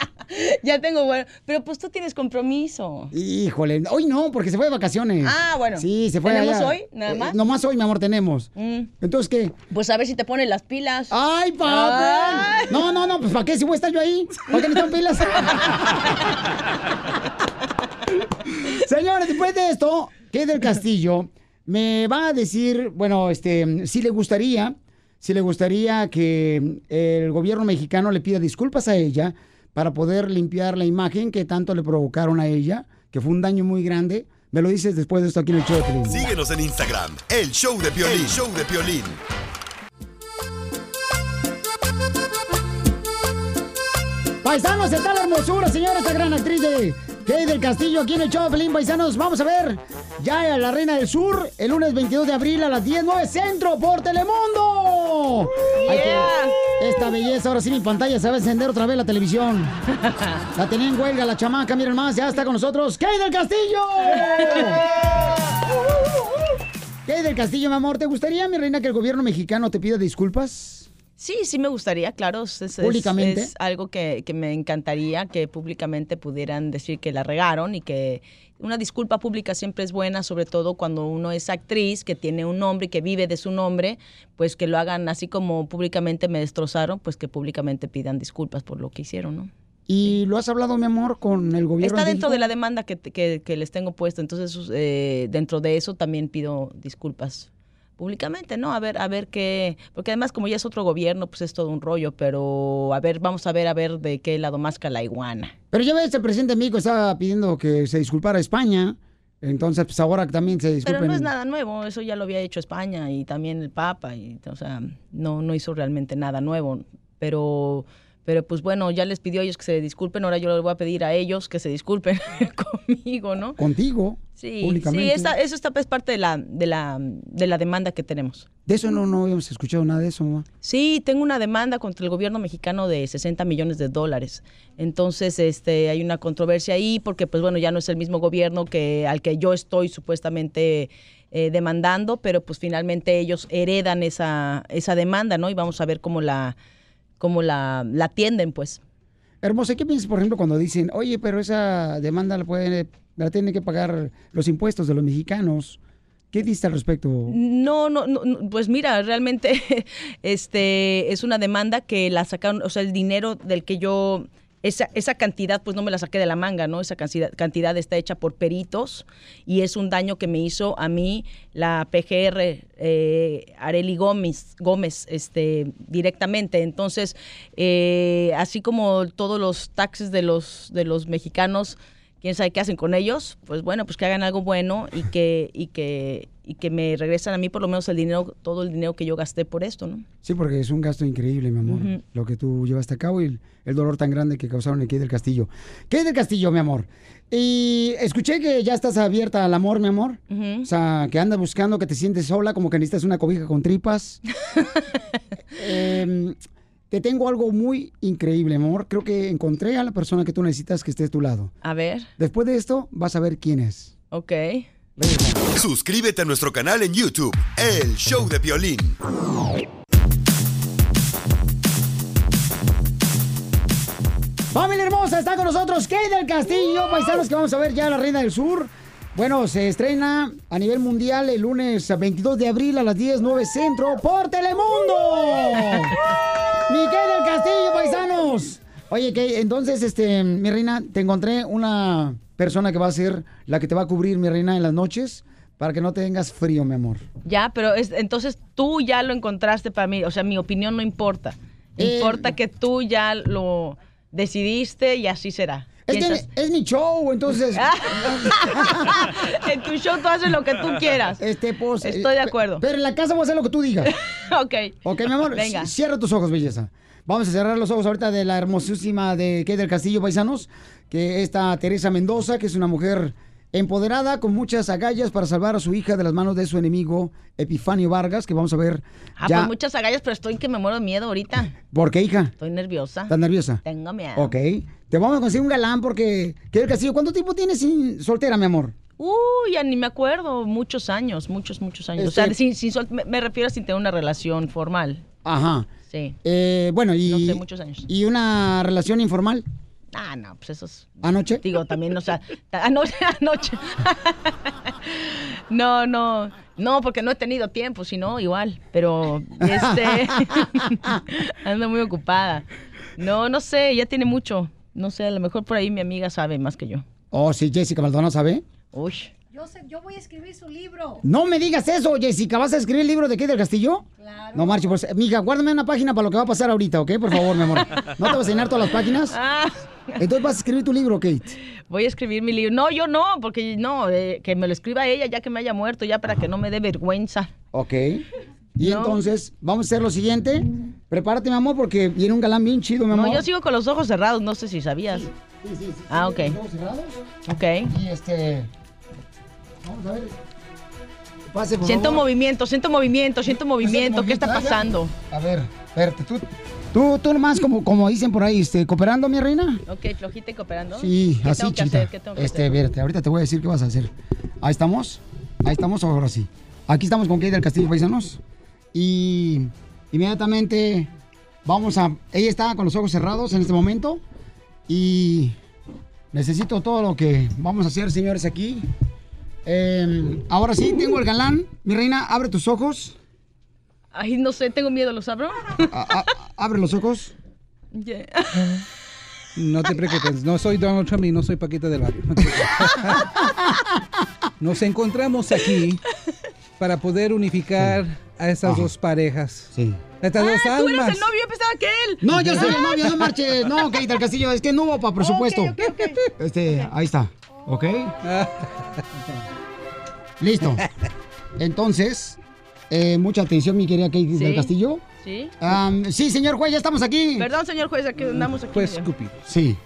[LAUGHS] Ya tengo bueno. Pero pues tú tienes compromiso. Híjole, hoy no, porque se fue de vacaciones. Ah, bueno. Sí, se fue ¿Tenemos allá. hoy, nada Eh, más? nomás hoy, mi amor, tenemos. Mm. Entonces, ¿qué? Pues a ver si te ponen las pilas. ¡Ay, papá! No, no, no, pues ¿para qué si voy a estar yo ahí? ¿Para qué necesitan pilas? [LAUGHS] Señores, después de esto, ¿qué del Castillo? Me va a decir, bueno, este, si le gustaría, si le gustaría que el gobierno mexicano le pida disculpas a ella para poder limpiar la imagen que tanto le provocaron a ella, que fue un daño muy grande. Me lo dices después de esto aquí en el show de Piolín. Síguenos en Instagram, el show de Piolín. El show de Piolín. Paisanos, está la hermosura, señora, esta gran actriz de Kay del Castillo aquí en el show de Pelín, paisanos. Vamos a ver ya a la Reina del Sur el lunes 22 de abril a las 10, 9 Centro por Telemundo. Que- esta belleza, ahora sí mi pantalla se va a encender otra vez la televisión. [LAUGHS] La tenía en huelga la chamaca, miren más, ya está con nosotros Kay del Castillo. Kay del Castillo, mi amor, ¿te gustaría, mi reina, que el gobierno mexicano te pida disculpas? Sí, sí me gustaría, claro. Es, Públicamente. Es algo que, que me encantaría que públicamente pudieran decir que la regaron y que una disculpa pública siempre es buena, sobre todo cuando uno es actriz, que tiene un nombre y que vive de su nombre, pues que lo hagan así como públicamente me destrozaron, pues que públicamente pidan disculpas por lo que hicieron, ¿no? ¿Y lo has hablado, mi amor, con el gobierno Está de dentro de la demanda que, que- que les tengo puesto, entonces eh, dentro de eso también pido disculpas públicamente, ¿no? A ver, a ver qué, porque además como ya es otro gobierno, pues es todo un rollo, pero a ver, vamos a ver, a ver de qué lado masca la iguana. Pero ya ves, el presidente de México estaba pidiendo que se disculpara a España. Entonces, pues ahora también se disculpen. Pero no es nada nuevo, eso ya lo había hecho España y también el Papa, y, o sea, no, no hizo realmente nada nuevo, pero, Pero pues bueno, ya les pidió a ellos que se disculpen, ahora yo les voy a pedir a ellos que se disculpen [LAUGHS] conmigo, ¿no? Contigo, Sí, públicamente. sí esta- eso está, es parte de la, de, la, de la demanda que tenemos. De eso no, no habíamos escuchado nada de eso, mamá. Sí, tengo una demanda contra el gobierno mexicano de 60 millones de dólares. Entonces, este, hay una controversia ahí porque, pues bueno, ya no es el mismo gobierno que al que yo estoy supuestamente eh, demandando, pero pues finalmente ellos heredan esa, esa demanda, ¿no? Y vamos a ver cómo la, cómo la, la atienden, pues. Hermosa, ¿qué piensas, por ejemplo, cuando dicen, oye, pero esa demanda la, pueden, la tienen que pagar los impuestos de los mexicanos? ¿Qué dices al respecto? No, no, no, no, pues mira, realmente [LAUGHS] este es una demanda que la sacaron, o sea, el dinero del que yo esa, esa cantidad pues no me la saqué de la manga, ¿no? Esa cantidad, cantidad está hecha por peritos y es un daño que me hizo a mí la PGR eh, Areli Gómez, Gómez este, directamente. Entonces, eh, así como todos los taxes de los, de los mexicanos, quién sabe qué hacen con ellos, pues bueno, pues que hagan algo bueno y que, y que, y que me regresan a mí por lo menos el dinero, todo el dinero que yo gasté por esto, ¿no? Sí, porque es un gasto increíble, mi amor, lo que tú llevaste a cabo y el, el dolor tan grande que causaron aquí del Castillo. ¿Qué del Castillo, mi amor? Y escuché que ya estás abierta al amor, mi amor. O sea, que andas buscando, que te sientes sola, como que necesitas una cobija con tripas. [LAUGHS] Em, te tengo algo muy increíble, mi amor. Creo que encontré a la persona que tú necesitas que esté a tu lado. A ver, Después de esto, vas a ver quién es. ok. Suscríbete a nuestro canal en YouTube, El Show de Violín. Familia hermosa, está con nosotros Kay del Castillo, paisanos que vamos a ver ya la Reina del Sur. Bueno, se estrena a nivel mundial el lunes 22 de abril a las 10, 9 centro por Telemundo. [LAUGHS] Mi Kay del Castillo, paisanos. Oye, Kay, entonces, este, mi reina, te encontré una persona que va a ser la que te va a cubrir, mi reina, en las noches para que no tengas frío, mi amor. Ya, pero es, entonces tú ya lo encontraste para mí, o sea, mi opinión no importa. Eh, Importa que tú ya lo decidiste y así será. Es que Piensas- es mi show, entonces. [LAUGHS] en tu show tú haces lo que tú quieras. Este, pues. Estoy de acuerdo. Pero en la casa voy a hacer lo que tú digas. [LAUGHS] ok. Ok, mi amor. Venga. Cierra tus ojos, belleza. Vamos a cerrar los ojos ahorita de la hermosísima de Kay del Castillo, paisanos. Que esta Teresa Mendoza, que es una mujer empoderada con muchas agallas para salvar a su hija de las manos de su enemigo Epifanio Vargas, que vamos a ver Ah, ya. pues muchas agallas, pero estoy que me muero de miedo ahorita. ¿Por qué, hija? Estoy nerviosa. ¿Estás nerviosa? Tengo miedo. Ok. Te vamos a conseguir un galán porque del Castillo, ¿cuánto tiempo tienes sin soltera, mi amor? Uy, ya ni me acuerdo. Muchos años, muchos, muchos años. O Este- sea, sin, sin sol- me, me refiero a sin tener una relación formal. Ajá. Sí. Eh, bueno, y. No sé, muchos años. ¿Y una relación informal? Ah, no, pues eso es... ¿Anoche? Digo, también, o sea, anoche, [LAUGHS] anoche. no, no, no, porque no he tenido tiempo, sino igual, pero este, [LAUGHS] ando muy ocupada. No, no sé, ya tiene mucho. No sé, a lo mejor por ahí mi amiga sabe más que yo. Oh, sí, Jessica Maldonado sabe. Uy. Yo, sé, yo voy a escribir su libro. No me digas eso, Jessica. ¿Vas a escribir el libro de qué del Castillo? Claro. No, Marchi, pues, mija, guárdame una página para lo que va a pasar ahorita, ¿ok? Por favor, mi amor. ¿No te vas a llenar todas las páginas? Ah. Entonces vas a escribir tu libro, Kate. Voy a escribir mi libro. No, yo no, porque no, eh, que me lo escriba ella ya que me haya muerto, ya para que no me dé vergüenza. Ok. Y entonces, vamos a hacer lo siguiente. Prepárate, mi amor, porque viene un galán bien chido, mi amor. No, yo sigo con los ojos cerrados, no sé si sabías. Ah, ok. Ok. Y este... Vamos a ver. Pase, por Siento favor. movimiento, siento movimiento, siento movimiento. ¿Qué está pasando? A ver, espérate, tú... Tú, tú nomás, como, como dicen por ahí, este, cooperando, mi reina. Ok, flojita y cooperando. Sí, ¿Qué así, tengo que chiquita. hacer? ¿Qué tengo que este, hacer? ahorita te voy a decir qué vas a hacer. Ahí estamos. Ahí estamos, ahora sí. Aquí estamos con Kate del Castillo Paisanos. Y inmediatamente vamos a. Ella está con los ojos cerrados en este momento. Y necesito todo lo que vamos a hacer, señores, aquí. Eh, ahora sí, tengo el galán. Mi reina, abre tus ojos. Ay, no sé, tengo miedo, ¿los abro? Abre los ojos. Yeah. No te preocupes, no soy Donald Trump y no soy Paquita del Barrio. [LAUGHS] Nos encontramos aquí para poder unificar a estas dos parejas. Sí. Estas dos Ah, tú eres almas. el novio, yo pensaba que él. No, yo soy el novio, no marches. No, Kate del Castillo, es que no hubo para presupuesto. Este, ahí está. ¿Ok? [LAUGHS] Listo. Entonces, eh, mucha atención, mi querida Kate del Castillo. ¿Sí? Sí, señor juez, ya estamos aquí. Perdón, señor juez, aquí andamos aquí. Pues, medio. Sí.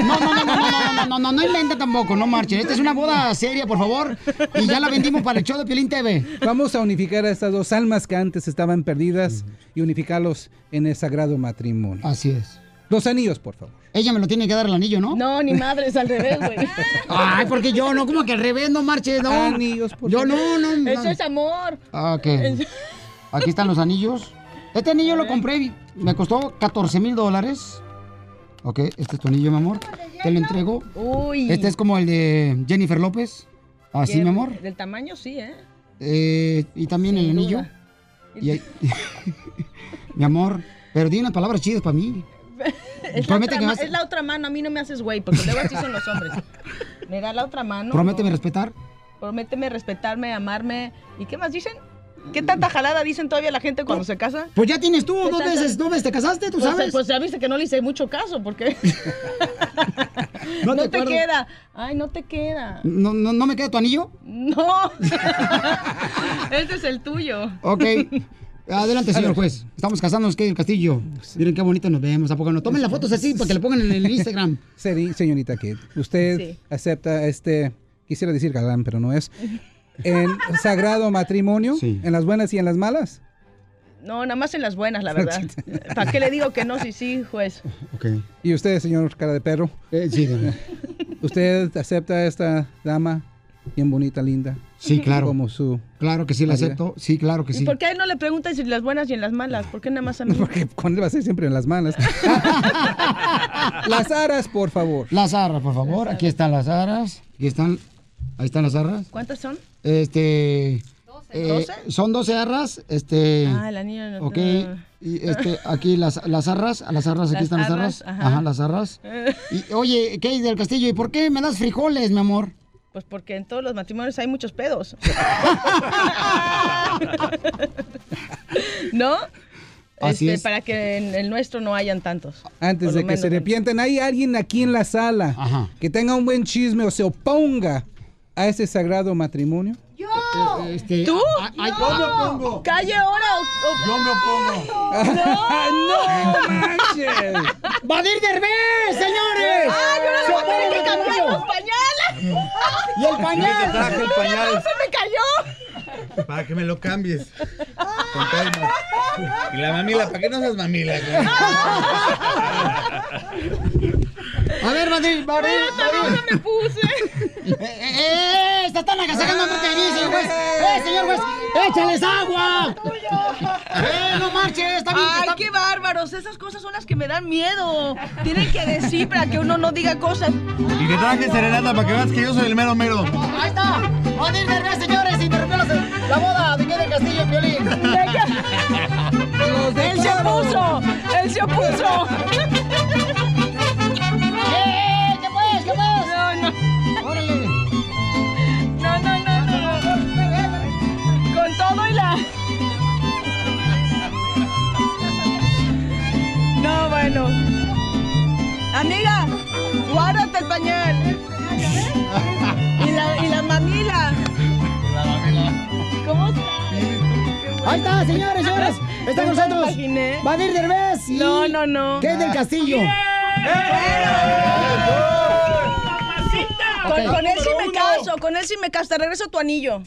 No, no, no, no, no, no, no, no, no, no inventa tampoco, no marchen. Esta es una boda seria, por favor. Y ya la vendimos para el show de Piolín TV. Vamos a unificar a estas dos almas que antes estaban perdidas y unificarlos en el sagrado matrimonio. Así es. Los anillos, por favor. Ella me lo tiene que dar el anillo, ¿no? No, ni madre, es al revés, güey. Ay, porque yo no, como que al revés, no marches, no. Anillos, por Yo no, no, no. Eso es amor. Ah, Ok. Aquí están los anillos. Este anillo lo compré, y me costó 14 mil dólares. Ok, este es tu anillo, mi amor. Te lo entrego. Uy. Este es como el de Jennifer López. Así, mi amor. Del tamaño, sí, ¿eh? Eh, y también el anillo. duda. Y [LAUGHS] mi amor, pero di unas palabras chidas para mí. [LAUGHS] Es la, otra que vas- es la otra mano, a mí no me haces güey, porque luego así son los hombres. [LAUGHS] Mira, la otra mano. Prométeme respetar. Prométeme respetarme, amarme. ¿Y qué más dicen? ¿Qué tanta jalada dicen todavía la gente cuando se casa? Pues ya tienes tú ¿Qué dos tanta- veces, dos veces te casaste, tú Pues, sabes. Pues ya viste que no le hice mucho caso, porque [LAUGHS] No no, te queda. Ay, no te queda. ¿No, no, no me queda tu anillo? No. [LAUGHS] este es el tuyo. Ok. Adelante, señor juez. Estamos casándonos, que el castillo. Miren qué bonito nos vemos. ¿A poco no? Tomen las fotos así para que le pongan en el Instagram. [LAUGHS] Seri- señorita Kate, usted Sí. acepta este, quisiera decir galán, pero no es, en sagrado matrimonio, en las buenas y en las malas. No, nada más en las buenas, la [LAUGHS] verdad. ¿Para qué le digo que no? Sí, sí, juez. ¿Y usted, señor cara de perro? Eh, sí. [LAUGHS] ¿Usted acepta a esta dama bien bonita, linda? Sí, claro. Como su... Claro que sí, la acepto. Sí, claro que ¿Y sí. por qué a él no le preguntan si en las buenas y en las malas? ¿Por qué nada más a mí? [LAUGHS] Porque con él va a ser siempre en las malas. las aras, por favor. Las arras, por favor. Aquí están las arras. Aquí están. Ahí están las arras. ¿Cuántas son? Este. eh, ¿Doce? son 12 arras. Este. Ah, el anillo no- Ok. no. Y este, aquí las, las arras. A las arras, aquí Las están las arras, arras. ajá. Ajá, las arras. [LAUGHS] Y, oye, Kate del Castillo, ¿y por qué me das frijoles, mi amor? Pues porque en todos los matrimonios hay muchos pedos. [LAUGHS] ¿No? Así Este, es. Para que en el nuestro no hayan tantos. Antes de que se menos. arrepientan, hay alguien aquí en la sala que tenga un buen chisme o se oponga a ese sagrado matrimonio. ¡Yo! Este, ¿Tú? ay, ay, ¡Yo! yo me opongo. ¡Calle ahora! o- Yo me opongo. ¡No! ¡No manches! ¡Vadir Derbez, señores! ¡Ay, yo no le voy a tener que cambiar los pañales! Y el pañal. te traje el pañal. ¡No, se me cayó! Para que me lo cambies. Con calma. [LAUGHS] Y la mamila, ¿para qué no seas mamila? [LAUGHS] A ver, Vadir, Vadir, ¿Dónde me puse? Eh, eh, eh, ¡Está tan agasajando de señor juez! ¡Eh, señor juez! ¡Échales agua! ¡Eh, no marches! ¡Está bien! ¡Ay, está- qué bárbaros! Esas cosas son las que me dan miedo. Tienen que decir para que uno no diga cosas. Y te traje serenata para que veas que yo soy el mero mero. ¡Ahí está! ¡Vadir Derbez, señores! Interrumpió la, la boda de Kate del Castillo, Piolín. [LAUGHS] ¡Él se opuso! ¡Él se opuso! El pañal. Y la, y la mamila. ¿Cómo está? Ahí está, señores, señores. Está con nosotros. Vadir Derbez. y No, no, no. Kate del Castillo. Con, Ok. con él sí me caso, con él sí me caso. Te regreso tu anillo.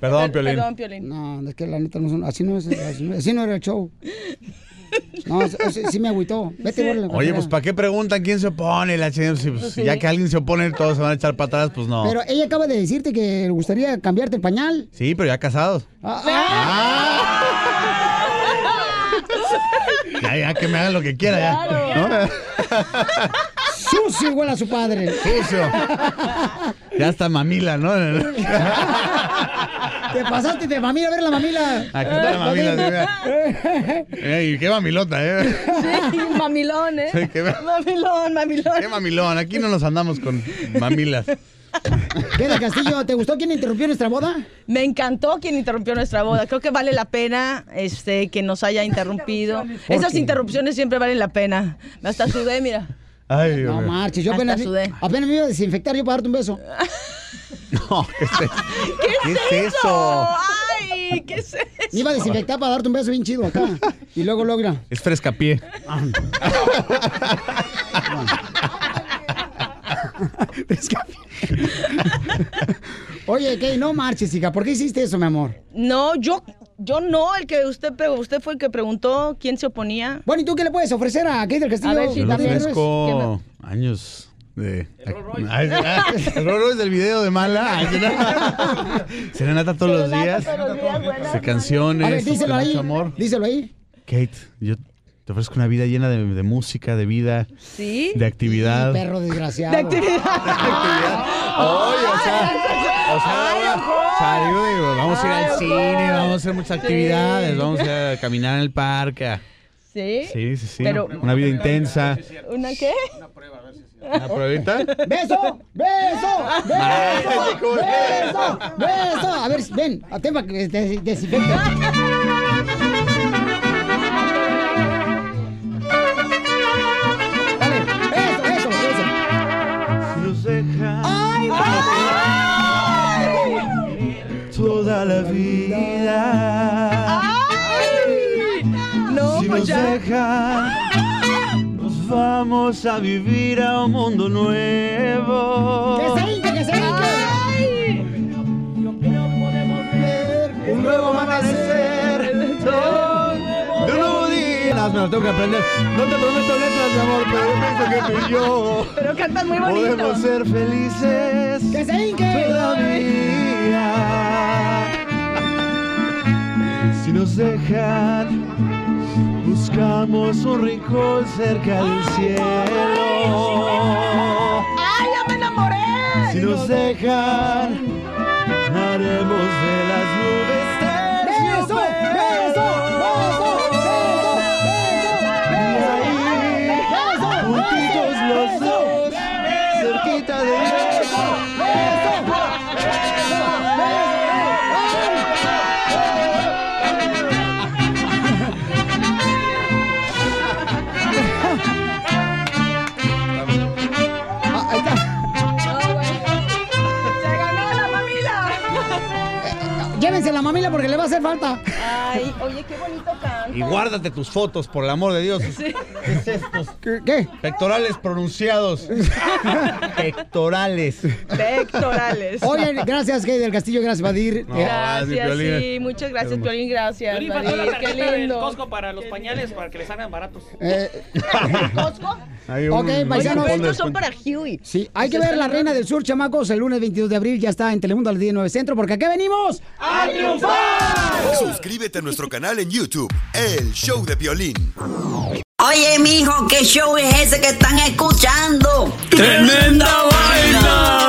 Perdón, Piolín. Perdón, Piolín. No, es que la neta no son, así no es, así no, así no era el show. [LAUGHS] No, sí, sí- sí me agüitó. Vete, órale, Oye, pues. ¿para qué preguntan quién se opone? La pues, Ya que alguien se opone, todos se van a echar para atrás, pues no. Pero ella acaba de decirte que le gustaría cambiarte el pañal. Sí, pero ya casados. Ah, [LAUGHS] Ya, ya que me hagan lo que quiera, ya. [LAUGHS] Sucio igual a su padre. Sucio. Ya está mamila, ¿no? Te pasaste de mamila a ver la mamila. Aquí está la mamila, sí. Ey, qué mamilota, ¿eh? Sí, mamilón, ¿eh? Sí, qué ma- Mamilón, mamilón. Qué mamilón. Aquí no nos andamos con mamilas. ¿Qué del Castillo? ¿Te gustó quién interrumpió nuestra boda? Me encantó quien interrumpió nuestra boda. Creo que vale la pena este, que nos haya interrumpido. ¿Por Esas qué? interrupciones siempre valen la pena. Me hasta sudé, mira. Ay, Dios No marches, yo apenas, sudé. apenas me iba a desinfectar yo para darte un beso. [LAUGHS] [LAUGHS] No, ¿qué es, ¿Qué, es eso? Ay, ¿qué es eso? Me iba a desinfectar para darte un beso bien chido acá. Y luego logra. Es [LAUGHS] frescapié. Oye, ¿qué? No marches, hija. ¿Por qué hiciste eso, mi amor? No, yo, yo no, el que usted pre- usted fue el que preguntó quién se oponía. Bueno, ¿y tú qué le puedes ofrecer a Kate del Castillo? A ver si Yo también años de... Ay, ah, El Rolls Royce del video de Mala. [LAUGHS] Serenata todos los días. De canciones. A ver, díselo ahí. mucho amor. Díselo ahí. Kate, yo te ofrezco una vida llena de, de música, de vida, ¿Sí? de actividad. Perro desgraciado. [LAUGHS] De actividad. Oye, o sea, o sea, o sea, yo digo, vamos a ir al cine, vamos a hacer muchas actividades, vamos a caminar en el parque. ¿Sí? Sí, sí, sí. Pero- Una vida intensa. ¿Una qué? ¿Una pruebita? ¡Beso! ¡Beso! ¡Beso! ¡Beso! ¡Beso! A ver, ven, a tema que te desinfecta. Dale, beso, beso, beso. Nos deja ¡Ay, toda la vida. No, si pues nos ya. deja, vamos a vivir a un mundo nuevo. ¡Que se hinque, que se hinque! Un nuevo amanecer. De un nuevo día. Me las tengo que aprender. No te prometo letras, mi amor, pero yo pienso que tú y yo Pero cantas muy bonito. podemos ser felices. ¡Que se hinque! Todavía. Si nos dejan, buscamos un rincón cerca del cielo. ¡Ay, ya me enamoré! Si nos dejan, haremos de las nubes la mamila porque le va a hacer falta. Ay, oye, qué bonito canta. Y guárdate tus fotos, por el amor de Dios. Sí. ¿Qué es estos? ¿Qué? Pectorales pronunciados. [LAUGHS] Pectorales. Pectorales. Oye, gracias, Kate del Castillo, gracias, Vadir. No, Gracias, Piolín. sí, muchas gracias, Piolín, gracias. Piolín, Vadir, qué tarjeta del lindo. Costco para los pañales para que les salgan baratos. eh, ¿Costco? Hay Ok, Oye, paisanos. pero estos son para Huey. Sí, hay que ver La Reina del Sur, chamacos, el lunes 22 de abril, ya está en Telemundo al 19 Centro, porque aquí venimos a triunfar. Suscríbete a nuestro canal en YouTube, El Show de Violín. Oye, mijo, ¿qué show es ese que están escuchando? ¡Tremenda vaina!